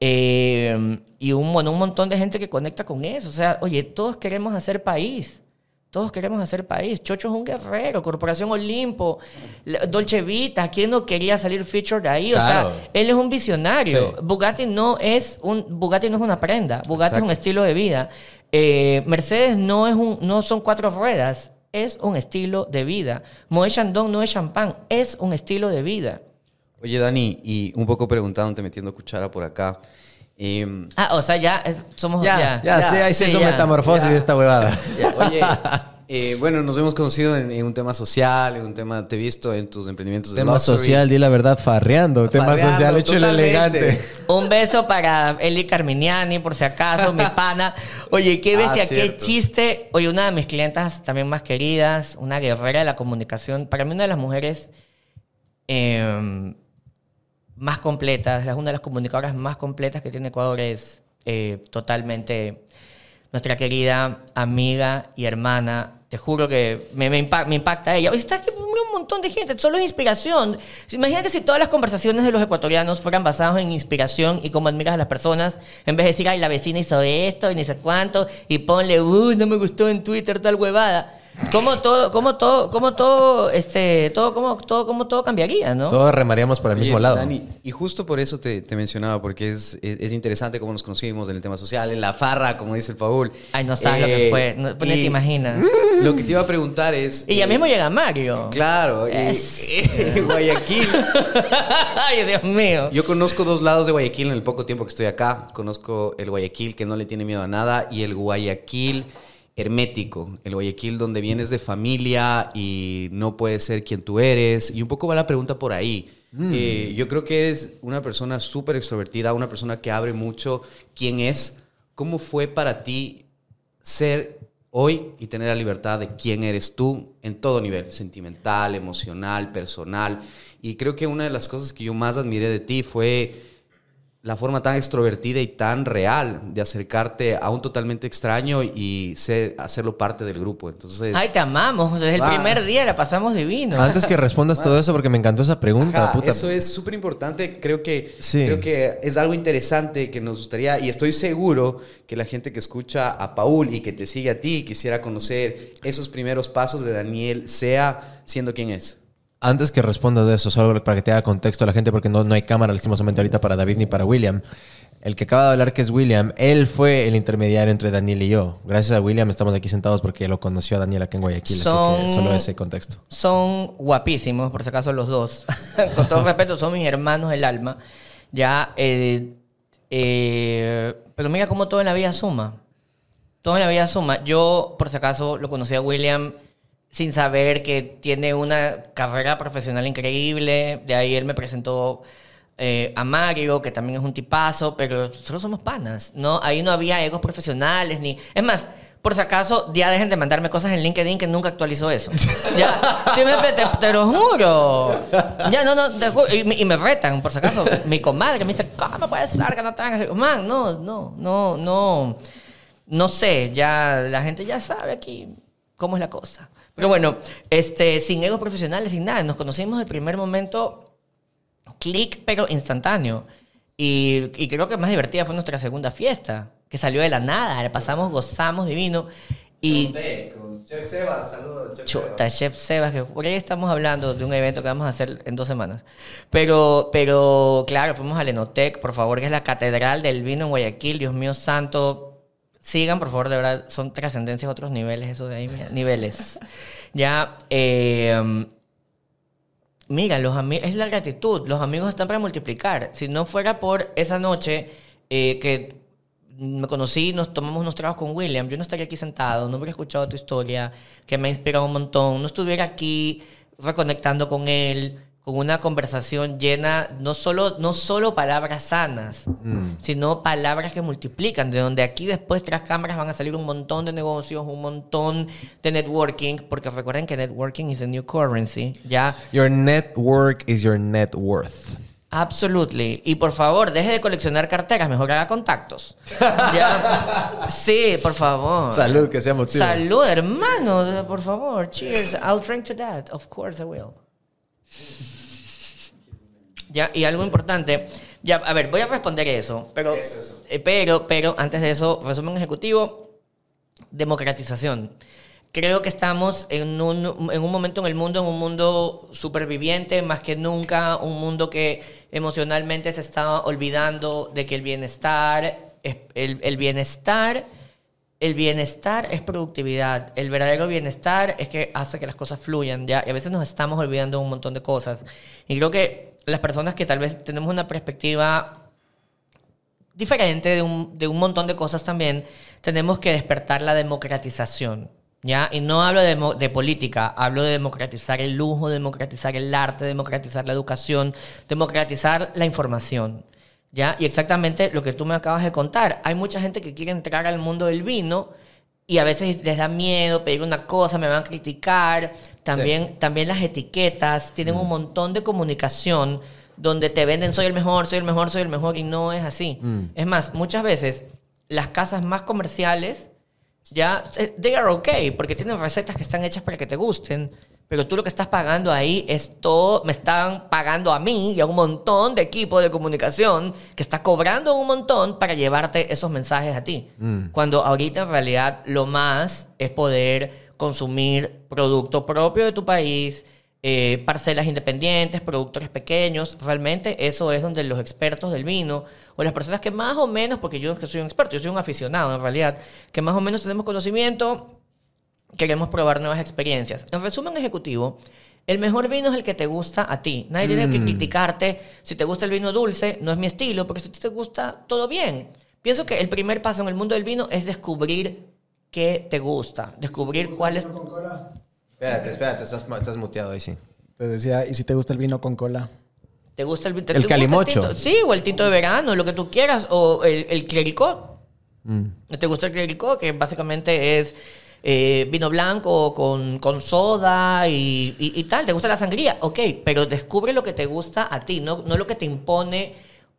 Eh, y un, bueno, un montón de gente que conecta con eso. O sea, oye, todos queremos hacer país. Todos queremos hacer país. Chocho es un guerrero, Corporación Olimpo, Dolce Vita, ¿quién no quería salir featured ahí? O sea, él es un visionario. Sí. Bugatti no es un Bugatti no es una prenda, Bugatti es un estilo de vida. Eh, Mercedes no es un no son cuatro ruedas, es un estilo de vida. Moet Chandon no es champán, es un estilo de vida. Oye, Dani, y un poco preguntándote, metiendo cuchara por acá. Em, Ah, o sea, ya eh, somos Ya, ya. ya, sí, ahí se hizo ya. metamorfosis ya. esta huevada. Oye, eh, bueno, nos hemos conocido en, en un tema social, en un tema, te he visto en tus emprendimientos de Tema luxury. social, di la verdad, farreando. Tema Farreando, social, hecho el elegante. Un beso para Eli Carminiani, por si acaso, mi pana. Oye, qué Ah, bestia, qué cierto. chiste. Oye, una de mis clientas también más queridas, una guerrera de la comunicación. Para mí, una de las mujeres eh, más completas, es una de las comunicadoras más completas que tiene Ecuador, es eh, totalmente nuestra querida amiga y hermana. Te juro que me, me, impa- me impacta ella. Está aquí un montón de gente, solo es inspiración. Imagínate si todas las conversaciones de los ecuatorianos fueran basadas en inspiración y cómo admiras a las personas, en vez de decir, ay, la vecina hizo esto y ni sé cuánto, y ponle, uy, no me gustó en Twitter tal huevada. ¿Cómo todo, cómo todo, cómo todo, este, todo, cómo todo, cómo todo cambiaría, no? Todos remaríamos por el Oye, mismo lado. Dani, y justo por eso te, te mencionaba, porque es, es, es interesante cómo nos conocimos en el tema social, en la farra, como dice el Paul. Ay, no sabes lo que fue, no- pues ni te imaginas. Lo que te iba a preguntar es... Y ya eh, mismo llega Mario. Claro, y- Es- Guayaquil. Ay, Dios mío. Yo conozco dos lados de Guayaquil en el poco tiempo que estoy acá. Conozco el Guayaquil que no le tiene miedo a nada y el Guayaquil hermético, el Guayaquil donde vienes de familia y no puedes ser quien tú eres. Y un poco va la pregunta por ahí. Eh, yo creo que es una persona súper extrovertida, una persona que abre mucho quién es. ¿Cómo fue para ti ser hoy y tener la libertad de quién eres tú en todo nivel, sentimental, emocional, personal. Y creo que una de las cosas que yo más admiré de ti fue la forma tan extrovertida y tan real de acercarte a un totalmente extraño y ser, hacerlo parte del grupo. Entonces, Ay, te amamos. Desde el Va. primer día la pasamos divino. Antes que respondas todo eso, porque me encantó esa pregunta, Ajá, puta. Eso es súper importante. Creo que, Sí. creo que es algo interesante que nos gustaría, y estoy seguro que la gente que escucha a Paul y que te sigue a ti quisiera conocer esos primeros pasos de Daniel, sea siendo quien es. Antes que respondas de eso, solo para que te haga contexto a la gente, porque no, no hay cámara lastimosamente ahorita para David ni para William. El que acaba de hablar, que es William, él fue el intermediario entre Daniel y yo. Gracias a William estamos aquí sentados porque lo conoció a Daniel acá en Guayaquil. Son- Así que solo ese contexto. Son guapísimos, por si acaso los dos. Con todo respeto, son mis hermanos del alma. Ya, eh, eh, pero mira cómo todo en la vida suma. Todo en la vida suma. Yo, por si acaso, lo conocí a William sin saber que tiene una carrera profesional increíble. De ahí él me presentó eh, a Mario, que también es un tipazo, pero solo somos panas, ¿no? Ahí no había egos profesionales ni... Es más, por si acaso, ya dejen de mandarme cosas en LinkedIn que nunca actualizó eso. Ya, siempre te, te lo juro. Ya, no, no, te ju- y, me- y me retan, por si acaso. Mi comadre me dice, ¿cómo puede ser que no tengas? Man, no, no, no, no. No sé, ya la gente ya sabe aquí cómo es la cosa. Pero bueno, este, sin egos profesionales, sin nada. Nos conocimos el primer momento, clic, pero instantáneo. Y, y creo que más divertida fue nuestra segunda fiesta, que salió de la nada. La pasamos, gozamos divino. Y Con Chef Sebas, saludos. Chef chuta, Chef Sebas, que por ahí estamos hablando de un evento que vamos a hacer en dos semanas. Pero, pero claro, fuimos al Enotec, por favor, que es la catedral del vino en Guayaquil. Dios mío santo. Sigan, por favor, de verdad, son trascendencias a otros niveles, eso de ahí, mira, niveles. Ya, eh, Mira, los ami- es la gratitud. Los amigos están para multiplicar. Si no fuera por esa noche eh, que me conocí, nos tomamos unos tragos con William, yo no estaría aquí sentado, no hubiera escuchado tu historia, que me ha inspirado un montón, no estuviera aquí reconectando con él, con una conversación llena, no solo, no solo palabras sanas, sino palabras que multiplican, de donde aquí después tras cámaras van a salir un montón de negocios, un montón de networking, porque recuerden que networking is the new currency, ya Your network is your net worth. Absolutely. Y por favor, deje de coleccionar carteras, mejor haga contactos. Ya. Sí, por favor. Salud, que sea motivo. Salud, hermano, por favor. Cheers. I'll drink to that. Of course I will. Ya, y algo importante. Ya, a ver, voy a responder eso. Pero, eh, pero, pero, antes de eso, resumen ejecutivo, democratización. Creo que estamos en un, en un momento en el mundo, en un mundo superviviente, más que nunca, un mundo que emocionalmente se está olvidando de que el bienestar, es- el, el bienestar, el bienestar es productividad. El verdadero bienestar es que hace que las cosas fluyan, ¿ya? Y a veces nos estamos olvidando un montón de cosas. Y creo que las personas que tal vez tenemos una perspectiva diferente de un, de un montón de cosas también, tenemos que despertar la democratización. ¿Ya? Y no hablo de política, hablo de democratizar el lujo, democratizar el arte, democratizar la educación, democratizar la información. ¿Ya? Y exactamente lo que tú me acabas de contar. Hay mucha gente que quiere entrar al mundo del vino y a veces les da miedo pedir una cosa, me van a criticar. También, también las etiquetas tienen un montón de comunicación donde te venden soy el mejor, soy el mejor, soy el mejor y no es así. Es más, muchas veces las casas más comerciales ya, eh, they are okay, porque tienen recetas que están hechas para que te gusten, pero tú lo que estás pagando ahí es todo, me están pagando a mí y a un montón de equipo de comunicación que está cobrando un montón para llevarte esos mensajes a ti. Cuando ahorita en realidad lo más es poder consumir producto propio de tu país, eh, parcelas independientes, productores pequeños. Realmente eso es donde los expertos del vino o las personas que más o menos, porque yo que soy un experto, yo soy un aficionado en realidad, que más o menos tenemos conocimiento, queremos probar nuevas experiencias. En resumen ejecutivo, el mejor vino es el que te gusta a ti. Nadie tiene que criticarte. Si te gusta el vino dulce, no es mi estilo, porque si te gusta, todo bien. Pienso que el primer paso en el mundo del vino es descubrir qué te gusta, descubrir cuál es... Espérate, espérate, estás, estás muteado ahí, sí. Te decía, ¿y si te gusta el vino con cola? ¿Te gusta el, te- El te gusta calimocho. tinto? Sí, o el tinto de verano, lo que tú quieras, o el, el clericot. Mm. ¿Te gusta el clericot? Que básicamente es eh, vino blanco con, con soda y, y- y tal. ¿Te gusta la sangría? Ok, pero descubre lo que te gusta a ti, no, no lo que te impone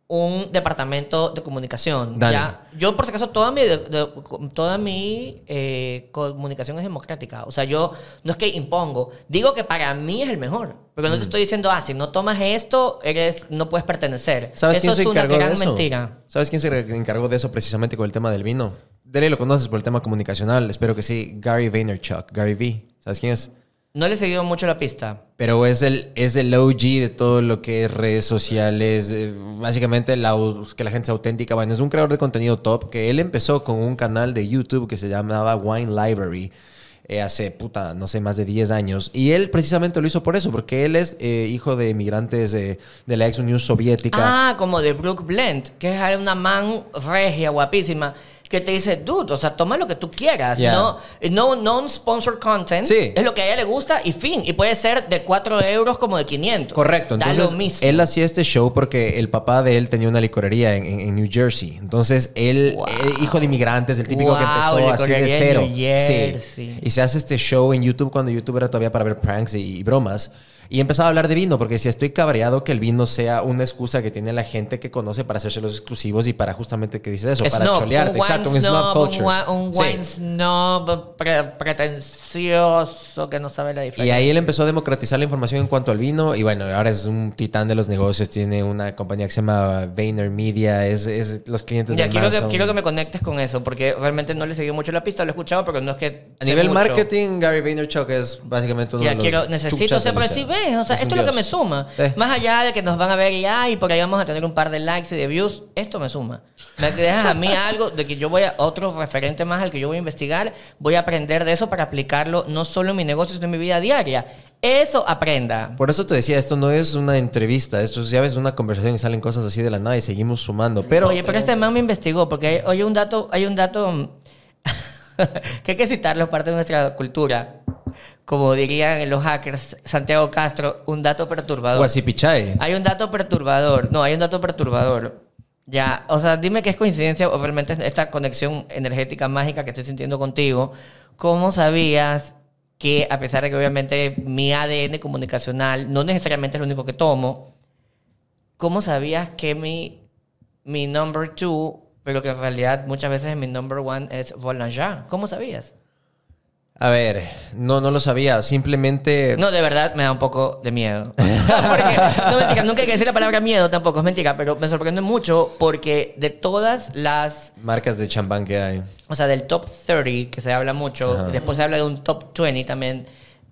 un departamento de comunicación. ¿ya? Yo, por si acaso, toda mi, de- de- toda mi eh, comunicación es democrática. O sea, yo no es que impongo. Digo que para mí es el mejor. Pero Mm. no te estoy diciendo, ah, si no tomas esto, eres, no puedes pertenecer. ¿Sabes eso quién es se una encargó gran de eso? mentira. ¿Sabes quién se encargó de eso precisamente con el tema del vino? Dele lo conoces por el tema comunicacional, espero que sí. Gary Vaynerchuk, Gary V. ¿Sabes quién es? No le he seguido mucho la pista. Pero es el, es el OG de todo lo que es redes sociales, eh, básicamente la, que la gente es auténtica. Bueno, es un creador de contenido top que él empezó con un canal de YouTube que se llamaba Wine Library. eh, hace, puta, no sé, más de 10 años. Y él precisamente lo hizo por eso, porque él es eh, hijo de inmigrantes de, de la ex Unión Soviética. Ah, como de Brooke Blend, que es una man regia, guapísima, que te dice, dude, o sea, toma lo que tú quieras. Yeah. No, no non-sponsored content. Sí. Es lo que a ella le gusta y fin. Y puede ser de 4 euros como de 500. Correcto. Da Entonces, lo mismo. él hacía este show porque el papá de él tenía una licorería en, en- en New Jersey. Entonces, él, Wow. él, hijo de inmigrantes, el típico que Wow, empezó así de cero. Sí. Y se hace este show en YouTube cuando YouTube era todavía para ver pranks y, y bromas. Y empezaba a hablar de vino, porque si estoy cabreado que el vino sea una excusa que tiene la gente que conoce para hacerse los exclusivos y para justamente que dice eso, para cholearte. Exacto, un snob culture. Un, un Sí. wine snob pre- pretencioso que no sabe la Y diferencia. ahí él empezó a democratizar la información en cuanto al vino. Y bueno, ahora es un titán de los negocios. Tiene una compañía que se llama Vayner Media. Es, es los clientes Ya, de quiero que, quiero que me conectes con eso, porque realmente no le seguí mucho la pista, lo he escuchado, pero no es que... A nivel mucho. marketing, Gary Vaynerchuk es básicamente uno Ya de los quiero, necesito ser, o sea, Es esto es lo que me suma. Más allá de que nos van a ver y, ay, por ahí vamos a tener un par de likes y de views, esto me suma. Me dejas a mí algo de que yo voy a, otro referente más al que yo voy a investigar, voy a aprender de eso para aplicarlo no solo en mi negocio, sino en mi vida diaria. Eso aprenda. Por eso te decía, esto no es una entrevista, esto es, ya ves, una conversación y salen cosas así de la nada y seguimos sumando. Pero, Oye, pero este man me investigó, porque hay, un dato, hay un dato que hay que citarlo, parte de nuestra cultura. Como dirían los hackers, Santiago Castro, un dato perturbador. Guasipichai. Hay un dato perturbador. No, hay un dato perturbador. Ya, o sea, dime qué es coincidencia o realmente es esta conexión energética mágica que estoy sintiendo contigo. ¿Cómo sabías que, a pesar de que obviamente mi ADN comunicacional no necesariamente es lo único que tomo, ¿cómo sabías que mi, mi number two, pero que en realidad muchas veces mi number one es Boulanger? ¿Cómo sabías? A ver, no, no lo sabía. Simplemente. No, de verdad me da un poco de miedo. porque, no, mentira, nunca hay que decir la palabra miedo tampoco, es mentira, pero me sorprende mucho porque de todas las Marcas de champán que hay. o sea, del top 30, que se habla mucho, después se habla de un top 20 también.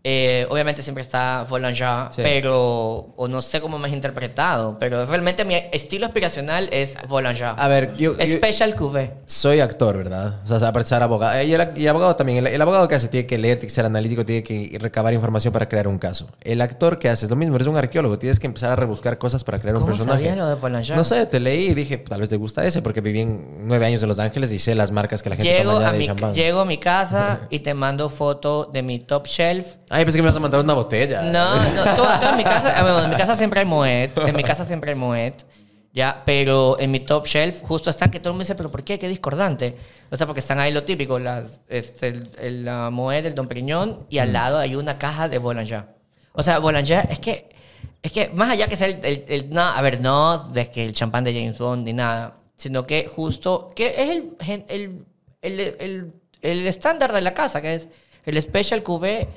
Eh, obviamente siempre está Boulanger, Sí. pero, o no sé cómo me has interpretado, pero realmente mi estilo aspiracional es Boulanger. A ver, yo- Special Cuvée. Soy actor, ¿verdad? O sea, aparte de ser abogado. Eh, Y el, y el abogado también. El, el abogado que hace tiene que leer, tiene que ser analítico, tiene que recabar información para crear un caso. El actor que hace es lo mismo, eres un arqueólogo, tienes que empezar a rebuscar cosas para crear un ¿Cómo personaje. sabías lo de Boulanger? No sé, te leí y dije, tal vez te gusta ese, porque viví en nueve años en Los Ángeles y sé las marcas que la gente Llego toma a, de mi, champán. llego a mi casa y te mando foto de mi top shelf Ay, pensé que me vas a mandar una botella. No, no, todo, todo en mi casa, ah, bueno, en mi casa siempre hay Moet, en mi casa siempre hay Moet, ya, pero en mi top shelf justo están que todo el mundo dice, pero ¿por qué? Qué discordante. O sea, porque están ahí lo típico, las, este, el, el, la Moet, el Don Periñón, y al lado hay una caja de Boulanger. O sea, Boulanger es que, es que más allá que sea el, el- el- no, a ver, no de que el champán de James Bond ni nada, sino que justo, que es el, gen- el, el, el, el estándar de la casa, que es el Special Cuvée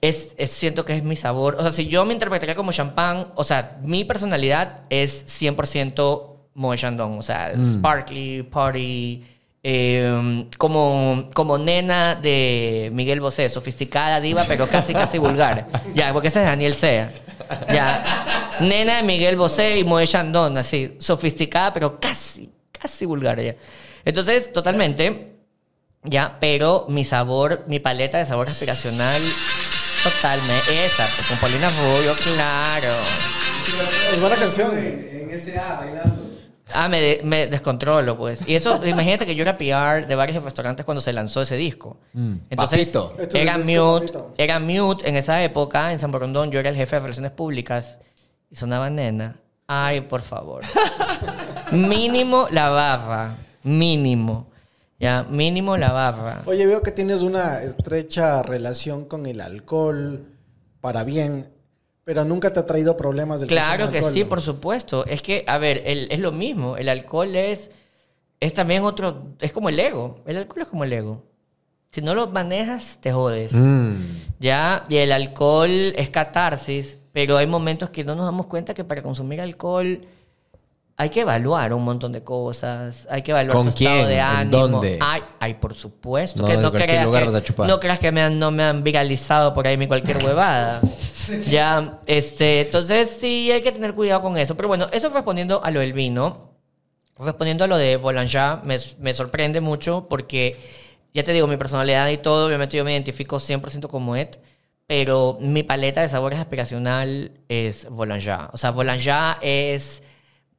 es, es- siento que es mi sabor. O sea, si yo me interpretaría como champán, o sea, mi personalidad es 100% Moët Chandon. O sea, sparkly, party, eh, como, como nena de Miguel Bosé, sofisticada, diva, pero casi, casi vulgar. Ya, porque ese es Daniel Sea. Ya. Nena de Miguel Bosé y Moët Chandon, así, sofisticada, pero casi, casi vulgar ya. Entonces, totalmente, ya, pero mi sabor, mi paleta de sabor aspiracional, totalmente, esa, con Paulina Rubio, claro. Es buena canción. En SA bailando. Ah, me, de- me descontrolo, pues. Y eso, imagínate que yo era PR de varios restaurantes cuando se lanzó ese disco. Entonces, Papito. Este es era mute, papito. era mute en esa época, en San Borondón, yo era el jefe de relaciones públicas y sonaba nena. Ay, por favor. mínimo la barra, mínimo. Ya, mínimo la barra. Oye, veo que tienes una estrecha relación con el alcohol para bien, pero nunca te ha traído problemas del Claro que alcohol, sí, ¿no? por supuesto. Es que, a ver, el- es lo mismo. El alcohol es, es también otro, es como el ego. El alcohol es como el ego. Si no lo manejas, te jodes. Mm. Ya, y el alcohol es catarsis, pero hay momentos que no nos damos cuenta que para consumir alcohol hay que evaluar un montón de cosas, hay que evaluar ¿Con tu estado quién? de ¿En ánimo. dónde? Ay, ay, por supuesto. No, que en no creas lugar que, vas a chupar. no creas que me han, no me han viralizado por ahí mi cualquier huevada. ya, este, entonces sí hay que tener cuidado con eso. Pero bueno, eso respondiendo a lo del vino. Respondiendo a lo de Boulanger, me, me sorprende mucho porque, ya te digo, mi personalidad y todo, obviamente yo me identifico 100% como Ed, pero mi paleta de sabores aspiracional es Boulanger. O sea, Boulanger es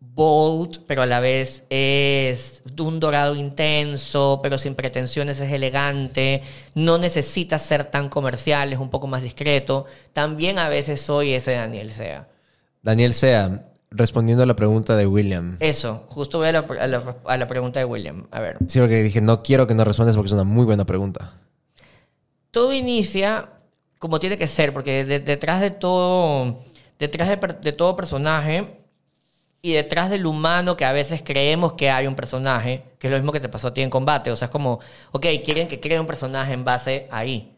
bold, pero a la vez es de un dorado intenso, pero sin pretensiones, es elegante. No necesita ser tan comercial, es un poco más discreto. También a veces soy ese Daniel Sea. Daniel Sea, respondiendo a la pregunta de William. Eso, justo voy a la, a la- a la pregunta de William. A ver. Sí, porque dije, no quiero que nos respondas porque es una muy buena pregunta. todo inicia como tiene que ser, porque de- detrás de todo, detrás de todo personaje y detrás del humano que a veces creemos que hay un personaje, que es lo mismo que te pasó a ti en combate, o sea, es como, ok, quieren que cree un personaje en base ahí.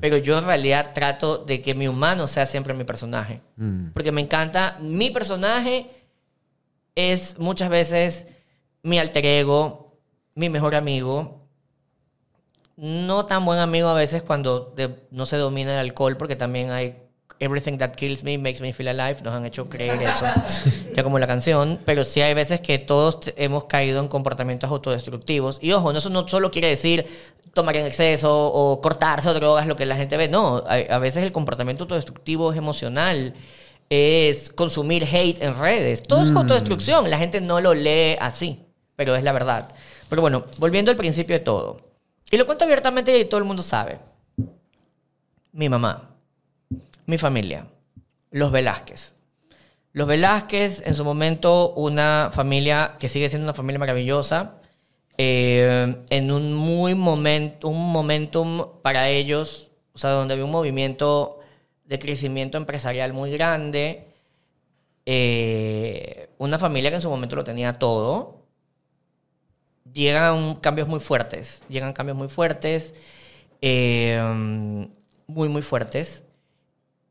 Pero yo en realidad trato de que mi humano sea siempre mi personaje. Porque me encanta, mi personaje es muchas veces mi alter ego, mi mejor amigo, no tan buen amigo a veces cuando de- no se domina el alcohol, porque también hay Everything that kills me makes me feel alive. Nos han hecho creer eso, ya como la canción. Pero sí hay veces que todos hemos caído en comportamientos autodestructivos. Y ojo, no, eso no solo quiere decir tomar en exceso o cortarse o drogas, lo que la gente ve. No, a, a veces el comportamiento autodestructivo es emocional. Es consumir hate en redes. Todo es autodestrucción. La gente no lo lee así, pero es la verdad. Pero bueno, volviendo al principio de todo. Y lo cuento abiertamente y todo el mundo sabe. Mi mamá, mi familia, los Velázquez. Los Velázquez, en su momento, una familia que sigue siendo una familia maravillosa, eh, en un muy momento, un momentum para ellos, o sea, donde había un movimiento de crecimiento empresarial muy grande. eh, una familia que en su momento lo tenía todo, llegan cambios muy fuertes, llegan cambios muy fuertes, eh, muy, muy fuertes.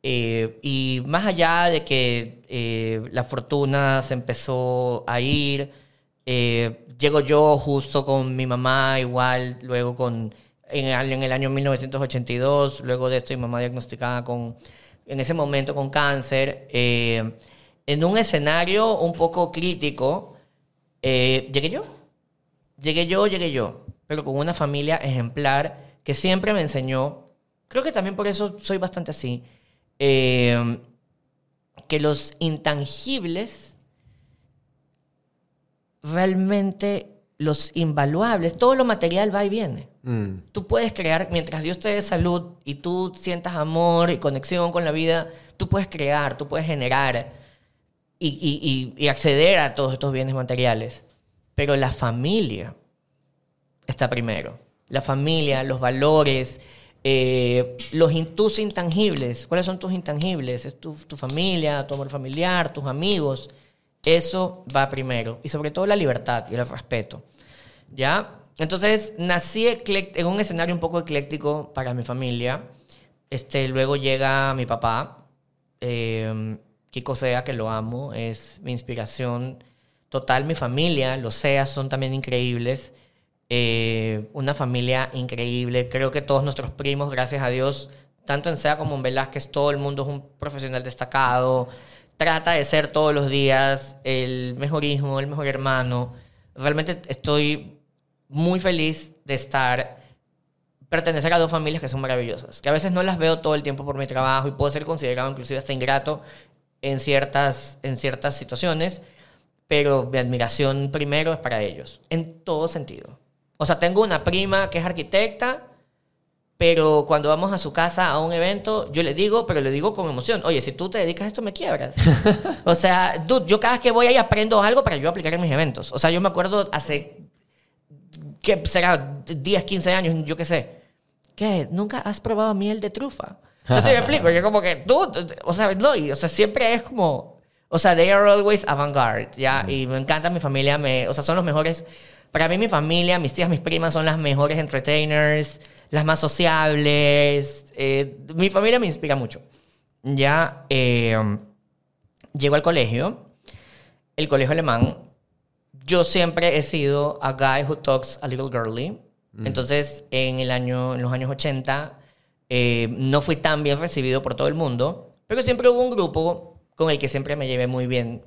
Eh, y más allá de que eh, la fortuna se empezó a ir, eh, llego yo justo con mi mamá, igual, luego con, en el, en el año 1982, luego de esto mi mamá diagnosticada con, en ese momento con cáncer, eh, en un escenario un poco crítico, eh, llegué yo. Llegué yo, llegué yo, pero con una familia ejemplar que siempre me enseñó, creo que también por eso soy bastante así, eh, que los intangibles realmente los invaluables, todo lo material va y viene. Mm. Tú puedes crear, mientras Dios te dé salud y tú sientas amor y conexión con la vida, tú puedes crear, tú puedes generar y, y- y- y acceder a todos estos bienes materiales. Pero la familia está primero. La familia, los valores, eh, los in- tus intangibles. ¿Cuáles son tus intangibles? Es tu, tu familia, tu amor familiar, tus amigos. Eso va primero. Y sobre todo la libertad y el respeto. ¿Ya? Entonces, nací en un escenario un poco ecléctico para mi familia. Este, luego llega mi papá, eh, Kiko Sea, que lo amo, es mi inspiración total. Mi familia, los Seas son también increíbles. Eh, una familia increíble. Creo que todos nuestros primos, gracias a Dios, tanto en Sea como en Velázquez, todo el mundo es un profesional destacado. Trata de ser todos los días el mejor hijo, el mejor hermano. Realmente estoy muy feliz de estar pertenecer a dos familias que son maravillosas, que a veces no las veo todo el tiempo por mi trabajo y puedo ser considerado inclusive hasta ingrato en ciertas, en ciertas situaciones, pero mi admiración primero es para ellos, en todo sentido. O sea, tengo una prima que es arquitecta, pero cuando vamos a su casa a un evento, yo le digo, pero le digo con emoción, oye, si tú te dedicas a esto, me quiebras. o sea, dude, yo cada vez que voy ahí aprendo algo para yo aplicar en mis eventos. O sea, yo me acuerdo hace que será 10, 15 años, yo qué sé. ¿Qué? ¿Nunca has probado miel de trufa? Entonces me explico, yo como que tú, o sea, no, y, o sea, siempre es como, o sea, they are always avant-garde, ¿ya? Y me encanta mi familia, me, o sea, son los mejores, para mí mi familia, mis tías, mis primas son las mejores entertainers, las más sociables, eh, mi familia me inspira mucho. Ya, eh, llego al colegio, el colegio alemán, yo siempre he sido a guy who talks a little girly. Entonces, en, el año, en los años 80, eh, no fui tan bien recibido por todo el mundo, pero siempre hubo un grupo con el que siempre me llevé muy bien.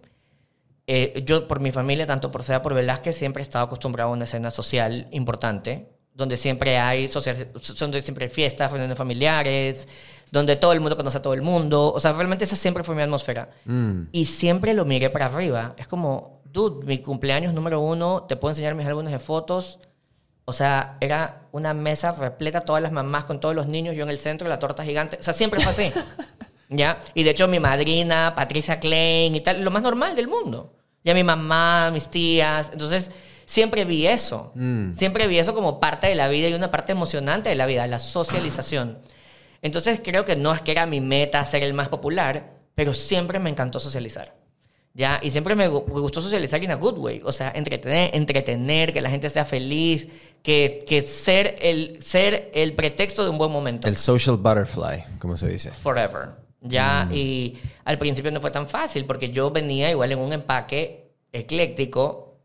Eh, yo, por mi familia, tanto por sea por Velázquez, siempre he estado acostumbrado a una escena social importante, donde siempre hay, social, donde siempre hay fiestas, reuniones familiares, donde todo el mundo conoce a todo el mundo. O sea, realmente esa siempre fue mi atmósfera. Y siempre lo miré para arriba. Es como, dude, mi cumpleaños número uno, te puedo enseñar mis álbumes de fotos. O sea, era una mesa repleta, todas las mamás con todos los niños, yo en el centro, la torta gigante. O sea, siempre fue así. ¿Ya? Y de hecho, mi madrina, Patricia Klein y tal, lo más normal del mundo. Ya mi mamá, mis tías. Entonces, siempre vi eso. Siempre vi eso como parte de la vida y una parte emocionante de la vida, la socialización. Entonces, creo que no es que era mi meta ser el más popular, pero siempre me encantó socializar. ¿Ya? Y siempre me gustó socializar in a good way. O sea, entretener, entretener que la gente sea feliz, que, que ser, el, ser el pretexto de un buen momento. El social butterfly, como se dice. Forever. ¿Ya? Y al principio no fue tan fácil porque yo venía igual en un empaque ecléctico,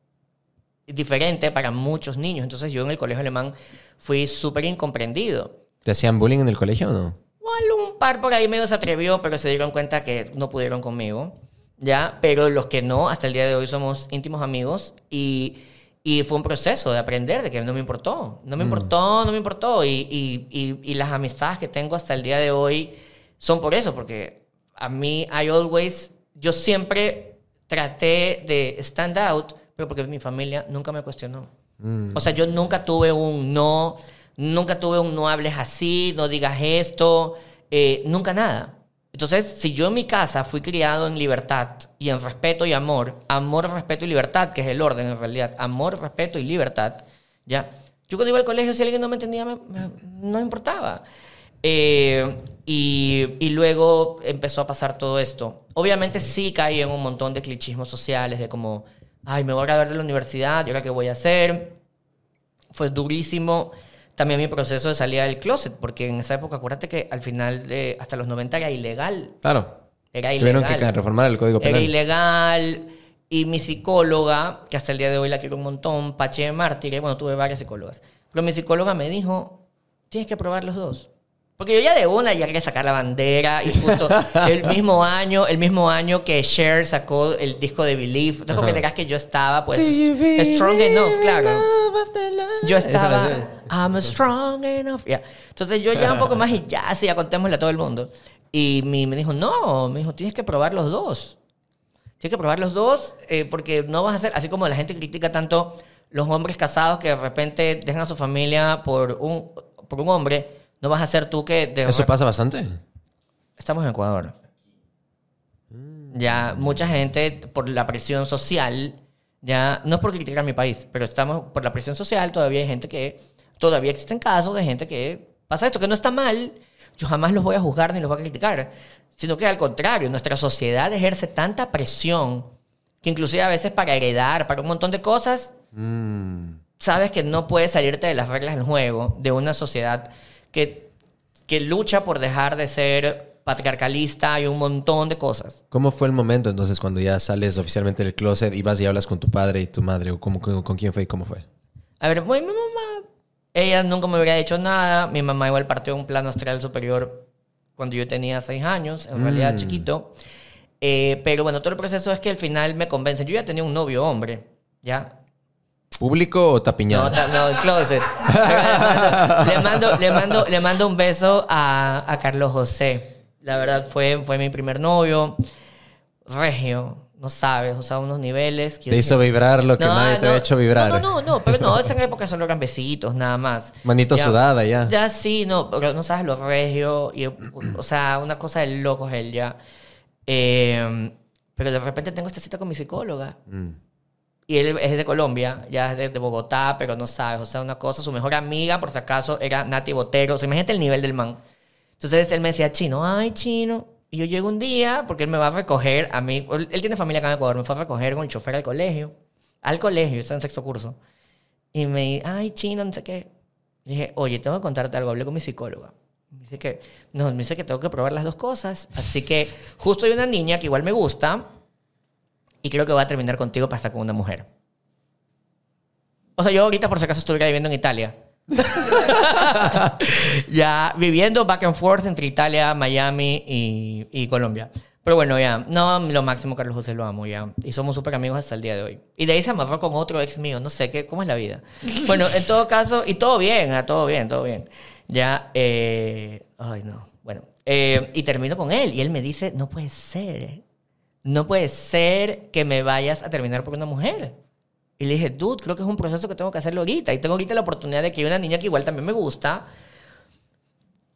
diferente para muchos niños. Entonces yo en el colegio alemán fui súper incomprendido. ¿Te hacían bullying en el colegio o no? Igual un par por ahí medio se atrevió, pero se dieron cuenta que no pudieron conmigo. ¿Ya? Pero los que no, hasta el día de hoy somos íntimos amigos y, y fue un proceso de aprender, de que no me importó. No me importó, no me importó. Y, y, y las amistades que tengo hasta el día de hoy son por eso, porque a mí, I always, yo siempre traté de stand out, pero porque mi familia nunca me cuestionó. O sea, yo nunca tuve un no, nunca tuve un no hables así, no digas esto, eh, nunca nada. Entonces, si yo en mi casa fui criado en libertad y en respeto y amor, amor, respeto y libertad, que es el orden en realidad, amor, respeto y libertad, ya. Yo cuando iba al colegio, si alguien no me entendía, me- me- no me importaba. Eh, y, y luego empezó a pasar todo esto. Obviamente sí caí en un montón de clichismos sociales, de como, ay, me voy a graduar de la universidad, ¿y ahora qué voy a hacer? Fue durísimo también mi proceso de salida del closet, porque en esa época, acuérdate que al final, de, hasta los 90 era ilegal. Claro. Era Tuvieron ilegal. que reformar el Código Era Penal. ilegal. Y mi psicóloga, que hasta el día de hoy la quiero un montón, Pache Mártire, bueno, tuve varias psicólogas. Pero mi psicóloga me dijo, tienes que probar los dos. Porque yo ya de una ya quería sacar la bandera y justo el mismo año, el mismo año que Cher sacó el disco de Believe, entonces comprenderás que yo estaba pues strong enough, claro. Yo estaba I'm strong enough. ya. Entonces yo ya un poco más y ya, sí, ya contémosle a todo el mundo. Y mi- me dijo, no, me dijo, tienes que probar los dos. Tienes que probar los dos eh, porque no vas a ser, así como la gente critica tanto los hombres casados que de repente dejan a su familia por un, por un hombre, no vas a ser tú que... de ¿Eso pasa bastante? Estamos en Ecuador. Ya mucha gente por la presión social, ya no es por criticar a mi país, pero estamos por la presión social, todavía hay gente que, todavía existen casos de gente que pasa esto, que no está mal, yo jamás los voy a juzgar ni los voy a criticar, sino que al contrario, nuestra sociedad ejerce tanta presión que inclusive a veces para heredar, para un montón de cosas, sabes que no puedes salirte de las reglas del juego de una sociedad que, que lucha por dejar de ser patriarcalista y un montón de cosas. ¿Cómo fue el momento entonces cuando ya sales oficialmente del closet y vas y hablas con tu padre y tu madre? ¿O cómo, con, con quién fue y cómo fue? A ver, pues, mi mamá, ella nunca me hubiera dicho nada. Mi mamá igual partió un plano astral superior cuando yo tenía seis años, en realidad chiquito. Eh, pero bueno, todo el proceso es que al final me convence. Yo ya tenía un novio hombre, ¿ya? ¿Público o No, tapiñado? ta- no, el closet. Le, mando, le, mando, le mando un beso a, a Carlos José. La verdad, fue, fue mi primer novio. Regio, no sabes, o sea, unos niveles. que Te dije, hizo vibrar lo que nadie te había hecho vibrar. No, no, no, no, pero no, esa época solo eran besitos, nada más. Manito Ya- sudada ya. Ya sí, no, pero no sabes lo regio. Y, o sea, una cosa de locos él ya. Eh, pero de repente tengo esta cita con mi psicóloga. Mm. Y él es de Colombia, ya es de, Bogotá, pero no sabes. O sea, una cosa, su mejor amiga, por si acaso, era Nati Botero. O sea, imagínate el nivel del man. Entonces él me decía, chino, ay, chino. Y yo llego un día, porque él me va a recoger a mí. Él, tiene familia acá en Ecuador, me fue a recoger con el chofer al colegio. Al colegio, estaba en sexto curso. Y me dice, ay, chino, no sé qué. Y dije, oye, tengo que contarte algo. Hablé con mi psicóloga. Me dice que, no, me dice que tengo que probar las dos cosas. Así que justo hay una niña que igual me gusta y creo que voy a terminar contigo para estar con una mujer. O sea, yo ahorita por si acaso estuviera viviendo en Italia. ya viviendo back and forth entre Italia, Miami y, y Colombia. Pero bueno, ya, no, lo máximo Carlos José lo amo, ya. Y somos súper amigos hasta el día de hoy. Y de ahí se amarró con otro ex mío, no sé qué, ¿cómo es la vida? Bueno, en todo caso, y todo bien, ah, todo bien, todo bien. Ya, eh, ay no, bueno. eh, y termino con él y él me dice, no puede ser, no puede ser que me vayas a terminar por una mujer. Y le dije, dude, creo que es un proceso que tengo que hacerlo ahorita. Y tengo ahorita la oportunidad de que hay una niña que igual también me gusta.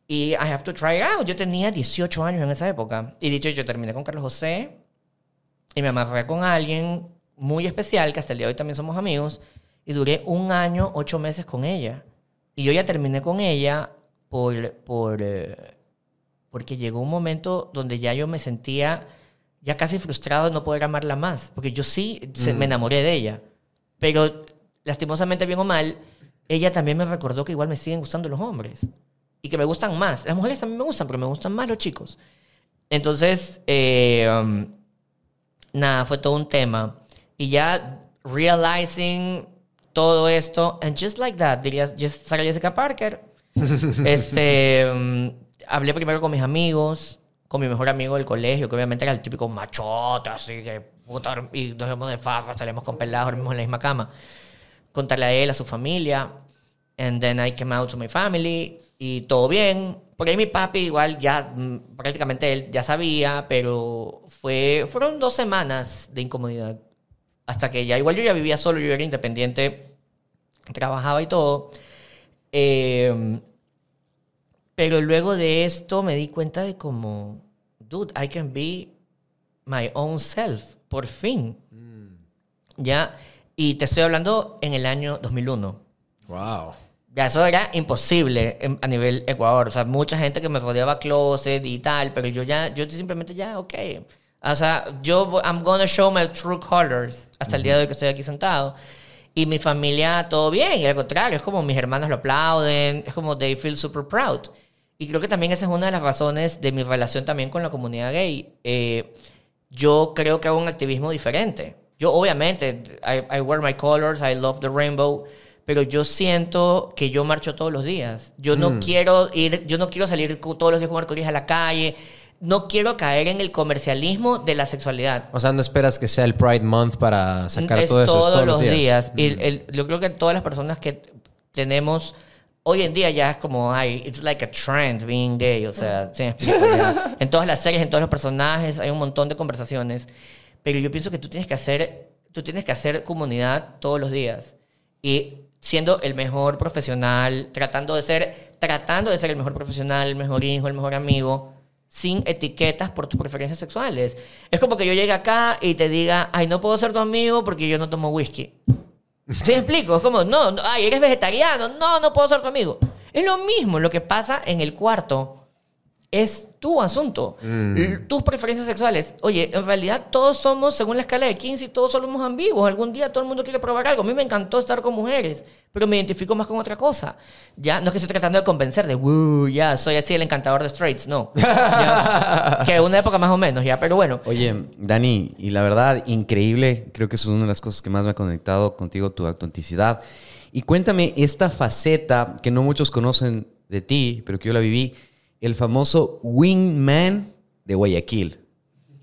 Y I have to try it out. Yo tenía 18 años en esa época. Y dicho, yo terminé con Carlos José. Y me amarré con alguien muy especial, que hasta el día de hoy también somos amigos. Y duré un año, ocho meses con ella. Y yo ya terminé con ella por, por, eh, porque llegó un momento donde ya yo me sentía ya casi frustrado de no poder amarla más. Porque yo sí se- me enamoré de ella. Pero lastimosamente, bien o mal, ella también me recordó que igual me siguen gustando los hombres. Y que me gustan más. Las mujeres también me gustan, pero me gustan más los chicos. Entonces, eh, um, nada, fue todo un tema. Y ya realizing todo esto, and just like that, diría Sarah Jessica Parker, este, mm, hablé primero con mis amigos, con mi mejor amigo del colegio, que obviamente era el típico machote, así que puta, y nos vemos de farra, salimos con pelados, dormimos en la misma cama. Contarle a él, a su familia, and then I came out to my family, y todo bien. Por ahí mi papi igual ya, mm, prácticamente él ya sabía, pero fue, fueron dos semanas de incomodidad. Hasta que ya, igual yo ya vivía solo, yo era independiente, trabajaba y todo. Eh, pero luego de esto me di cuenta de como, dude, I can be my own self, por fin. Ya, y te estoy hablando en el año 2001. Wow. Ya eso era imposible en- a nivel Ecuador. O sea, mucha gente que me rodeaba closet y tal, pero yo ya, yo simplemente ya, ok. O sea, yo, I'm gonna show my true colors hasta el día de hoy que estoy aquí sentado. Y mi familia, todo bien. Y al contrario, es como mis hermanos lo aplauden, es como they feel super proud. Y creo que también esa es una de las razones de mi relación también con la comunidad gay. Eh, yo creo que hago un activismo diferente. Yo obviamente, I, I wear my colors, I love the rainbow, pero yo siento que yo marcho todos los días. Yo no quiero ir, yo no quiero salir todos los días con arcoíris a la calle. No quiero caer en el comercialismo de la sexualidad. O sea, no esperas que sea el Pride Month para sacar es todo eso. es todos, los días. días. Y el- el- yo creo que todas las personas que tenemos hoy en día ya es como, ay, it's like a trend being gay. O sea, ¿sí en todas las series, en todos los personajes, hay un montón de conversaciones. Pero yo pienso que tú tienes que hacer, tú tienes que hacer comunidad todos los días. Y siendo el mejor profesional, tratando de ser, tratando de ser el mejor profesional, el mejor hijo, el mejor amigo, sin etiquetas por tus preferencias sexuales. Es como que yo llegue acá y te diga, ay, no puedo ser tu amigo porque yo no tomo whisky. ¿Sí explico? Es como, no, no, ay, eres vegetariano, no, no puedo ser tu amigo. Es lo mismo, lo que pasa en el cuarto es tu asunto. L- Tus preferencias sexuales. Oye, en realidad todos somos, según la escala de 15, y todos somos ambiguos. Algún día todo el mundo quiere probar algo. A mí me encantó estar con mujeres, pero me identifico más con otra cosa. Ya, no es que estoy tratando de convencer de, "Woo, ya, soy así el encantador de straights. No. Ya. que una época más o menos, ya, pero bueno. Oye, Dani, y la verdad, increíble. Creo que eso es una de las cosas que más me ha conectado contigo, tu autenticidad. Y cuéntame esta faceta que no muchos conocen de ti, pero que yo la viví, el famoso wingman de Guayaquil.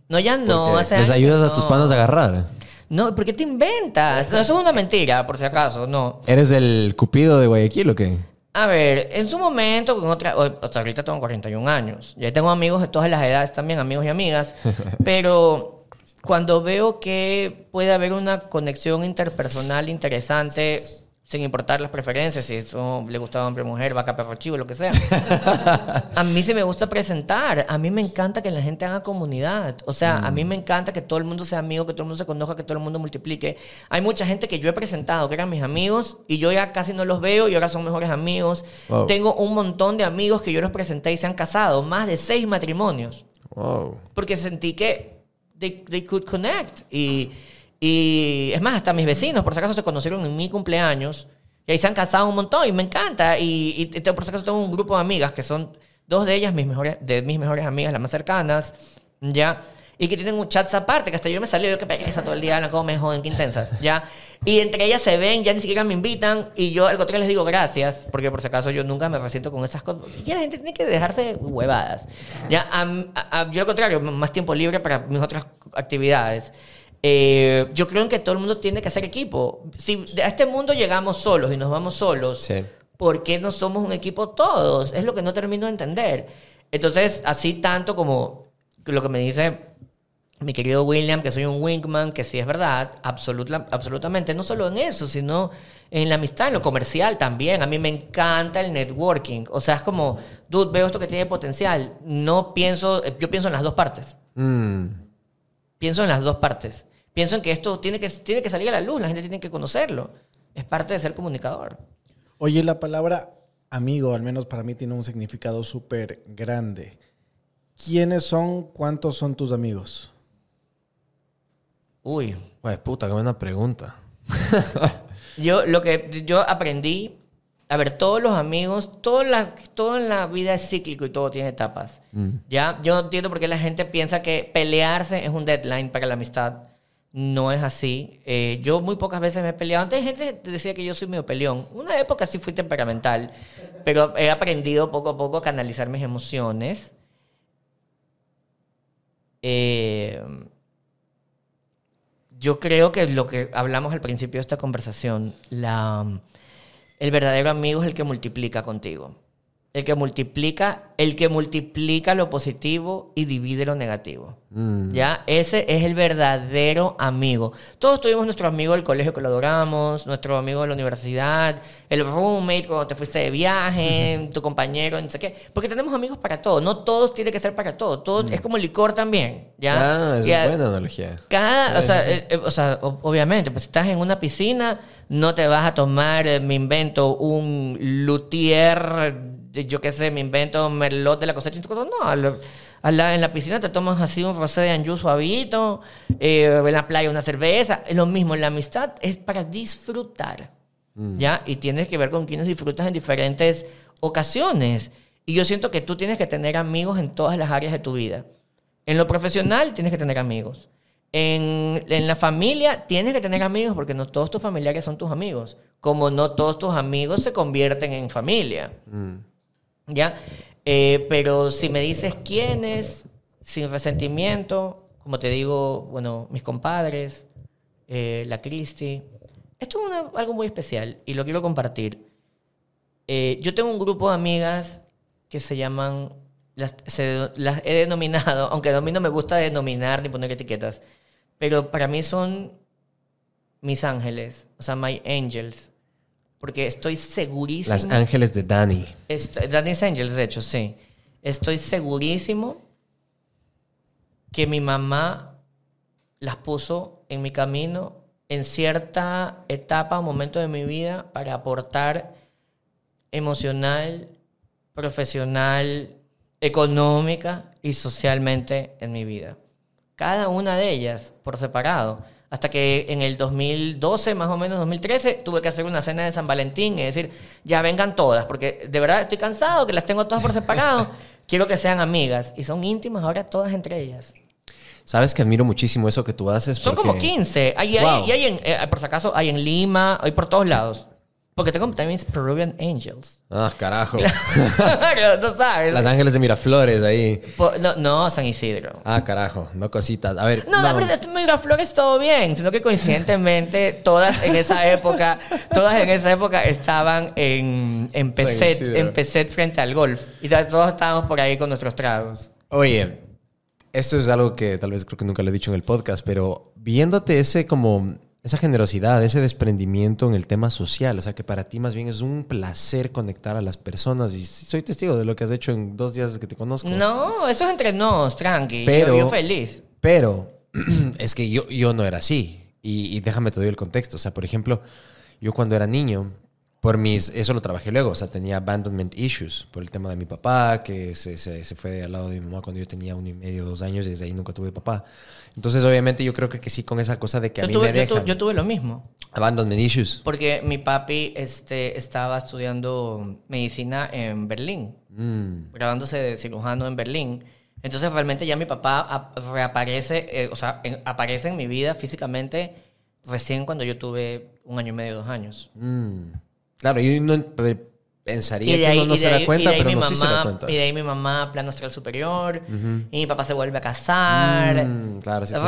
No, ya no. Hace les años ayudas a tus panos a agarrar. No, ¿por qué te inventas? No, eso es una mentira, por si acaso, no. ¿Eres el cupido de Guayaquil o qué? A ver, en su momento, con otra, hasta ahorita tengo 41 años. Ya tengo amigos de todas las edades también, amigos y amigas. Pero cuando veo que puede haber una conexión interpersonal interesante, sin importar las preferencias, si eso le gusta hombre, mujer, vaca, perro, chivo, lo que sea. a mí sí me gusta presentar. A mí me encanta que la gente haga comunidad. O sea, a mí me encanta que todo el mundo sea amigo, que todo el mundo se conozca, que todo el mundo multiplique. Hay mucha gente que yo he presentado que eran mis amigos y yo ya casi no los veo y ahora son mejores amigos. Wow. Tengo un montón de amigos que yo los presenté y se han casado, más de seis matrimonios Wow. porque sentí que they, they could connect. Y, y es más, hasta mis vecinos, por si acaso, se conocieron en mi cumpleaños y ahí se han casado un montón y me encanta. Y, y por si acaso tengo un grupo de amigas que son dos de ellas mis mejores, de mis mejores amigas, las más cercanas, ¿ya? Y que tienen un chat aparte, que hasta yo me salí, yo que pereza todo el día, hablan como me joden, qué intensas, ¿ya? Y entre ellas se ven, ya ni siquiera me invitan, y yo al contrario les digo gracias, porque por si acaso yo nunca me resiento con esas cosas. Y la gente tiene que dejarse huevadas. Ya, am- a- a- yo al contrario, más tiempo libre para mis otras actividades. Eh, yo creo en que todo el mundo tiene que hacer equipo. Si a este mundo llegamos solos y nos vamos solos, Sí. ¿por qué no somos un equipo todos? Es lo que no termino de entender. Entonces, así tanto como lo que me dice mi querido William, que soy un wingman, que sí es verdad, absoluta- absolutamente, no solo en eso, sino en la amistad, en lo comercial también. A mí me encanta el networking. O sea, es como, dude, veo esto que tiene potencial. No pienso, yo pienso en las dos partes. Mm. Pienso en las dos partes. Pienso en que esto tiene que, tiene que salir a la luz, la gente tiene que conocerlo. Es parte de ser comunicador. Oye, la palabra amigo, al menos para mí, tiene un significado súper grande. ¿Quiénes son, cuántos son tus amigos? Uy, Güey, puta, qué buena pregunta. Yo lo que yo aprendí, a ver, todos los amigos, todo, la, todo en la vida es cíclico y todo tiene etapas. Ya, yo no entiendo por qué la gente piensa que pelearse es un deadline para la amistad. No es así. Eh, yo muy pocas veces me he peleado. Antes gente decía que yo soy medio peleón. Una época sí fui temperamental, pero he aprendido poco a poco a canalizar mis emociones. Eh, yo creo que lo que hablamos al principio de esta conversación, la, el verdadero amigo es el que multiplica contigo. El que multiplica, el que multiplica lo positivo y divide lo negativo. Ya, ese es el verdadero amigo. Todos tuvimos nuestro amigo del colegio que lo adoramos, nuestro amigo de la universidad, el roommate cuando te fuiste de viaje, tu compañero, no sé qué. Porque tenemos amigos para todo. No todos tiene que ser para todo. Todo es como licor también. ¿ya? Ah, es buena analogía. cada, o Sí, sea, sí, eh, eh, o sea, o- obviamente, pues estás en una piscina, no te vas a tomar, eh, me invento, un luthier, yo qué sé, me invento un merlot de la cosecha. No, a la- en la piscina te tomas así un rosé de anjú suavito, eh, en la playa una cerveza. Es lo mismo, la amistad es para disfrutar, ¿ya? Y tienes que ver con quienes disfrutas en diferentes ocasiones. Y yo siento que tú tienes que tener amigos en todas las áreas de tu vida. En lo profesional tienes que tener amigos. En, en la familia tienes que tener amigos porque no todos tus familiares son tus amigos. Como no todos tus amigos se convierten en familia. ¿Ya? Eh, pero si me dices quiénes, sin resentimiento, como te digo, bueno, mis compadres, eh, la Cristi. Esto es una- algo muy especial y lo quiero compartir. Eh, yo tengo un grupo de amigas que se llaman, las, se- las he denominado, aunque a mí no me gusta denominar ni poner etiquetas, pero para mí son mis ángeles, o sea, my angels, porque estoy segurísimo. Las ángeles de Dani. Estoy, Danny's Angels, de hecho, sí. Estoy segurísimo que mi mamá las puso en mi camino en cierta etapa o momento de mi vida para aportar emocional, profesional, económica y socialmente en mi vida. Cada una de ellas por separado. Hasta que en el 2012, más o menos 2013, tuve que hacer una cena de San Valentín y decir, ya vengan todas, porque de verdad estoy cansado, que las tengo todas por separado. Quiero que sean amigas. Y son íntimas ahora todas entre ellas. Sabes que admiro muchísimo eso que tú haces. Son porque- como 15. Hay, Wow. hay en, eh, por si acaso, hay en Lima, hay por todos lados. Porque tengo también Peruvian Angels. Ah, carajo. Claro, no sabes. Las ángeles de Miraflores ahí. No, no, San Isidro. Ah, carajo. No cositas. A ver. No, la verdad es que Miraflores todo bien, sino que coincidentemente todas en esa época, todas en esa época estaban en, en Peset, Isidro. en Peset frente al golf. Y ta- todos estábamos por ahí con nuestros tragos. Oye, esto es algo que tal vez creo que nunca lo he dicho en el podcast, pero viéndote ese como esa generosidad, ese desprendimiento en el tema social, o sea que para ti más bien es un placer conectar a las personas y soy testigo de lo que has hecho en dos días que te conozco. No, eso es entre nos, tranqui. Pero- yo, yo feliz. Pero es que yo, yo no era así. Y, y déjame te doy el contexto. O sea, por ejemplo, yo cuando era niño, por mis, eso lo trabajé luego, o sea, tenía abandonment issues por el tema de mi papá, que se, se, se fue al lado de mi mamá cuando yo tenía uno y medio, dos años, y desde ahí nunca tuve papá. Entonces, obviamente, yo creo que, que sí con esa cosa de que a Yo mí tuve, me yo, tu- dejan. yo tuve lo mismo. abandonment issues. Porque mi papi este, estaba estudiando medicina en Berlín, Mm. graduándose de cirujano en Berlín. Entonces realmente ya mi papá ap- reaparece, eh, o sea, en- aparece en mi vida físicamente recién cuando yo tuve un año y medio, dos años. Mm. Claro, yo no pensaría que ahí, uno no se de da ahí- cuenta, ahí pero no sí se da mamá- cuenta. Y de ahí mi mamá, plan astral superior, y mi papá se vuelve a casar. Mm, claro, si hecho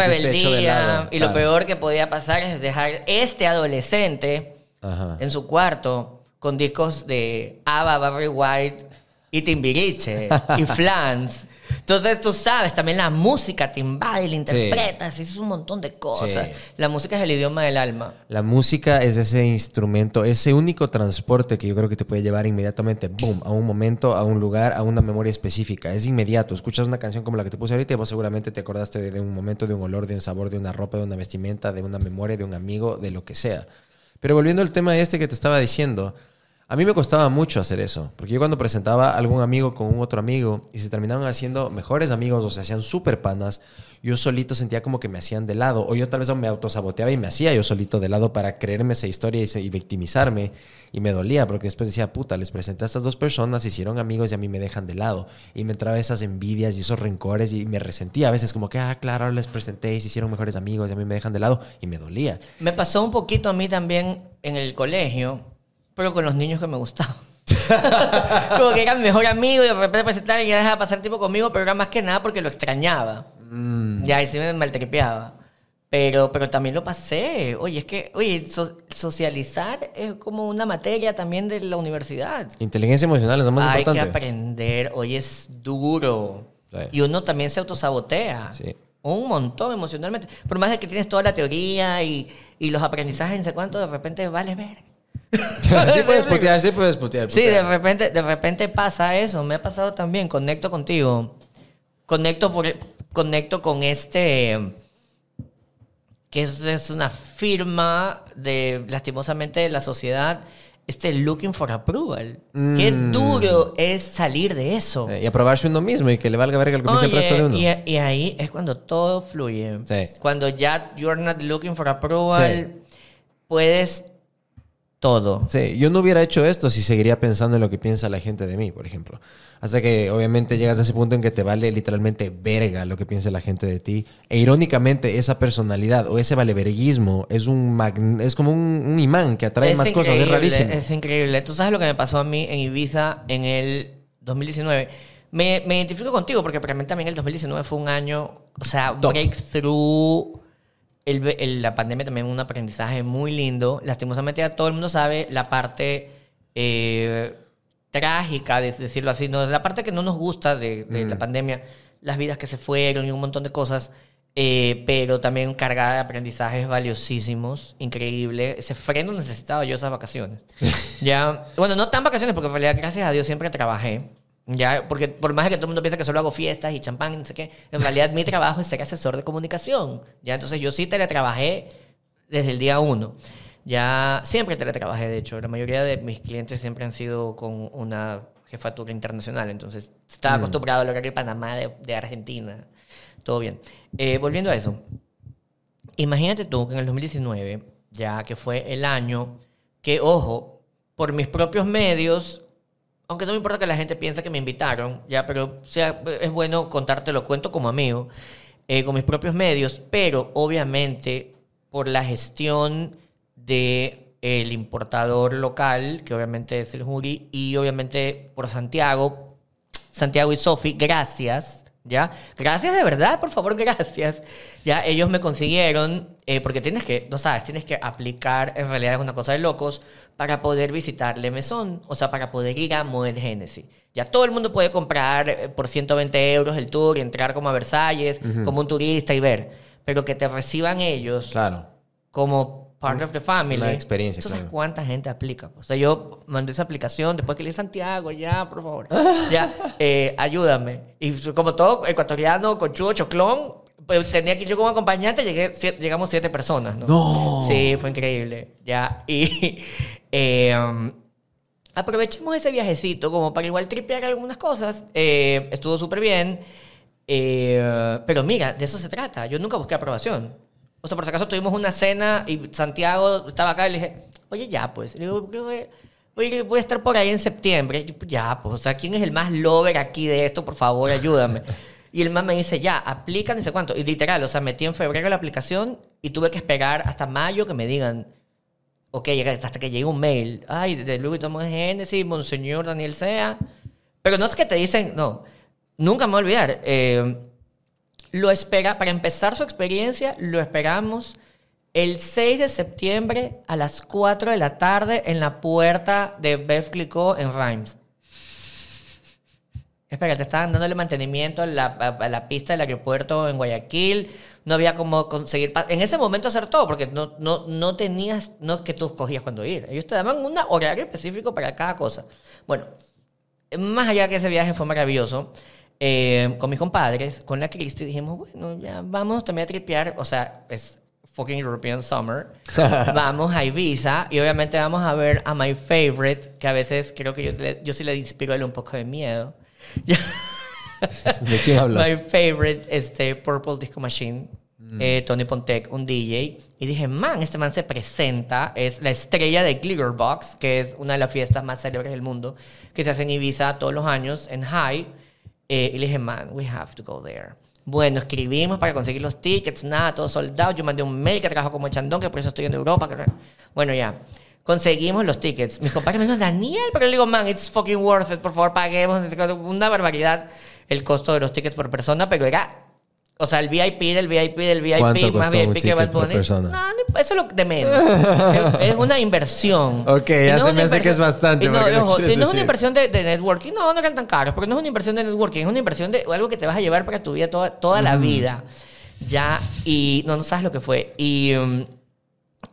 de rebeldía. lado, y lo peor que podía pasar es dejar este adolescente Ajá. en su cuarto con discos de Ava, Barry White y Timbiriche y Flans. Entonces tú sabes, también la música te invade, la interpretas, y es un montón de cosas. Sí. La música es el idioma del alma. La música es ese instrumento, ese único transporte que yo creo que te puede llevar inmediatamente, boom, a un momento, a un lugar, a una memoria específica. Es inmediato. Escuchas una canción como la que te puse ahorita y vos seguramente te acordaste de, de un momento, de un olor, de un sabor, de una ropa, de una vestimenta, de una memoria, de un amigo, de lo que sea. Pero volviendo al tema este que te estaba diciendo, a mí me costaba mucho hacer eso, porque yo cuando presentaba a algún amigo con un otro amigo y se terminaban haciendo mejores amigos o se hacían súper panas, yo solito sentía como que me hacían de lado, o yo tal vez me autosaboteaba y me hacía yo solito de lado para creerme esa historia y, victimizarme, y me dolía, porque después decía, puta, les presenté a estas dos personas, se hicieron amigos y a mí me dejan de lado, y me entraba esas envidias y esos rencores y me resentía a veces como que, ah, claro, les presenté y se hicieron mejores amigos y a mí me dejan de lado, y me dolía. Me pasó un poquito a mí también en el colegio, pero con los niños que me gustaban. Como que era mi mejor amigo y de repente presentaron y ya dejaba pasar tiempo conmigo, pero era más que nada porque lo extrañaba. Ya, y sí me maltripeaba. Pero, pero también lo pasé. Oye, es que, oye, so- socializar es como una materia también de la universidad. Inteligencia emocional es lo más Hay importante. que aprender. Oye, es duro. Sí. Y uno también se autosabotea. Sí. Un montón emocionalmente. Por más de que tienes toda la teoría y, y los aprendizajes, no sé cuánto, de repente vale ver. sí puedes putear, sí puedes putear. Sí, de repente, de repente pasa eso. Me ha pasado también. Conecto contigo. Conecto, por, conecto con este. Que es, es una firma de, lastimosamente, de la sociedad. Este looking for approval. Qué Mm. duro es salir de eso. Eh, Y aprobarse uno mismo y que le valga verga lo que el Oye, resto de uno. y, y ahí es cuando todo fluye. Sí. Cuando ya you're not looking for approval, puedes todo. Sí, yo no hubiera hecho esto si seguiría pensando en lo que piensa la gente de mí, por ejemplo. Hasta que obviamente llegas a ese punto en que te vale literalmente verga lo que piensa la gente de ti. E irónicamente, esa personalidad o ese valeverguismo es un es como un, un imán que atrae más cosas. Es rarísimo. Es increíble. Tú sabes lo que me pasó a mí en Ibiza en el 2019. Me, me identifico contigo porque para mí también el 2019 fue un año, o sea, Top. breakthrough. El, el- la pandemia también un aprendizaje muy lindo. Lastimosamente ya todo el mundo sabe la parte eh, trágica, de decirlo así, no la parte que no nos gusta de, de Mm. la pandemia, las vidas que se fueron y un montón de cosas, eh, pero también cargada de aprendizajes valiosísimos, increíble. Ese freno necesitaba yo esas vacaciones. ya, bueno, no tan vacaciones, porque en realidad, gracias a Dios, siempre trabajé. Ya, porque por más que todo el mundo piensa que solo hago fiestas y champán y no sé qué, en realidad mi trabajo es ser asesor de comunicación. Ya, entonces yo sí teletrabajé desde el día uno. Ya siempre teletrabajé, de hecho. La mayoría de mis clientes siempre han sido con una jefatura internacional. Entonces estaba acostumbrado al horario de Panamá, de, de Argentina. Todo bien. Eh, volviendo a eso. Imagínate tú que en el 2019, ya que fue el año que, ojo, por mis propios medios, aunque no me importa que la gente piense que me invitaron, ya, pero es bueno contarte, lo cuento como amigo, eh, con mis propios medios, pero obviamente por la gestión de el importador local, que obviamente es el Jury, y obviamente por Santiago, Santiago y Sofi, gracias, ¿ya? Gracias de verdad, por favor, gracias. Ya, ellos me consiguieron, eh, porque tienes que, no sabes, tienes que aplicar, en realidad es una cosa de locos, para poder visitar Le Maison, o sea, para poder ir a Model Genesis. Ya todo el mundo puede comprar eh, por 120 euros el tour y entrar como a Versalles, como un turista y ver, pero que te reciban ellos Claro. como part of the family. Una experiencia, Entonces, claro. ¿cuánta gente aplica? O sea, yo mandé esa aplicación después que le Santiago, ya, por favor, ya, eh, ayúdame. Y como todo ecuatoriano, conchudo, choclón, pues tenía que ir yo como acompañante, llegué, siete- llegamos siete personas, ¿no? No. Sí, fue increíble, ya. Y eh, um, aprovechemos ese viajecito como para igual tripear algunas cosas. Eh, estuvo súper bien. Eh, pero mira, de eso se trata. Yo nunca busqué aprobación. O sea, por si acaso tuvimos una cena y Santiago estaba acá y le dije, oye, ya, pues. Le digo, "Oye, oye, voy a estar por ahí en septiembre. Yo, ya, pues, o sea, ¿quién es el más lover aquí de esto? Por favor, ayúdame. Y el man me dice, ya, aplica ni sé cuánto. Y literal, o sea, metí en febrero la aplicación y tuve que esperar hasta mayo que me digan, ok, hasta que llegue un mail. Ay, de Louis Vuitton Genesis, Monseñor Daniel Sea. Pero no es que te dicen, no, nunca me voy a olvidar. eh, lo espera, para empezar su experiencia, lo esperamos el 6 de septiembre a las 4 de la tarde en la puerta de Bev Clicquot en Rhymes. Espera, te estaban dándole mantenimiento a la, a- a la pista del aeropuerto en Guayaquil. No había como conseguir... En ese momento hacer todo, porque no, no, no tenías... No es que tú escogías cuándo ir. Ellos te daban un horario específico para cada cosa. Bueno, más allá que ese viaje fue maravilloso, eh, con mis compadres, con la Cristi, dijimos, bueno, ya vamos también a tripear, o sea, es fucking European Summer. vamos a Ibiza y obviamente vamos a ver a My Favorite, que a veces creo que yo, yo sí le inspiro a él un poco de miedo. ¿De quién hablas? My favorite, este, Purple Disco Machine. eh, Tony Pontec, un DJ. Y dije, man, este man se presenta. Es la estrella de Glitterbox, que es una de las fiestas más célebres del mundo, que se hace en Ibiza todos los años, en High. Eh, y le dije, man, we have to go there. Bueno, escribimos para conseguir los tickets, nada, todo soldado. Yo mandé un mail que trabajo como chandón, que por eso estoy en Europa. Bueno, ya. Conseguimos los tickets. Mis compadres me dijeron, Daniel, pero le digo, man, it's fucking worth it, por favor, paguemos. Una barbaridad el costo de los tickets por persona, pero era. O sea, el VIP del VIP del VIP, ¿Cuánto más VIP que Bad Bunny. persona? No, no, eso es lo de menos. es, es una inversión. Ok, Y ya no se me hace que es bastante, y no, ojo, quieres y no es una inversión de, de networking. No, no eran tan caros, porque no es una inversión de networking, es una inversión de algo que te vas a llevar para tu vida toda, toda la vida. Ya, y no, no sabes lo que fue. Y, mm,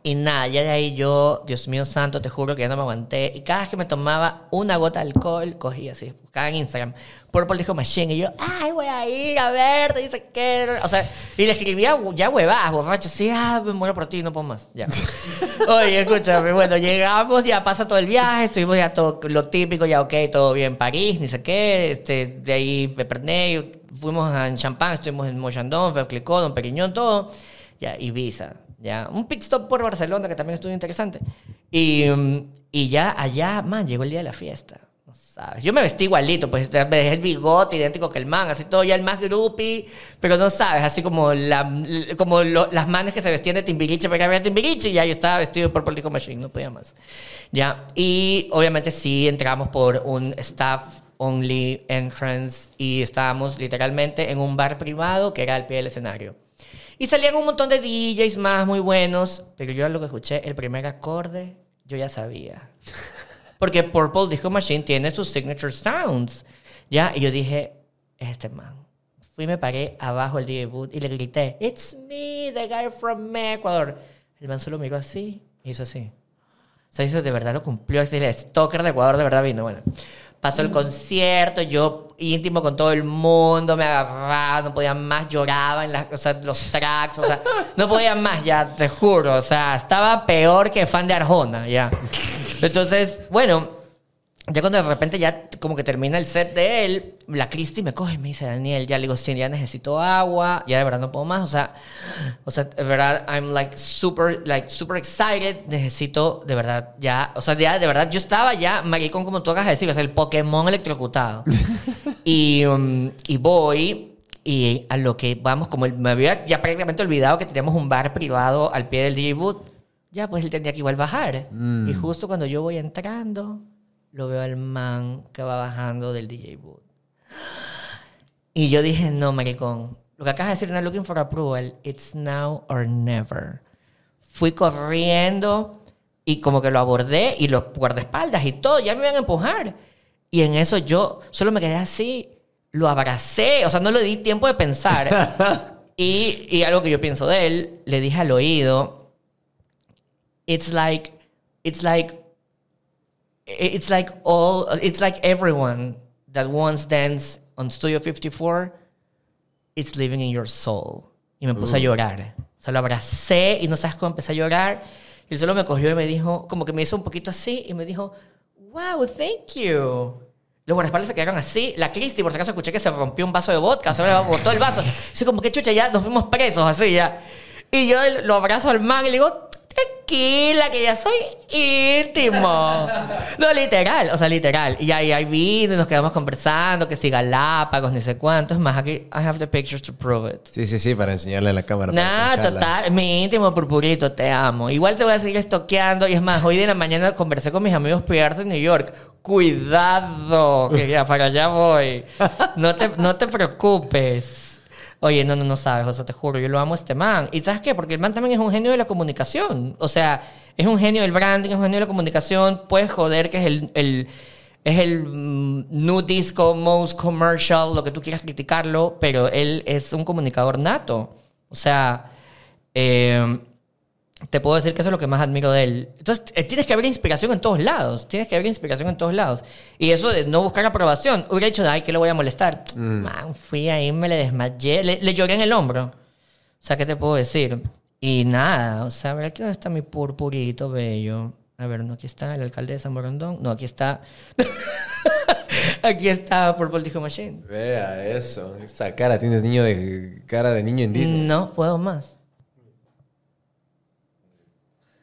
y nada, ya de ahí yo, Dios mío santo, te juro que ya no me aguanté. Y cada vez que me tomaba una gota de alcohol, cogía así, buscaba en Instagram, Purple Disco Machine, y yo, ay, voy a ir a ver, te dice que... O sea, y le escribía ya huevadas, borracho, así, ah, me muero por ti, no puedo más, ya. Oye, escúchame, bueno, llegamos, ya pasa todo el viaje, estuvimos ya todo lo típico, ya ok, todo bien, París, ni sé qué, este, de ahí Epernay, fuimos a Champagne, estuvimos en Mochandon, Clicó, Don Periñón, todo, ya, Ibiza, ya, un pit stop por Barcelona que también estuvo interesante. Y, mm, y ya allá, man, llegó el día de la fiesta. No sabes. Yo me vestí igualito, pues me dejé el bigote idéntico que el man, así todo ya el más groupie, pero no sabes, así como, la, como lo- las manes que se vestían de Timbiriche para ver Timbiriche, y ya yo estaba vestido por Disco Machine, no podía más. Ya, y obviamente sí entramos por un staff only entrance y estábamos literalmente en un bar privado que era al pie del escenario. Y salían un montón de DJs más muy buenos, pero yo lo que escuché, el primer acorde, yo ya sabía. Porque Purple Disco Machine tiene sus signature sounds. ¿Ya? Y yo dije, es este man. Fui me paré abajo del DJ booth y le grité, It's me, the guy from Ecuador. El man solo miró así y hizo así. O sea, eso de verdad lo cumplió. Así, el stalker de Ecuador de verdad vino. Bueno, pasó el concierto, yo íntimo con todo el mundo, me agarraba, no podía más, lloraba en las, o sea, los tracks, o sea, no podía más ya, te juro. O sea, estaba peor que fan de Arjona, ya. Entonces, bueno, ya cuando de repente ya como que termina el set de él, la Cristi me coge y me dice, Daniel, ya le digo, sí, ya necesito agua, ya de verdad no puedo más, o sea, o sea, de verdad, I'm like super, like super excited, necesito de verdad ya, o sea, ya de verdad yo estaba ya maricón como tú acabas de decir, o sea, el Pokémon electrocutado. y, um, y voy y a lo que vamos, como me había ya prácticamente olvidado que teníamos un bar privado al pie del DJ booth, ya pues él tendría que igual bajar. Y justo cuando yo voy entrando, lo veo al man que va bajando del DJ booth. Y yo dije, no, maricón, lo que acabas de decir, no looking for approval, it's now or never. Fui corriendo y como que lo abordé y los guardaespaldas y todo, ya me iban a empujar. Y en eso yo solo me quedé así, lo abracé, o sea, no le di tiempo de pensar. y, y algo que yo pienso de él, le dije al oído, it's like, it's like it's like all it's like everyone that once danced on Studio 54 it's living in your soul y me puse a llorar o sea lo abracé y no sabes cómo empecé a llorar y él solo me cogió y me dijo como que me hizo un poquito así y me dijo wow thank you los guardaespaldas se quedaron así. La Cristi, por si acaso, escuché que se rompió un vaso de vodka. Se le botó el vaso. Así como que chucha, ya nos fuimos presos, así ya. Y yo lo abrazo al man y le digo, tranquila, que ya soy íntimo. No, literal, o sea, literal. Y ahí, ahí vino y nos quedamos conversando, que si Galápagos, ni sé cuánto. Es más, aquí, I have the pictures to prove it. Sí, sí, sí, para enseñarle a la cámara. Nah, total, mi íntimo purpurito, te amo. Igual te voy a seguir estoqueando. Y es más, hoy de la mañana conversé con mis amigos PR de New York. Cuidado, que ya para allá voy. No te, no te preocupes. Oye, no, no, no sabes, o sea, te juro, yo lo amo a este man. ¿Y sabes qué? Porque el man también es un genio de la comunicación. O sea, es un genio del branding, es un genio de la comunicación. Puedes joder que es el, el- es el mm, new disco, most commercial, lo que tú quieras criticarlo, pero él es un comunicador nato. O sea, eh, te puedo decir que eso es lo que más admiro de él. Entonces, eh, tienes que haber inspiración en todos lados. Tienes que haber inspiración en todos lados. Y eso de no buscar aprobación, hubiera dicho, ay, que le voy a molestar. Man, fui ahí, me le desmayé, le, le lloré en el hombro. O sea, ¿qué te puedo decir? Y nada, o sea, a ver, aquí dónde está mi purpurito bello. A ver, no, aquí está el alcalde de San Borondón. No, aquí está. aquí está Purple Disco Machine. Vea eso. Esa cara, tienes niño de cara de niño en Disney. No puedo más.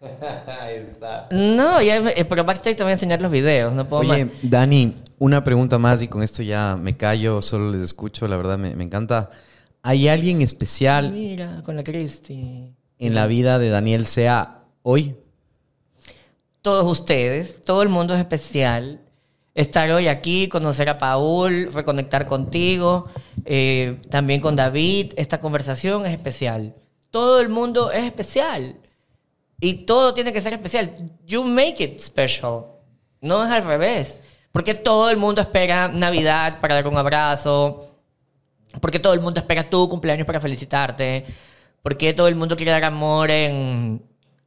Ahí está. No, ya, eh, pero backstage te voy a enseñar los videos, no puedo Oye, más. Dani, una pregunta más y con esto ya me callo, solo les escucho, la verdad me, me encanta. ¿Hay alguien especial Mira, con la Cristi. en la vida de Daniel Sea hoy? Todos ustedes, todo el mundo es especial. Estar hoy aquí, conocer a Paul, reconectar contigo, eh, también con David, esta conversación es especial. Todo el mundo es especial. Y todo tiene que ser especial. You make it special. No es al revés. Porque todo el mundo espera Navidad para dar un abrazo, ¿Por qué todo el mundo espera tu cumpleaños para felicitarte? ¿Por qué todo el mundo quiere dar amor en...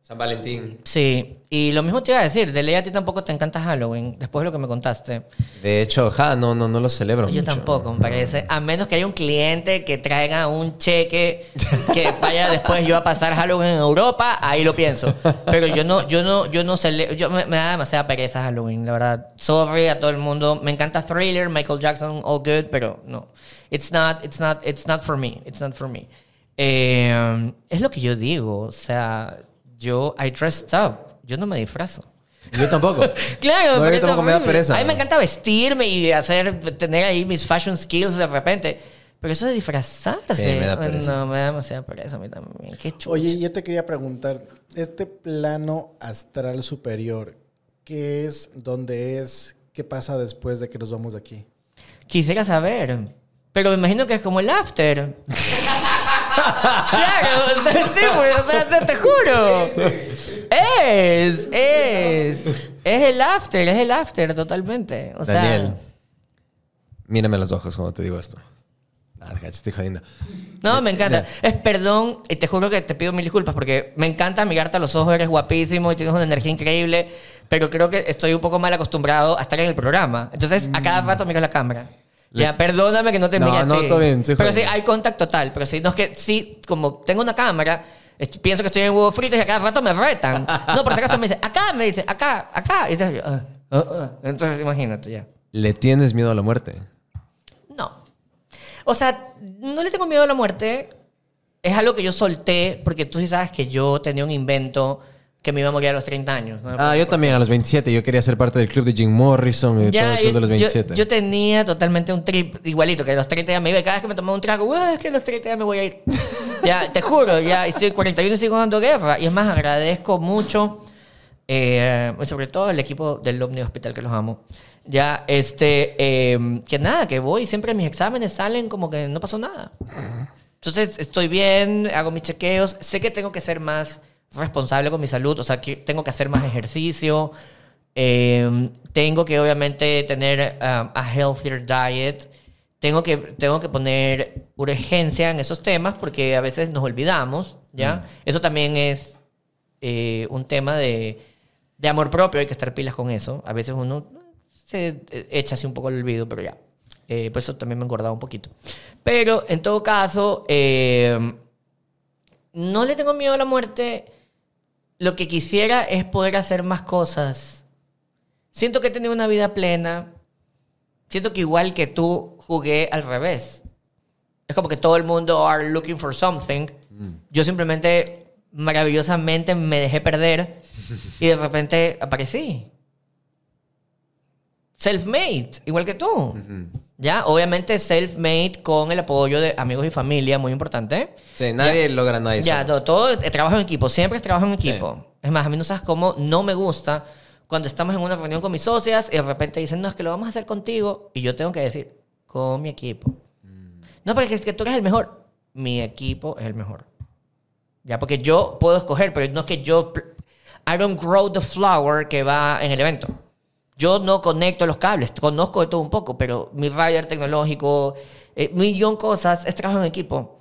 San Valentín. Sí, y lo mismo te iba a decir, de ley a ti tampoco te encanta Halloween, después de lo que me contaste. De hecho, ja, no, no, no lo celebro. Yo mucho. tampoco, me parece. A menos que haya un cliente que traiga un cheque que vaya después yo a pasar Halloween en Europa, ahí lo pienso. Pero yo no, yo no, yo no cele- yo me, me da demasiada pereza Halloween, la verdad. Sorry a todo el mundo. Me encanta Thriller, Michael Jackson, all good, pero no. It's not, it's not, it's not for me. It's not for me. Eh, es lo que yo digo. O sea, yo, I dressed up. Yo no me disfrazo. Yo tampoco. Claro, No, a mí parece tampoco me da pereza. A mí me encanta vestirme y hacer, tener ahí mis fashion skills de repente. Pero eso de disfrazarse. Sí, me da pereza. No, me da demasiada pereza a mí también. Qué chulo. Oye, yo te quería preguntar, este plano astral superior, ¿qué es, dónde es, qué pasa después de que nos vamos de aquí? Quisiera saber. Pero me imagino que es como el after. claro, o sea, sí, pues, o sea, te, te juro. Es, es. Es el after, es el after totalmente. O sea, Daniel, mírame los ojos cuando te digo esto. Ah, estoy jodiendo. No, me encanta. Es perdón, y te juro que te pido mil disculpas porque me encanta mirarte a los ojos, eres guapísimo y tienes una energía increíble, pero creo que estoy un poco mal acostumbrado a estar en el programa. Entonces, a cada rato miro la cámara. Ya, perdóname que no te No, mire a no, ti. todo bien, Pero sí, hay contacto total. Pero sí, no es que sí, como tengo una cámara, est- pienso que estoy en huevo frito y a cada rato me retan. No, por si acaso me dice, acá, me dice, acá, acá. Y entonces, yo, ah, ah, ah. entonces imagínate ya. ¿Le tienes miedo a la muerte? No. O sea, no le tengo miedo a la muerte. Es algo que yo solté porque tú sí sabes que yo tenía un invento que me iba a morir a los 30 años. ¿no? Ah, yo también a los 27. Yo quería ser parte del club de Jim Morrison y de todo el club de los yo- 27. Yo, tenía totalmente un trip igualito, que a los 30 ya me iba cada vez que me tomaba un trago, "Uah, es que a los 30 ya me voy a ir. ya, te juro, ya estoy 41 y sigo dando guerra. Y es más, agradezco mucho, eh, sobre todo el equipo del Omni Hospital, que los amo. Ya, este, eh, que nada, que voy, siempre mis exámenes salen como que no pasó nada. Entonces, estoy bien, hago mis chequeos. Sé que tengo que ser más responsable con mi salud, o sea, que tengo que hacer más ejercicio. eh, tengo que, obviamente, tener um, a healthier diet. Tengo que, tengo que poner urgencia en esos temas porque a veces nos olvidamos, ¿ya? Eso también es eh, un tema de, de amor propio, hay que estar pilas con eso. A veces uno se eh, echa así un poco el olvido, pero ya. Eh, por eso también me he engordado un poquito. Pero en todo caso, eh, no le tengo miedo a la muerte. Lo que quisiera es poder hacer más cosas. Siento que he tenido una vida plena. Siento que igual que tú, jugué al revés. Es como que todo el mundo are looking for something. Yo simplemente, maravillosamente, me dejé perder y de repente aparecí. Self-made, igual que tú. Ya, obviamente self-made con el apoyo de amigos y familia, muy importante. Sí, nadie logra nada Ya, solo. todo, todo eh, trabajo en equipo, siempre es trabajo en equipo. Es más, a mí no sabes cómo no me gusta cuando estamos en una reunión con mis socias y de repente dicen, no, es que lo vamos a hacer contigo. Y yo tengo que decir, con mi equipo. No, porque es que tú eres el mejor. Mi equipo es el mejor. Ya, porque yo puedo escoger, pero no es que yo... I don't grow the flower que va en el evento. Yo no conecto los cables, conozco de todo un poco, pero mi rider tecnológico, eh, millón cosas, es trabajo en equipo.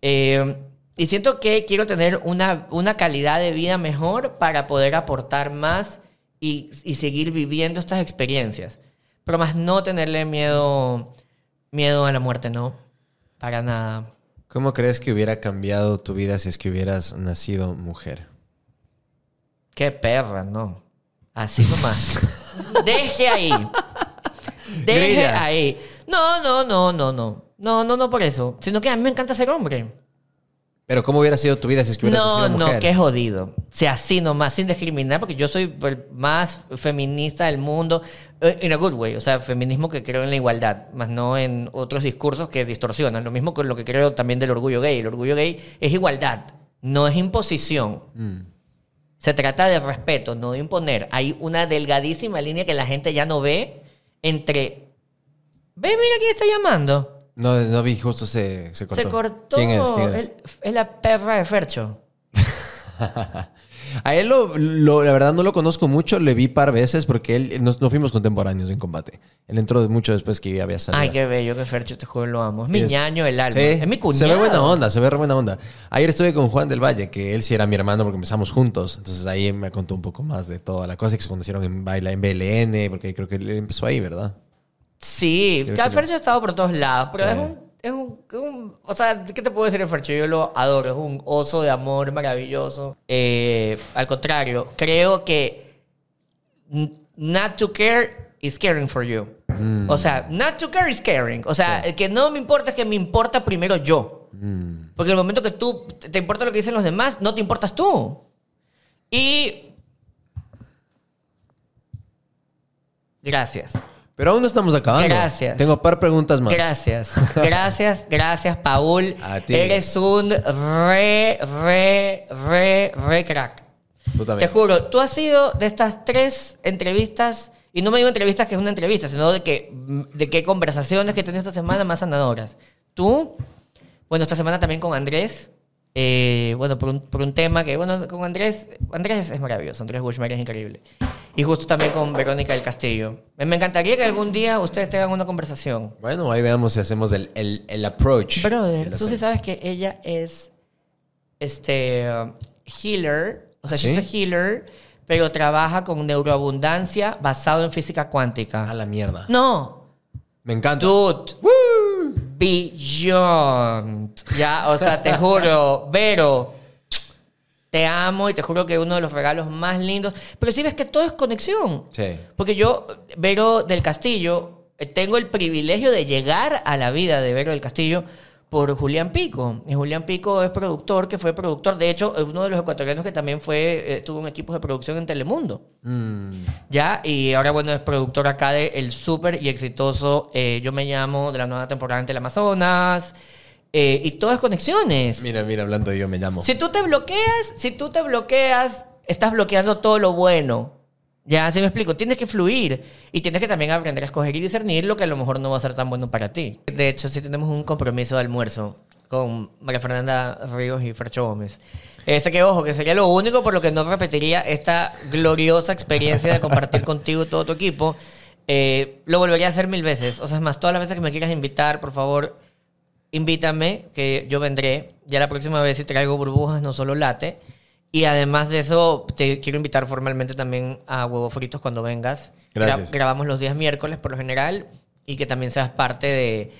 Eh, y siento que quiero tener una, una calidad de vida mejor para poder aportar más y, y seguir viviendo estas experiencias. Pero más no tenerle miedo, miedo a la muerte, no. Para nada. ¿Cómo crees que hubiera cambiado tu vida si es que hubieras nacido mujer? Qué perra, no. Así nomás. Deje ahí. Deje Grilla. ahí. No, no, no, no, no. No, no, no por eso. Sino que a mí me encanta ser hombre. Pero ¿cómo hubiera sido tu vida si es que hubieras No, nacido mujer? no, qué jodido. O sea, así nomás, sin discriminar, porque yo soy el más feminista del mundo, eh, in a good way. O sea, feminismo que creo en la igualdad, más no en otros discursos que distorsionan. Lo mismo con lo que creo también del orgullo gay. El orgullo gay es igualdad, no es imposición. Se trata de respeto, no de imponer. Hay una delgadísima línea que la gente ya no ve entre. Ve, mira quién está llamando. No, no vi, justo se, se cortó. Se cortó. ¿Quién es? ¿Quién es? Es, es la perra de Fercho. A él, lo, lo- la verdad, no lo conozco mucho. Le vi par veces porque él nos, no fuimos contemporáneos en combate. Él entró mucho después que yo había salido. Ay, qué bello, que Fercho, este joven lo amo. Es mi es- ñaño el alma. Sí, es mi cuñado. Se ve buena onda, se ve re buena onda. Ayer estuve con Juan del Valle, que él sí era mi hermano porque empezamos juntos. Entonces ahí me contó un poco más de toda la cosa que se conocieron en baila en BLN, porque creo que él empezó ahí, ¿verdad? Sí, Fercho ha estado por todos lados, pero es un... Es un, un- o sea, ¿qué te puedo decir de Fercho? Yo lo adoro, es un oso de amor maravilloso. Eh, al contrario, creo que not to care is caring for you. Mm. O sea, not to care is caring. O sea, el que no me importa es que me importa primero yo. Mm. Porque en el momento que tú te importa lo que dicen los demás, no te importas tú. Y... Gracias. Pero aún no estamos acabando. Gracias. Tengo un par preguntas más. Gracias, gracias, gracias, Paul. A ti. Eres un re, re, re, re crack. Tú Te también. juro, tú has sido de estas tres entrevistas, y no me digo entrevistas que es una entrevista, sino de que de qué conversaciones que he tenido esta semana más sanadoras. Tú, bueno, esta semana también con Andrés, eh, bueno, por un, por un tema que, bueno, con Andrés, Andrés es maravilloso, Andrés Bushmer es increíble. Y justo también con Verónica del Castillo. Me, encantaría que algún día ustedes tengan una conversación. Bueno, ahí veamos si hacemos el, el, el approach. Brother, tú sí sabes que ella es este healer, o sea, ¿Sí? she's a healer, pero trabaja con neuroabundancia basado en física cuántica. A la mierda. No, Me encanta. dude. Beyond. Ya, o sea, te juro, Vero, te amo y te juro que uno de los regalos más lindos. Pero sí ves que todo es conexión. Sí. Porque yo, Vero del Castillo, eh, tengo el privilegio de llegar a la vida de Vero del Castillo por Julián Pico. Y Julián Pico es productor, que fue productor, de hecho, es uno de los ecuatorianos que también fue, eh, estuvo en equipos de producción en Telemundo. Mm. Ya, y ahora, bueno, es productor acá de el súper y exitoso eh, Yo Me Llamo, de la nueva temporada en Teleamazonas. eh, y todas conexiones. Mira, mira, hablando de yo me llamo. Si tú te bloqueas, si tú te bloqueas, estás bloqueando todo lo bueno. Ya, así me explico. Tienes que fluir y tienes que también aprender a escoger y discernir lo que a lo mejor no va a ser tan bueno para ti. De hecho, sí tenemos un compromiso de almuerzo con María Fernanda Ríos y Fercho Gómez. Este que, ojo, que sería lo único por lo que no repetiría esta gloriosa experiencia de compartir contigo todo tu equipo. Eh, lo volvería a hacer mil veces. O sea, es más, todas las veces que me quieras invitar, por favor, invítame, que yo vendré. Ya la próxima vez si traigo burbujas, no solo late. Y además de eso, te quiero invitar formalmente también a Huevos Fritos cuando vengas. Gracias. grabamos los días miércoles por lo general y que también seas parte de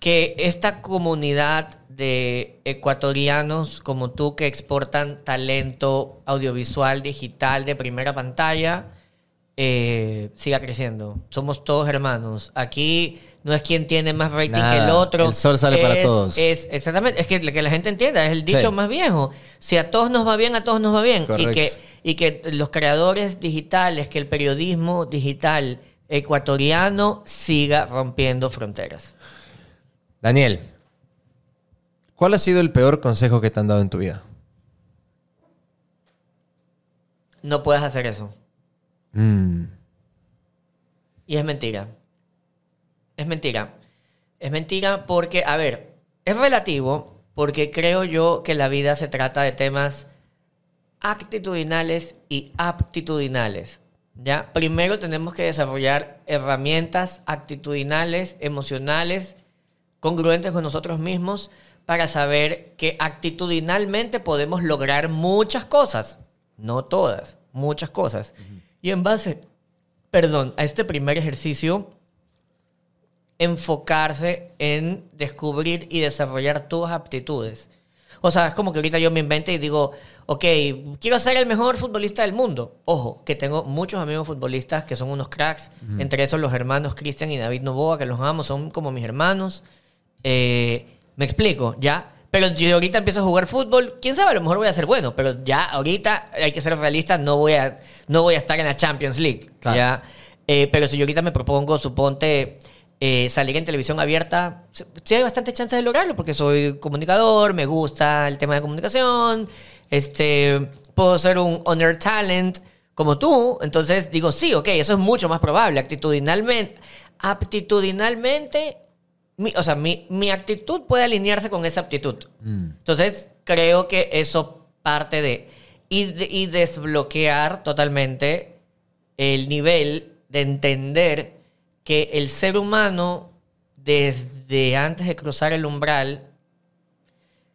que esta comunidad de ecuatorianos como tú que exportan talento audiovisual, digital, de primera pantalla, eh, siga creciendo. Somos todos hermanos. Aquí no es quien tiene más rating Nada, que el otro. el sol sale para Es- todos. Es, exactamente, es que, que la gente entienda, es el dicho Sí. más viejo. Si a todos nos va bien, a todos nos va bien. Y que, y que los creadores digitales, que el periodismo digital ecuatoriano siga rompiendo fronteras. Daniel, ¿cuál ha sido el peor consejo que te han dado en tu vida? No puedes hacer eso. Mm. Y es mentira. Es mentira. Es mentira porque, a ver, es relativo porque creo yo que la vida se trata de temas actitudinales y aptitudinales. ¿Ya? Primero tenemos que desarrollar herramientas actitudinales, emocionales, congruentes con nosotros mismos para saber que actitudinalmente podemos lograr muchas cosas, no todas, muchas cosas. Y en base, perdón, a este primer ejercicio, enfocarse en descubrir y desarrollar tus aptitudes. O sea, es como que ahorita yo me invento y digo, ok, quiero ser el mejor futbolista del mundo. Ojo, que tengo muchos amigos futbolistas que son unos cracks, entre esos los hermanos Cristian y David Novoa, que los amo, son como mis hermanos. Eh, me explico, ¿ya? Pero si ahorita empiezo a jugar fútbol, quién sabe, a lo mejor voy a ser bueno, pero ya ahorita hay que ser realista, no voy a, no voy a estar en la Champions League, Claro. ¿ya? Eh, pero si yo ahorita me propongo, suponte, eh, salir en televisión abierta, sí hay bastante chance de lograrlo, porque soy comunicador, me gusta el tema de comunicación, este, puedo ser un honor talent como tú, entonces digo, sí, ok, eso es mucho más probable, actitudinalmente, aptitudinalmente, mi- o sea, mi, mi actitud puede alinearse con esa aptitud. Entonces, creo que eso parte de... y, de- y desbloquear totalmente el nivel de entender que el ser humano, desde antes de cruzar el umbral,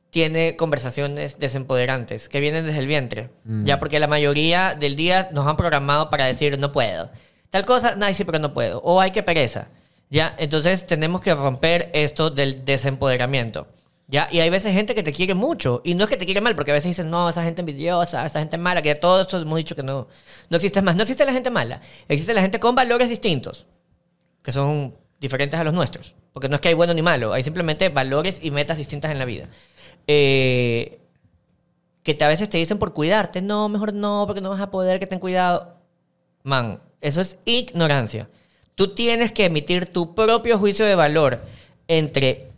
tiene conversaciones desempoderantes que vienen desde el vientre. Ya porque la mayoría del día nos han programado para decir no puedo. Tal cosa, no, sí, pero no puedo. O hay que pereza. Ya, entonces tenemos que romper esto del desempoderamiento. Ya, y hay veces gente que te quiere mucho y no es que te quiere mal, porque a veces dicen, no, esa gente envidiosa, esa gente mala, que ya todo esto hemos dicho que no, no existe más. No existe la gente mala, existe la gente con valores distintos que son diferentes a los nuestros. Porque no es que hay bueno ni malo, hay simplemente valores y metas distintas en la vida. Eh, que te, a veces te dicen por cuidarte, no, mejor no, porque no vas a poder, que ten cuidado. Man, eso es ignorancia. Tú tienes que emitir tu propio juicio de valor entre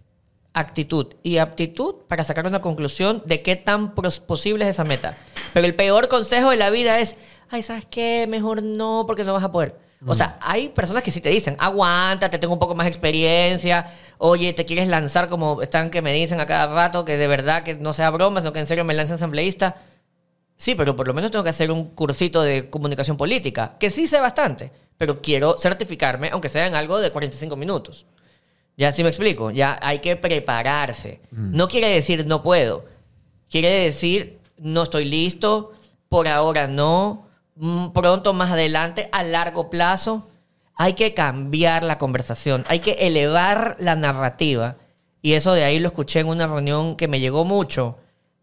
actitud y aptitud para sacar una conclusión de qué tan posible es esa meta. Pero el peor consejo de la vida es, ay, ¿sabes qué? Mejor no, porque no vas a poder. O sea, hay personas que sí te dicen, aguántate, tengo un poco más de experiencia, oye, te quieres lanzar como están que me dicen a cada rato, que de verdad que no sea broma, sino que en serio me lancen asambleísta. Sí, pero por lo menos tengo que hacer un cursito de comunicación política, que sí sé bastante, pero quiero certificarme, aunque sea en algo de 45 minutos. Ya sí me explico, ya hay que prepararse. No quiere decir no puedo, quiere decir no estoy listo, por ahora no, mm, pronto más adelante, a largo plazo. Hay que cambiar la conversación, hay que elevar la narrativa. Y eso de ahí lo escuché en una reunión que me llegó mucho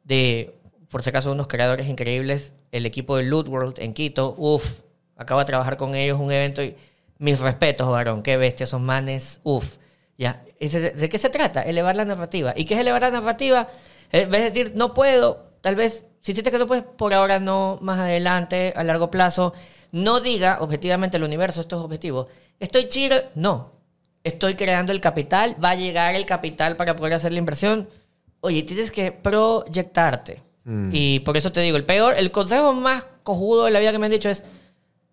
de, por si acaso, unos creadores increíbles, el equipo de Loot World en Quito. Uf, acabo de trabajar con ellos un evento y mis respetos, varón, qué bestia, esos manes, uf. Ya, ¿de, qué se trata? Elevar la narrativa. ¿Y qué es elevar la narrativa? En vez de decir, no puedo, tal vez, si sientes que no puedes, por ahora no, más adelante, a largo plazo, no diga objetivamente el universo, esto es objetivo. Estoy chido, no. Estoy creando el capital, va a llegar el capital para poder hacer la inversión. Oye, tienes que proyectarte. Y por eso te digo, el peor, el consejo más cojudo de la vida que me han dicho es,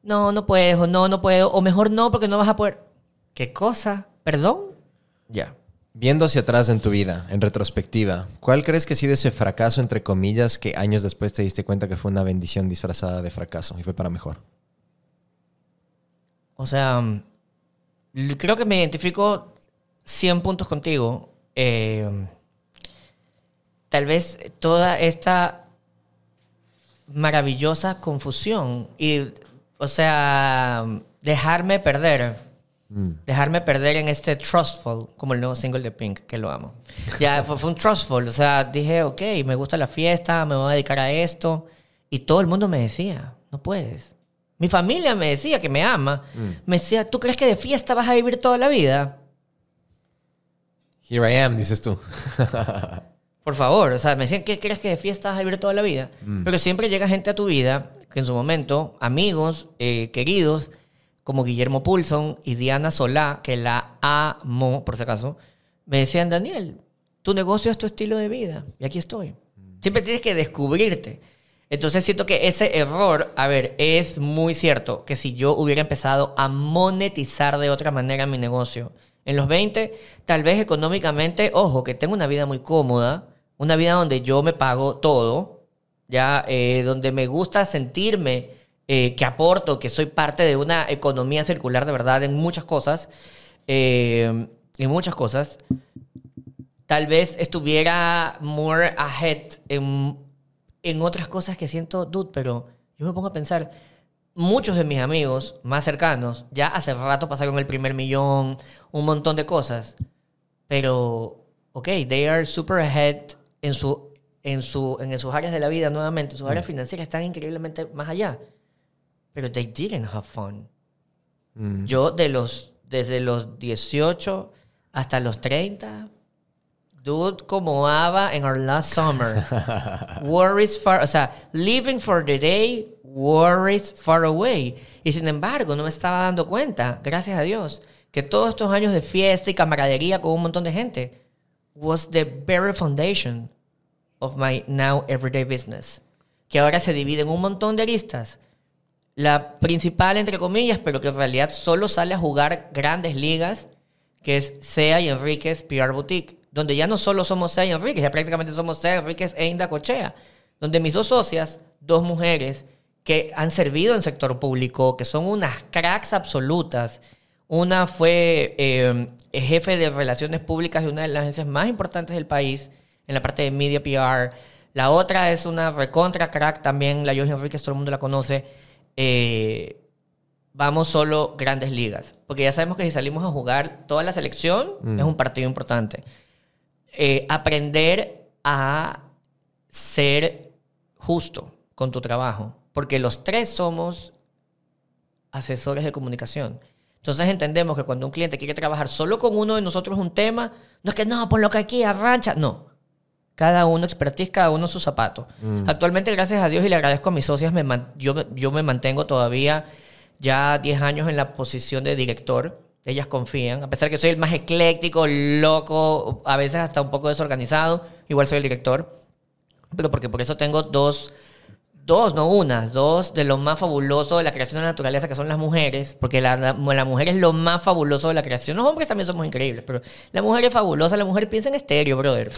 no, no puedes, o no, no puedo, o mejor no, porque no vas a poder. ¿Qué cosa? ¿Perdón? Ya. Viendo hacia atrás en tu vida, en retrospectiva, ¿cuál crees que ha sido ese fracaso, entre comillas, que años después te diste cuenta que fue una bendición disfrazada de fracaso y fue para mejor? O sea, mm, creo que me identifico 100 puntos contigo. Eh, tal vez toda esta maravillosa confusión y, o sea, dejarme perder. Dejarme perder en este Trustful, como el nuevo single de Pink, que lo amo. Ya fue, fue un Trustful, o sea, dije, ok, me gusta la fiesta, me voy a dedicar a esto. Y todo el mundo me decía, no puedes. Mi familia me decía que me ama. Me decía, ¿tú crees que de fiesta vas a vivir toda la vida? Here I am, dices tú. Por favor, o sea, me decían, ¿qué crees que de fiesta vas a vivir toda la vida? Pero siempre llega gente a tu vida que en su momento, amigos, eh, queridos, como Guillermo Pulson y Diana Solá, que la amo, por si acaso, me decían, Daniel, tu negocio es tu estilo de vida. Y aquí estoy. Siempre tienes que descubrirte. Entonces siento que ese error, a ver, es muy cierto que si yo hubiera empezado a monetizar de otra manera mi negocio en los 20, tal vez económicamente, ojo, que tengo una vida muy cómoda, una vida donde yo me pago todo, ya, eh, donde me gusta sentirme eh, que aporto, que soy parte de una economía circular de verdad en muchas cosas, eh, en muchas cosas, tal vez estuviera more ahead en, en otras cosas que siento, dude, pero yo me pongo a pensar, muchos de mis amigos más cercanos ya hace rato pasaron el primer millón, un montón de cosas, pero, ok, they are super ahead en, su, en, su, en sus áreas de la vida nuevamente, sus áreas financieras están increíblemente más allá, pero they didn't have fun. Yo de los, desde los 18 hasta los 30, dude, como Ava en Our Last Summer. worries far, o sea, living for the day, worries far away. Y sin embargo, no me estaba dando cuenta, gracias a Dios, que todos estos años de fiesta y camaradería con un montón de gente was the very foundation of my now everyday business. Que ahora se divide en un montón de aristas. La principal, entre comillas, pero que en realidad solo sale a jugar grandes ligas, que es Sea y Enríquez PR Boutique, donde ya no solo somos Sea y Enríquez, ya prácticamente somos Sea, Enríquez e Inda Cochea, donde mis dos socias dos mujeres que han servido en sector público, que son unas cracks absolutas. Una fue eh, jefe de relaciones públicas de una de las agencias más importantes del país en la parte de media PR. La otra es una recontra crack también, la Jorge Enríquez, todo el mundo la conoce. Eh, vamos solo grandes ligas. Porque ya sabemos que si salimos a jugar toda la selección es un partido importante. Eh, aprender a ser justo con tu trabajo. Porque los tres somos asesores de comunicación. Entonces entendemos que cuando un cliente quiere trabajar solo con uno de nosotros un tema, no es que no, por lo que aquí arrancha. No. Cada uno expertise, cada uno sus zapatos. Actualmente, gracias a Dios y le agradezco a mis socias, me man- yo, me- yo me mantengo todavía ya 10 años en la posición de director. Ellas confían, a pesar que soy el más ecléctico, loco, a veces hasta un poco desorganizado, igual soy el director. Pero porque por eso tengo dos, dos, no una, dos de lo más fabuloso de la creación de la naturaleza, que son las mujeres, porque la, la, la mujer es lo más fabuloso de la creación. Los hombres también somos increíbles, pero la mujer es fabulosa, la mujer piensa en estéreo, brother.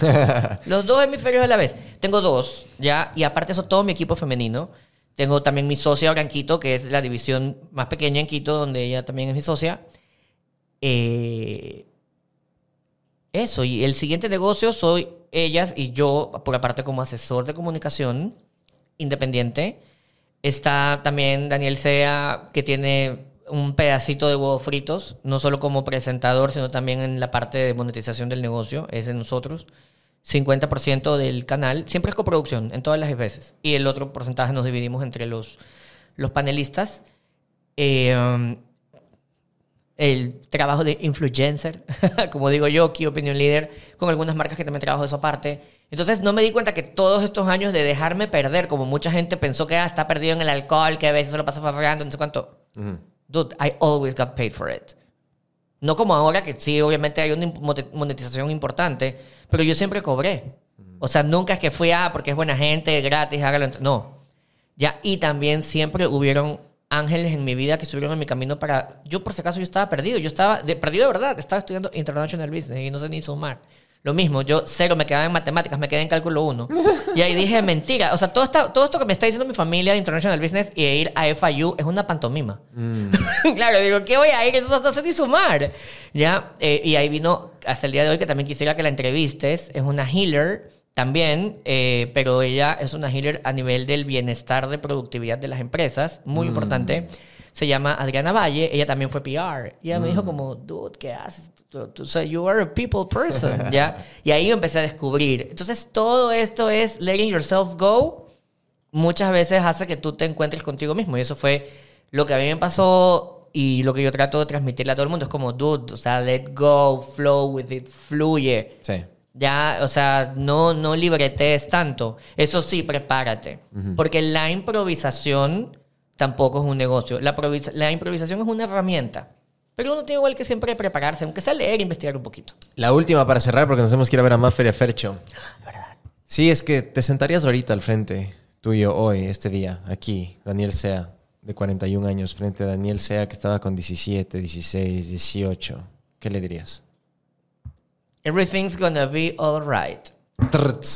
Los dos hemisferios a la vez. Tengo dos, ya, y aparte eso, todo mi equipo femenino. Tengo también mi socia Branquito, que es la división más pequeña en Quito, donde ella también es mi socia. Eh, eso, y el siguiente negocio soy ellas y yo, por aparte como asesor de comunicación independiente. Está también Daniel Sea, que tiene un pedacito de huevos fritos, no solo como presentador, sino también en la parte de monetización del negocio, es de nosotros. 50% del canal, siempre es coproducción, en todas las veces. Y el otro porcentaje nos dividimos entre los, los panelistas. Eh, el trabajo de influencer, como digo yo, Key Opinion Leader, con algunas marcas que también trabajo de esa parte. Entonces no me di cuenta que todos estos años de dejarme perder, como mucha gente pensó que ah, está perdido en el alcohol, que a veces se lo pasa farreando, no sé cuánto. Dude, I always got paid for it. No como ahora, que sí, obviamente hay una monetización importante, pero yo siempre cobré. O sea, nunca es que fui, ah, porque es buena gente, gratis, hágalo. No. Ya, y también siempre hubieron ángeles en mi vida que estuvieron en mi camino para... Yo, por si acaso, yo estaba perdido. Yo estaba de, perdido de verdad. Estaba estudiando International Business y no sé ni sumar. Lo mismo, yo cero me quedaba en matemáticas, me quedé en cálculo 1. Y ahí dije, mentira. O sea, todo, esta- todo esto que me está diciendo mi familia de International Business y de ir a FIU es una pantomima. claro, digo, ¿qué voy a ir? Eso no sé ni sumar. Ya, eh, y ahí vino hasta el día de hoy que también quisiera que la entrevistes. Es una healer también, eh, pero ella es una healer a nivel del bienestar de productividad de las empresas, muy importante. Se llama Adriana Valle, ella también fue PR. Y ella me dijo como, dude, ¿qué haces? O sea, you are a people person, ¿ya? Y ahí yo empecé a descubrir. Entonces, todo esto es letting yourself go. Muchas veces hace que tú te encuentres contigo mismo. Y eso fue lo que a mí me pasó y lo que yo trato de transmitirle a todo el mundo. Es como, dude, o sea, let go, flow with it, fluye. Sí. Ya, o sea, no, no libretes tanto. Eso sí, prepárate. Porque la improvisación tampoco es un negocio. La, la improvisación es una herramienta. Pero uno tiene igual que siempre prepararse, aunque sea leer e investigar un poquito. La última para cerrar, porque nos hemos que ir a ver a Maffer y a Fercho. Sí, es que te sentarías ahorita al frente tuyo hoy, este día, aquí, Daniel Sea, de 41 años, frente a Daniel Sea, que estaba con 17, 16, 18. ¿Qué le dirías? Everything's gonna be alright.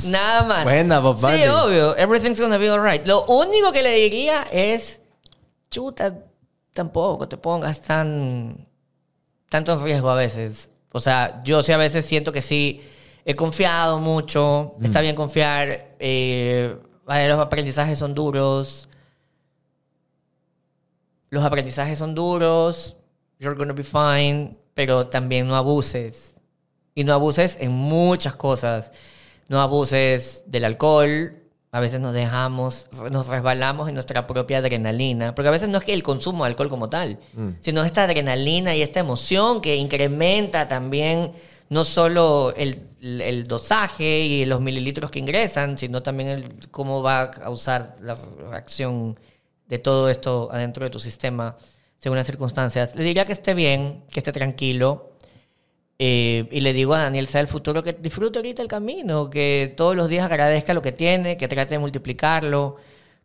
Nada más. Buena, Bob Sí, Marley. obvio. Everything's gonna be alright. Lo único que le diría es, chuta, tampoco te pongas tan, tanto en riesgo a veces. O sea, yo sí a veces siento que sí he confiado mucho. Está bien confiar. eh, los aprendizajes son duros. Los aprendizajes son duros. You're gonna be fine. Pero también no abuses. Y no abuses en muchas cosas. No abuses del alcohol. A veces nos dejamos, nos resbalamos en nuestra propia adrenalina. Porque a veces no es que el consumo de alcohol como tal, sino esta adrenalina y esta emoción que incrementa también no solo el, el- el dosaje y los mililitros que ingresan, sino también el, cómo va a causar la reacción de todo esto adentro de tu sistema según las circunstancias. Le diría que esté bien, que esté tranquilo, eh, y le digo a Daniel sea el futuro que disfrute ahorita el camino, que todos los días agradezca lo que tiene, que trate de multiplicarlo,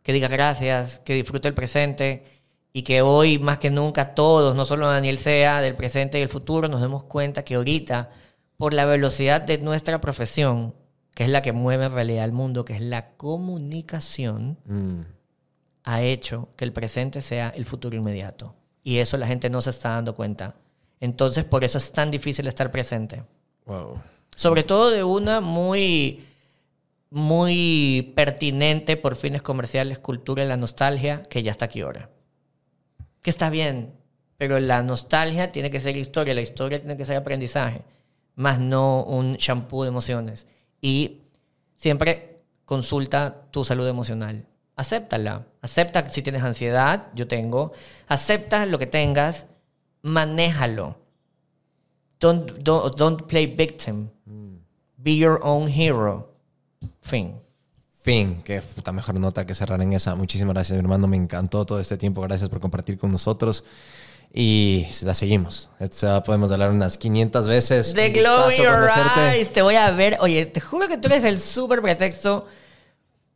que diga gracias, que disfrute el presente y que hoy más que nunca todos, no solo Daniel sea del presente y el futuro, nos demos cuenta que ahorita, por la velocidad de nuestra profesión, que es la que mueve en realidad el mundo, que es la comunicación, Mm. ha hecho que el presente sea el futuro inmediato. Y eso la gente no se está dando cuenta. Entonces, por eso es tan difícil estar presente. Wow. Sobre todo de una muy, muy pertinente por fines comerciales, cultura y la nostalgia, que ya está aquí ahora. Que está bien, pero la nostalgia tiene que ser historia, la historia tiene que ser aprendizaje, más no un shampoo de emociones. Y siempre consulta tu salud emocional. Acéptala. Acepta si tienes ansiedad, yo tengo. Acepta lo que tengas, manéjalo. Don't, don't, don't play victim. Be your own hero. Fin. Fin, qué puta mejor nota que cerrar en esa. Muchísimas gracias, mi hermano. Me encantó todo este tiempo. Gracias por compartir con nosotros. Y la seguimos. Esta podemos hablar unas 500 veces. The conocerte. eyes. Te voy a ver. Oye, te juro que tú eres el súper pretexto.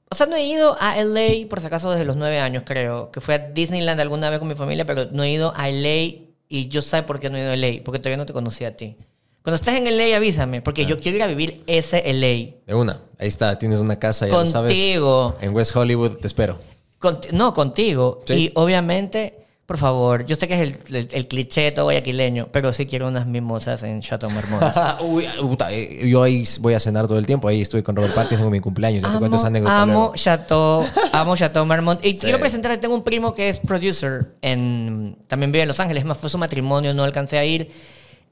O sea, no he ido a LA, por si acaso, desde los nueve años, creo. Que fui a Disneyland alguna vez con mi familia, pero no he ido a LA. Y yo sé por qué no he ido a LA. Porque todavía no te conocí a ti. Cuando estés en LA, avísame. Porque yo quiero ir a vivir ese LA. De una. Ahí está. Tienes una casa, ya lo sabes. Contigo. En West Hollywood. Te espero. Conti- no, contigo. Sí. Y obviamente, por favor, yo sé que es el, el- el cliché todo guayaquileño, pero sí quiero unas mimosas en Chateau Marmont. Uy, puta, eh, yo ahí voy a cenar todo el tiempo. Ahí estuve con Robert Pattinson en mi cumpleaños. Ya te cuento esa anécdota amo luego. Chateau, amo Chateau Marmont. Y quiero presentar, tengo un primo que es producer, en, también vive en Los Ángeles, más fue su matrimonio, no alcancé a ir.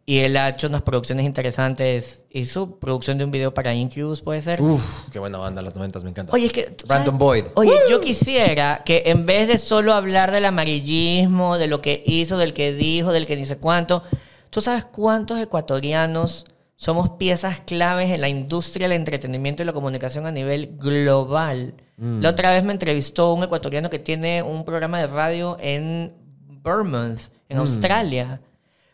Y él ha hecho unas producciones interesantes. Hizo producción de un video para Incubus, puede ser. Uf, qué buena banda, los 90 me encanta. Oye, es que. ¿tú Brandon? Boyd. Oye, yo quisiera que en vez de solo hablar del amarillismo, de lo que hizo, del que dijo, del que ni sé cuánto, ¿tú sabes cuántos ecuatorianos somos piezas claves en la industria del entretenimiento y la comunicación a nivel global? La otra vez me entrevistó un ecuatoriano que tiene un programa de radio en Bournemouth, en Australia.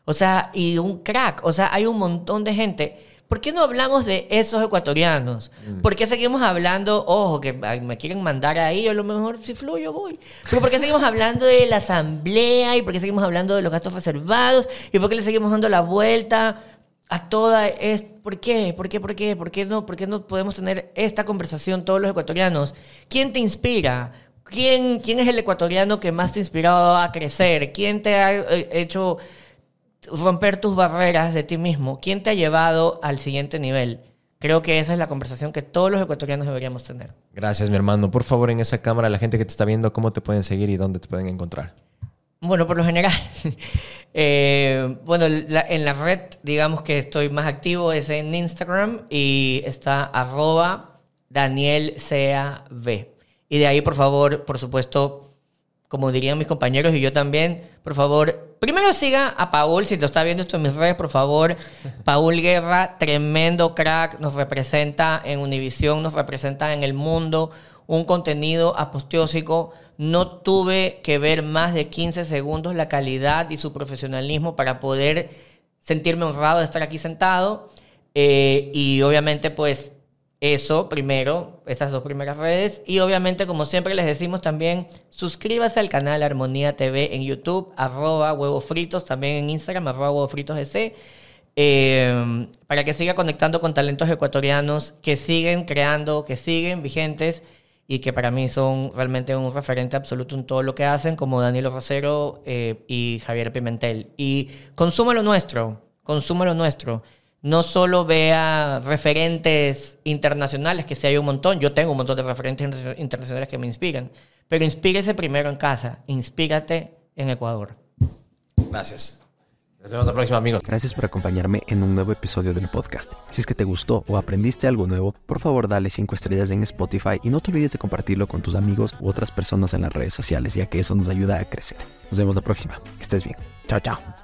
O sea, y un crack. O sea, hay un montón de gente. ¿Por qué no hablamos de esos ecuatorianos? ¿Por qué seguimos hablando, ojo, que me quieren mandar ahí, a lo mejor si fluyo voy? Pero ¿por qué seguimos hablando de la asamblea? ¿Y por qué seguimos hablando de los gastos reservados? ¿Y por qué le seguimos dando la vuelta a toda es ¿Por qué? ¿Por qué? ¿Por qué? ¿Por qué no, por qué no podemos tener esta conversación todos los ecuatorianos? ¿Quién te inspira? ¿Quién, quién es el ecuatoriano que más te ha inspirado a crecer? ¿Quién te ha eh, hecho romper tus barreras de ti mismo? ¿Quién te ha llevado al siguiente nivel? Creo que esa es la conversación que todos los ecuatorianos deberíamos tener. Gracias, mi hermano. Por favor, en esa cámara, la gente que te está viendo, ¿cómo te pueden seguir y dónde te pueden encontrar? Bueno, por lo general, eh, bueno, la- en la red, digamos que estoy más activo es en Instagram y está arroba danielcav. Y de ahí, por favor, por supuesto, como dirían mis compañeros y yo también, por favor, primero siga a Paul, si lo está viendo esto en mis redes, por favor. Paul Guerra, tremendo crack, nos representa en Univisión, nos representa en el mundo, un contenido aposteósico. No tuve que ver más de 15 segundos la calidad y su profesionalismo para poder sentirme honrado de estar aquí sentado. Eh, y obviamente, pues, eso primero, estas dos primeras redes. Y obviamente, como siempre les decimos también, suscríbase al canal Armonía TV en YouTube, arroba huevos fritos, también en Instagram, arroba huevos fritos ese, eh, para que siga conectando con talentos ecuatorianos que siguen creando, que siguen vigentes y que para mí son realmente un referente absoluto en todo lo que hacen, como Danilo Rosero eh, y Javier Pimentel. Y consuma lo nuestro, consuma lo nuestro. No solo vea referentes internacionales, que sí hay un montón, yo tengo un montón de referentes inter- internacionales que me inspiran, pero inspírese primero en casa, inspírate en Ecuador. Gracias. Nos vemos la próxima, amigos. Gracias por acompañarme en un nuevo episodio del podcast. Si es que te gustó o aprendiste algo nuevo, por favor dale 5 estrellas en Spotify y no te olvides de compartirlo con tus amigos u otras personas en las redes sociales, ya que eso nos ayuda a crecer. Nos vemos la próxima. Que estés bien. Chao, chao.